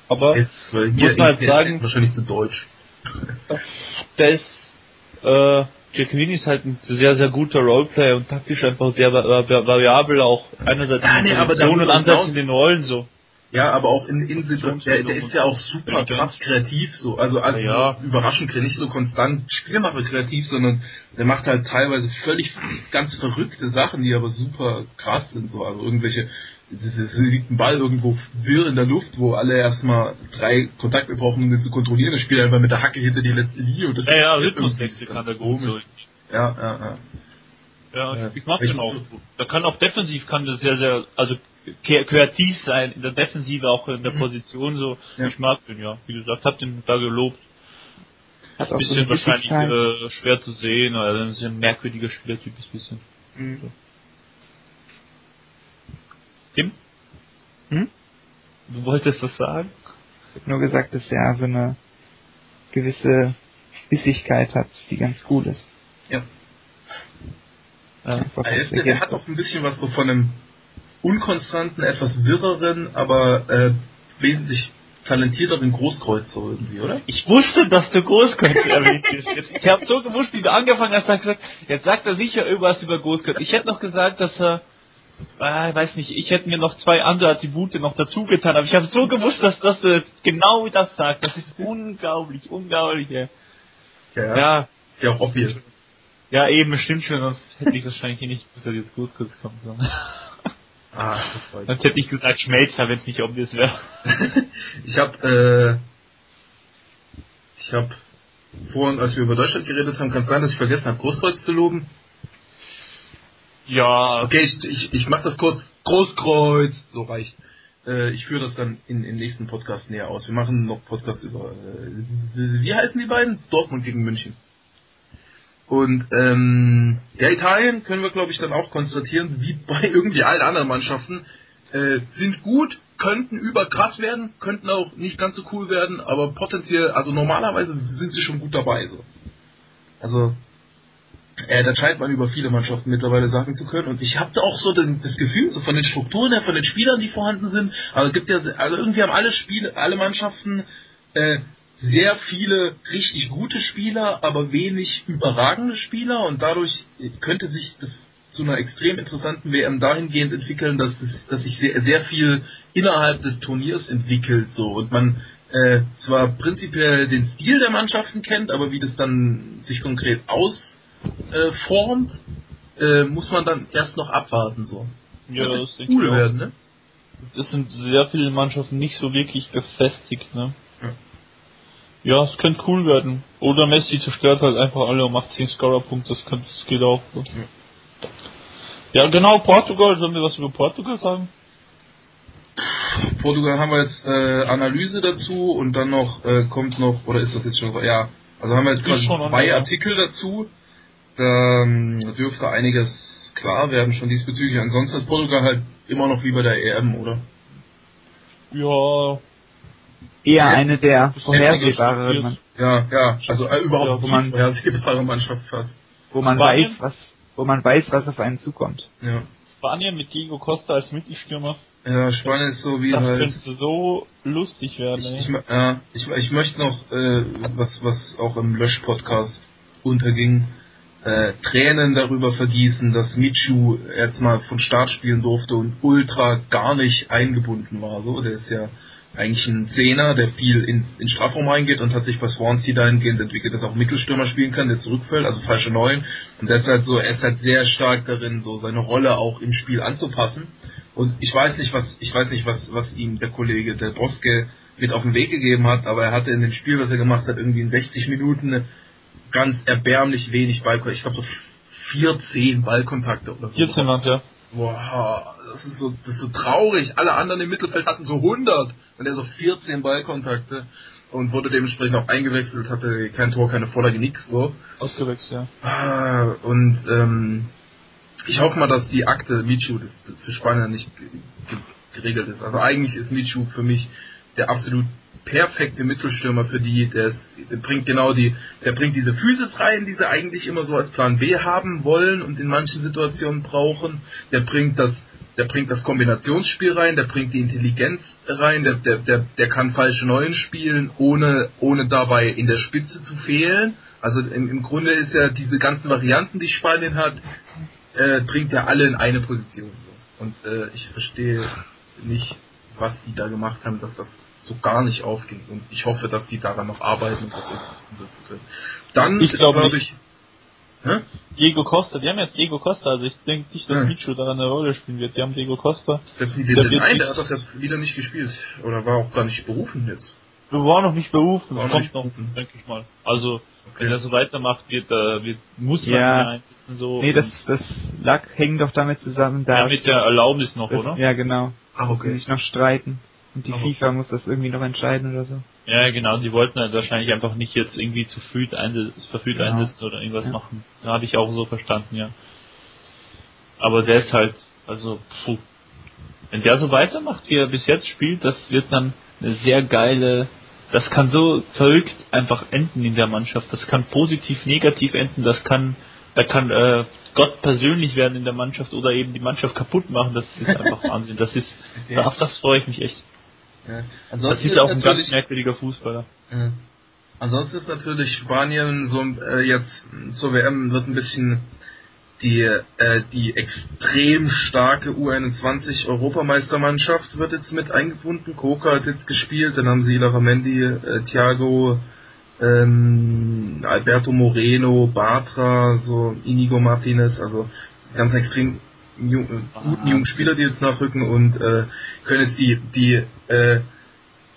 Speaker 1: Aber
Speaker 2: ist, muss man halt sagen, wahrscheinlich zu deutsch.
Speaker 1: Der ist, äh, Giacchini ist halt ein sehr, sehr guter Roleplayer und taktisch einfach sehr variabel, auch einerseits
Speaker 2: ja, in der nee, Position
Speaker 1: und andererseits in den Rollen so.
Speaker 2: Ja, aber auch in, in Situationen, der, der ist ja auch super krass kreativ, so, also, also ja. so überraschend, nicht so konstant Spielmacher kreativ, sondern der macht halt teilweise völlig ganz verrückte Sachen, die aber super krass sind, so, also irgendwelche, es liegt ein Ball irgendwo wirr in der Luft, wo alle erstmal drei Kontakte brauchen, um den zu kontrollieren, der spielt einfach mit der Hacke hinter die letzte Linie und das
Speaker 1: Ja, ja, Rhythmuswechsel kann der so.
Speaker 2: Ja, ja, ja.
Speaker 1: Ja, ich mag den auch. Da kann auch defensiv kann das sehr, sehr, also kreativ sein, in der Defensive, auch in der mhm. Position so. Ja. Ich mag den, ja. Wie gesagt, hab den da gelobt. Hat ein bisschen so wahrscheinlich äh, schwer zu sehen, oder ein bisschen merkwürdiger Spielertyp ist ein bisschen. Mhm. So. Tim? Hm? Du wolltest was sagen?
Speaker 3: Ich habe nur gesagt, dass er so eine gewisse Bissigkeit hat, die ganz cool ist.
Speaker 2: Ja. ja. Er, ist, er hat auch ein bisschen was so von einem unkonstanten, etwas wirreren, aber äh, wesentlich talentierteren Großkreuz so irgendwie, oder?
Speaker 1: Ich wusste, dass du Großkreuz erwähnt bist. Ich habe so gewusst, wie du angefangen hast, hast gesagt, jetzt sagt er sicher irgendwas über Großkreuz. Ich hätte noch gesagt, dass er äh, weiß nicht, ich hätte mir noch zwei andere Attribute noch dazu getan, aber ich habe so gewusst, dass, dass du jetzt genau das sagst. Das ist unglaublich, unglaublich. Ja,
Speaker 2: ja. ja. Ist ja auch obvious.
Speaker 1: Ja, eben, stimmt schon, sonst hätte ich wahrscheinlich nicht bis er jetzt Couscous kommt. So. Ah, das freut Sonst hätte ich gesagt Schmelzer, wenn es nicht obvious wäre.
Speaker 2: ich habe, äh, ich habe vorhin, als wir über Deutschland geredet haben, kann es sein, dass ich vergessen habe, Großkreuz zu loben.
Speaker 1: Ja.
Speaker 2: Okay, ich, ich, ich mach das kurz. Großkreuz, so reicht. Äh, ich führe das dann in, im nächsten Podcast näher aus. Wir machen noch Podcasts über, äh, wie heißen die beiden? Dortmund gegen München. Und ähm, ja, Italien können wir, glaube ich, dann auch konstatieren, wie bei irgendwie allen anderen Mannschaften, äh, sind gut, könnten überkrass werden, könnten auch nicht ganz so cool werden, aber potenziell, also normalerweise sind sie schon gut dabei. So. Also äh, da scheint man über viele Mannschaften mittlerweile sagen zu können. Und ich habe da auch so den, das Gefühl, so von den Strukturen her, von den Spielern, die vorhanden sind, aber gibt ja, also irgendwie haben alle Spiele, alle Mannschaften äh, sehr viele richtig gute Spieler, aber wenig überragende Spieler und dadurch könnte sich das zu einer extrem interessanten WM dahingehend entwickeln, dass, es, dass sich sehr, sehr viel innerhalb des Turniers entwickelt so und man äh, zwar prinzipiell den Stil der Mannschaften kennt, aber wie das dann sich konkret ausformt, äh, äh, muss man dann erst noch abwarten so.
Speaker 1: Ja, das cool werden, ne? Es sind sehr viele Mannschaften nicht so wirklich gefestigt, ne? Ja, es könnte cool werden. Oder Messi zerstört halt einfach alle und macht 10 Scorer-Punkte, das, könnte, das geht auch. So. Ja. ja, genau, Portugal, sollen wir was über Portugal sagen?
Speaker 2: Portugal haben wir jetzt äh, Analyse dazu und dann noch äh, kommt noch, oder ist das jetzt schon, ja, also haben wir jetzt quasi zwei. Artikel dazu. Da ähm, dürfte einiges klar werden schon diesbezüglich. Ansonsten ist Portugal halt immer noch wie bei der EM, oder?
Speaker 1: Ja,
Speaker 3: eher eine der vorhersehbaren.
Speaker 2: Ja, ja, also äh, überhaupt ja, man, vorhersehbare Mannschaft fast.
Speaker 3: Wo man Spanien? weiß, was, wo man weiß, was auf einen zukommt.
Speaker 2: Ja.
Speaker 1: Spanien mit Diego Costa als Mittelstürmer.
Speaker 2: Ja, Spanien ist so wie
Speaker 1: das
Speaker 2: halt.
Speaker 1: Das könnte so lustig werden.
Speaker 2: Ich, ich, ja, ich, ich möchte noch, äh, was, was auch im Lösch-Podcast unterging, äh, Tränen darüber vergießen, dass Michu jetzt mal von Start spielen durfte und ultra gar nicht eingebunden war. So, der ist ja eigentlich ein Zehner, der viel in, in Strafraum reingeht und hat sich bei Swansea dahingehend entwickelt, dass er auch Mittelstürmer spielen kann, der zurückfällt, also falsche Neun. Und der ist halt so, er ist halt sehr stark darin, so seine Rolle auch im Spiel anzupassen. Und ich weiß nicht, was, ich weiß nicht, was, was ihm der Kollege der Boske mit auf den Weg gegeben hat, aber er hatte in dem Spiel, was er gemacht hat, irgendwie in 60 Minuten ganz erbärmlich wenig Ballkontakte. Ich glaube so 14 Ballkontakte oder so.
Speaker 1: 14 waren ja.
Speaker 2: Boah, das ist so, das ist so traurig. Alle anderen im Mittelfeld hatten so 100 und er so 14 Ballkontakte und wurde dementsprechend auch eingewechselt, hatte kein Tor, keine Vorlage, nix so.
Speaker 1: Ausgewechselt, ja.
Speaker 2: Ah, und ähm, ich hoffe mal, dass die Akte Michu das, für Spanien nicht geregelt ist. Also eigentlich ist Michu für mich der absolut perfekte Mittelstürmer für die, der, ist, der bringt genau die, der bringt diese Physis rein, die sie eigentlich immer so als Plan B haben wollen und in manchen Situationen brauchen. Der bringt das, der bringt das Kombinationsspiel rein, der bringt die Intelligenz rein, der, der, der, der kann falsche Neuen spielen, ohne, ohne dabei in der Spitze zu fehlen. Also im, im Grunde ist ja diese ganzen Varianten, die Spanien hat, äh, bringt ja alle in eine Position. Und äh, ich verstehe nicht, was die da gemacht haben, dass das so gar nicht aufging. Und ich hoffe, dass die daran noch arbeiten und das umsetzen können. Dann
Speaker 1: ich glaube glaub ich. Hä? Diego Costa, die haben jetzt Diego Costa, also ich denke nicht, dass ja. Michu daran eine Rolle spielen wird. Die haben Diego Costa.
Speaker 2: Das die, der nein, der hat das jetzt wieder nicht gespielt. Oder war auch gar nicht berufen jetzt.
Speaker 1: Wir waren noch nicht berufen, war kommt noch, denke ich mal. Also, okay. wenn er so weitermacht, wird, äh, wird muss man
Speaker 3: ja. einsetzen so. Nee, das, das lag, hängt doch damit zusammen,
Speaker 1: da. Ja, mit der Erlaubnis noch,
Speaker 3: das,
Speaker 1: oder?
Speaker 3: Ja, genau.
Speaker 2: Ach, okay.
Speaker 3: Sich noch streiten. Und die FIFA muss das irgendwie noch entscheiden oder so.
Speaker 1: Ja, genau, die wollten halt wahrscheinlich einfach nicht jetzt irgendwie zu früh einsetzen, verfügt genau. einsetzen oder irgendwas ja. machen. Da habe ich auch so verstanden, ja. Aber der ist halt, also, puh. Wenn der so weitermacht, wie er bis jetzt spielt, das wird dann eine sehr geile, das kann so verrückt einfach enden in der Mannschaft. Das kann positiv, negativ enden, das kann, da kann äh, Gott persönlich werden in der Mannschaft oder eben die Mannschaft kaputt machen. Das ist einfach Wahnsinn. Das ist, auf das freue ich mich echt.
Speaker 2: Ja.
Speaker 1: das ist auch ein ganz merkwürdiger Fußballer.
Speaker 2: Ja. Ansonsten ist natürlich Spanien so äh, jetzt zur WM wird ein bisschen die äh, die extrem starke U21 Europameistermannschaft wird jetzt mit eingebunden. Coca hat jetzt gespielt, dann haben sie Laramendi, äh, Thiago, ähm, Alberto Moreno, Bartra, so Inigo Martinez, also ganz extrem jung, äh, guten jungen Spieler, die jetzt nachrücken und äh, können jetzt die die äh,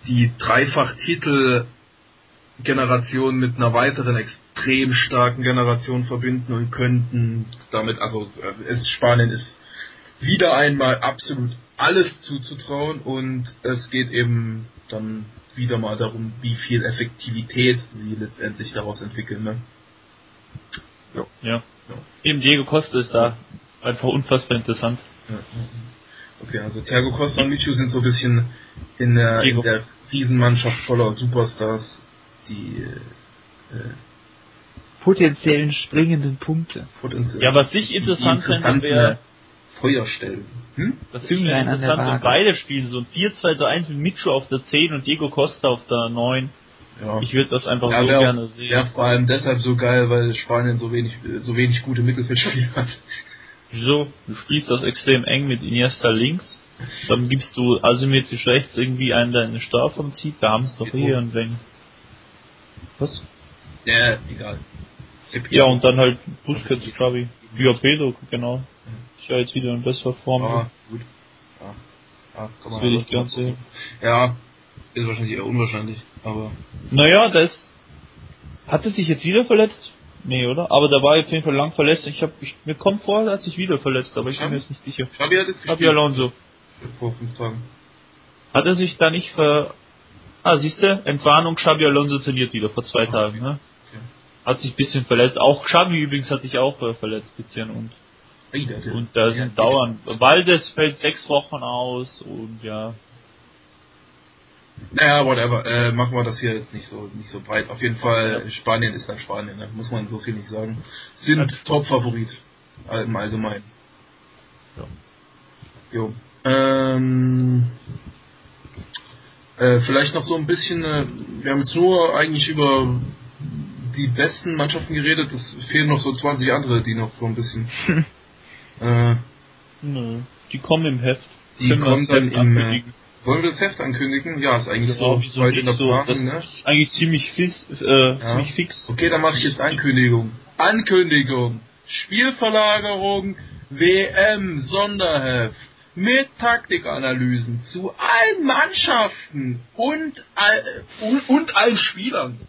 Speaker 2: die Dreifach-Titel Generation mit einer weiteren extrem starken Generation verbinden und könnten damit, also äh, es, Spanien ist wieder einmal absolut alles zuzutrauen und es geht eben dann wieder mal darum, wie viel Effektivität sie letztendlich daraus entwickeln. Ne?
Speaker 1: Ja. ja. Eben Diego Costa ist da einfach unfassbar interessant. Ja.
Speaker 2: Okay, also Thiago Costa und Michu sind so ein bisschen in der, in der Riesenmannschaft voller Superstars, die äh,
Speaker 3: potenziellen springenden Punkte.
Speaker 1: Potenziell ja, was ich interessant finde, wäre
Speaker 2: Feuerstellen.
Speaker 1: Hm? Das finde ich interessant, wenn beide spielen, so ein 4-2-1 mit Micho auf der 10 und Diego Costa auf der 9. Ja. Ich würde das einfach ja, so wär, gerne sehen.
Speaker 2: Ja, vor allem deshalb so geil, weil Spanien so wenig, so wenig gute Mittelfeldspieler hat.
Speaker 1: Wieso? Du spielst das extrem eng mit Iniesta links, dann gibst du asymmetrisch rechts irgendwie einen, der in den Strafraum zieht, da haben sie doch hier und wenn. Was?
Speaker 2: Ja, egal.
Speaker 1: Ja, und dann halt Busquets, Xavi. Ja, Pedro, genau. Ist ja jetzt wieder in besserer Form.
Speaker 2: Ah, gut. Ja.
Speaker 1: Ja, kann man das will ich gern sehen.
Speaker 2: Ja, ist wahrscheinlich eher unwahrscheinlich, aber.
Speaker 1: Naja, das hat er sich jetzt wieder verletzt? Nee, oder? Aber der war auf jeden Fall lang verletzt. Ich hab, ich, mir kommt vor, er hat sich wieder verletzt, aber ich bin mir jetzt nicht sicher.
Speaker 2: Xabi hat jetzt
Speaker 1: Xabi Alonso.
Speaker 2: Vor fünf Tagen.
Speaker 1: Hat er sich da nicht ver... Ah, siehst du? Entwarnung, Xabi Alonso trainiert wieder vor zwei okay. Tagen, ne? Okay. Hat sich ein bisschen verletzt. Auch Xabi übrigens hat sich auch äh, verletzt bisschen und... Und da sind dauernd... Waldes fällt sechs Wochen aus und ja...
Speaker 2: Naja, whatever. Äh, machen wir das hier jetzt nicht so nicht so breit. Auf jeden Fall, Spanien ist dann Spanien, ne? muss man so viel nicht sagen. Sind Top-Favorit im Allgemeinen. Ja. Jo. Ähm, äh, vielleicht noch so ein bisschen, äh, wir haben jetzt nur eigentlich über die besten Mannschaften geredet, es fehlen noch so 20 andere, die noch so ein bisschen.
Speaker 1: äh, Nö, die kommen im Heft.
Speaker 2: Die Können kommen dann im, äh, wollen wir das Heft ankündigen? Ja, ist eigentlich so
Speaker 1: weit in der so, Planung, ne? Ist eigentlich ziemlich fix, äh, ja. ziemlich fix.
Speaker 2: Okay, dann mache ich jetzt Ankündigung. Ankündigung. Spielverlagerung WM Sonderheft mit Taktikanalysen zu allen Mannschaften und, all, und, und allen Spielern.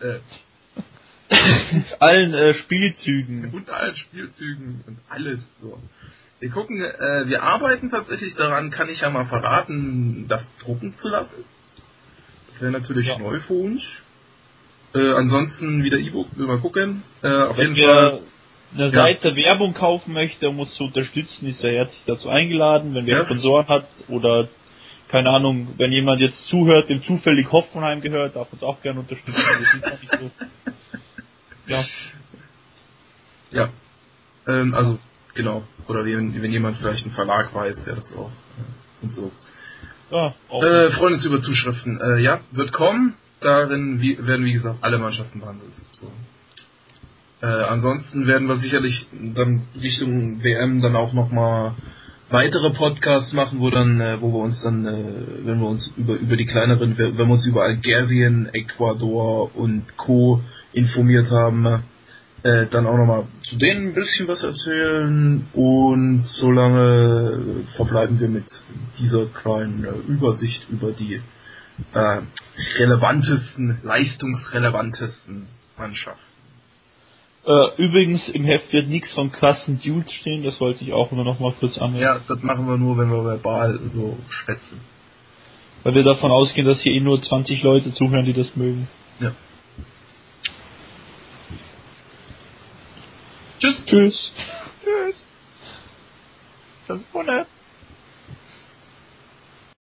Speaker 2: Äh.
Speaker 1: allen äh, Spielzügen.
Speaker 2: Und allen Spielzügen und alles so. Wir gucken, äh, wir arbeiten tatsächlich daran, kann ich ja mal verraten, das drucken zu lassen. Das wäre natürlich ja. neu für uns. Äh, ansonsten wieder E-Book, will mal gucken. Äh, auf Wenn jeden Fall.
Speaker 1: eine Seite ja. Werbung kaufen möchte, um uns zu unterstützen, ist er herzlich dazu eingeladen. Wenn wer ja. Sponsoren hat oder keine Ahnung, wenn jemand jetzt zuhört, dem zufällig Hoffenheim gehört, darf uns auch gerne unterstützen. Wir sind nicht so.
Speaker 2: Ja. Ja. Ähm, also Genau. Oder wenn, wenn jemand vielleicht einen Verlag weiß, der das auch und so. Ja, auch äh, freuen uns über Zuschriften. Äh, ja, wird kommen. Darin wie, werden, wie gesagt, alle Mannschaften behandelt. So. Äh, ansonsten werden wir sicherlich dann Richtung WM dann auch nochmal weitere Podcasts machen, wo dann, äh, wo wir uns dann, äh, wenn wir uns über, über die kleineren, wenn wir uns über Algerien, Ecuador und Co. informiert haben, äh, dann auch nochmal zu denen ein bisschen was erzählen und solange verbleiben wir mit dieser kleinen Übersicht über die äh, relevantesten, leistungsrelevantesten Mannschaften.
Speaker 1: Äh, übrigens, im Heft wird nichts von krassen Dudes stehen, das wollte ich auch nur noch mal kurz anmerken.
Speaker 2: Ja, das machen wir nur, wenn wir verbal so schwätzen.
Speaker 1: Weil wir davon ausgehen, dass hier eh nur 20 Leute zuhören, die das mögen.
Speaker 2: Ja.
Speaker 1: Tschüss. Tschüss. Tschüss. Das ist wunderbar.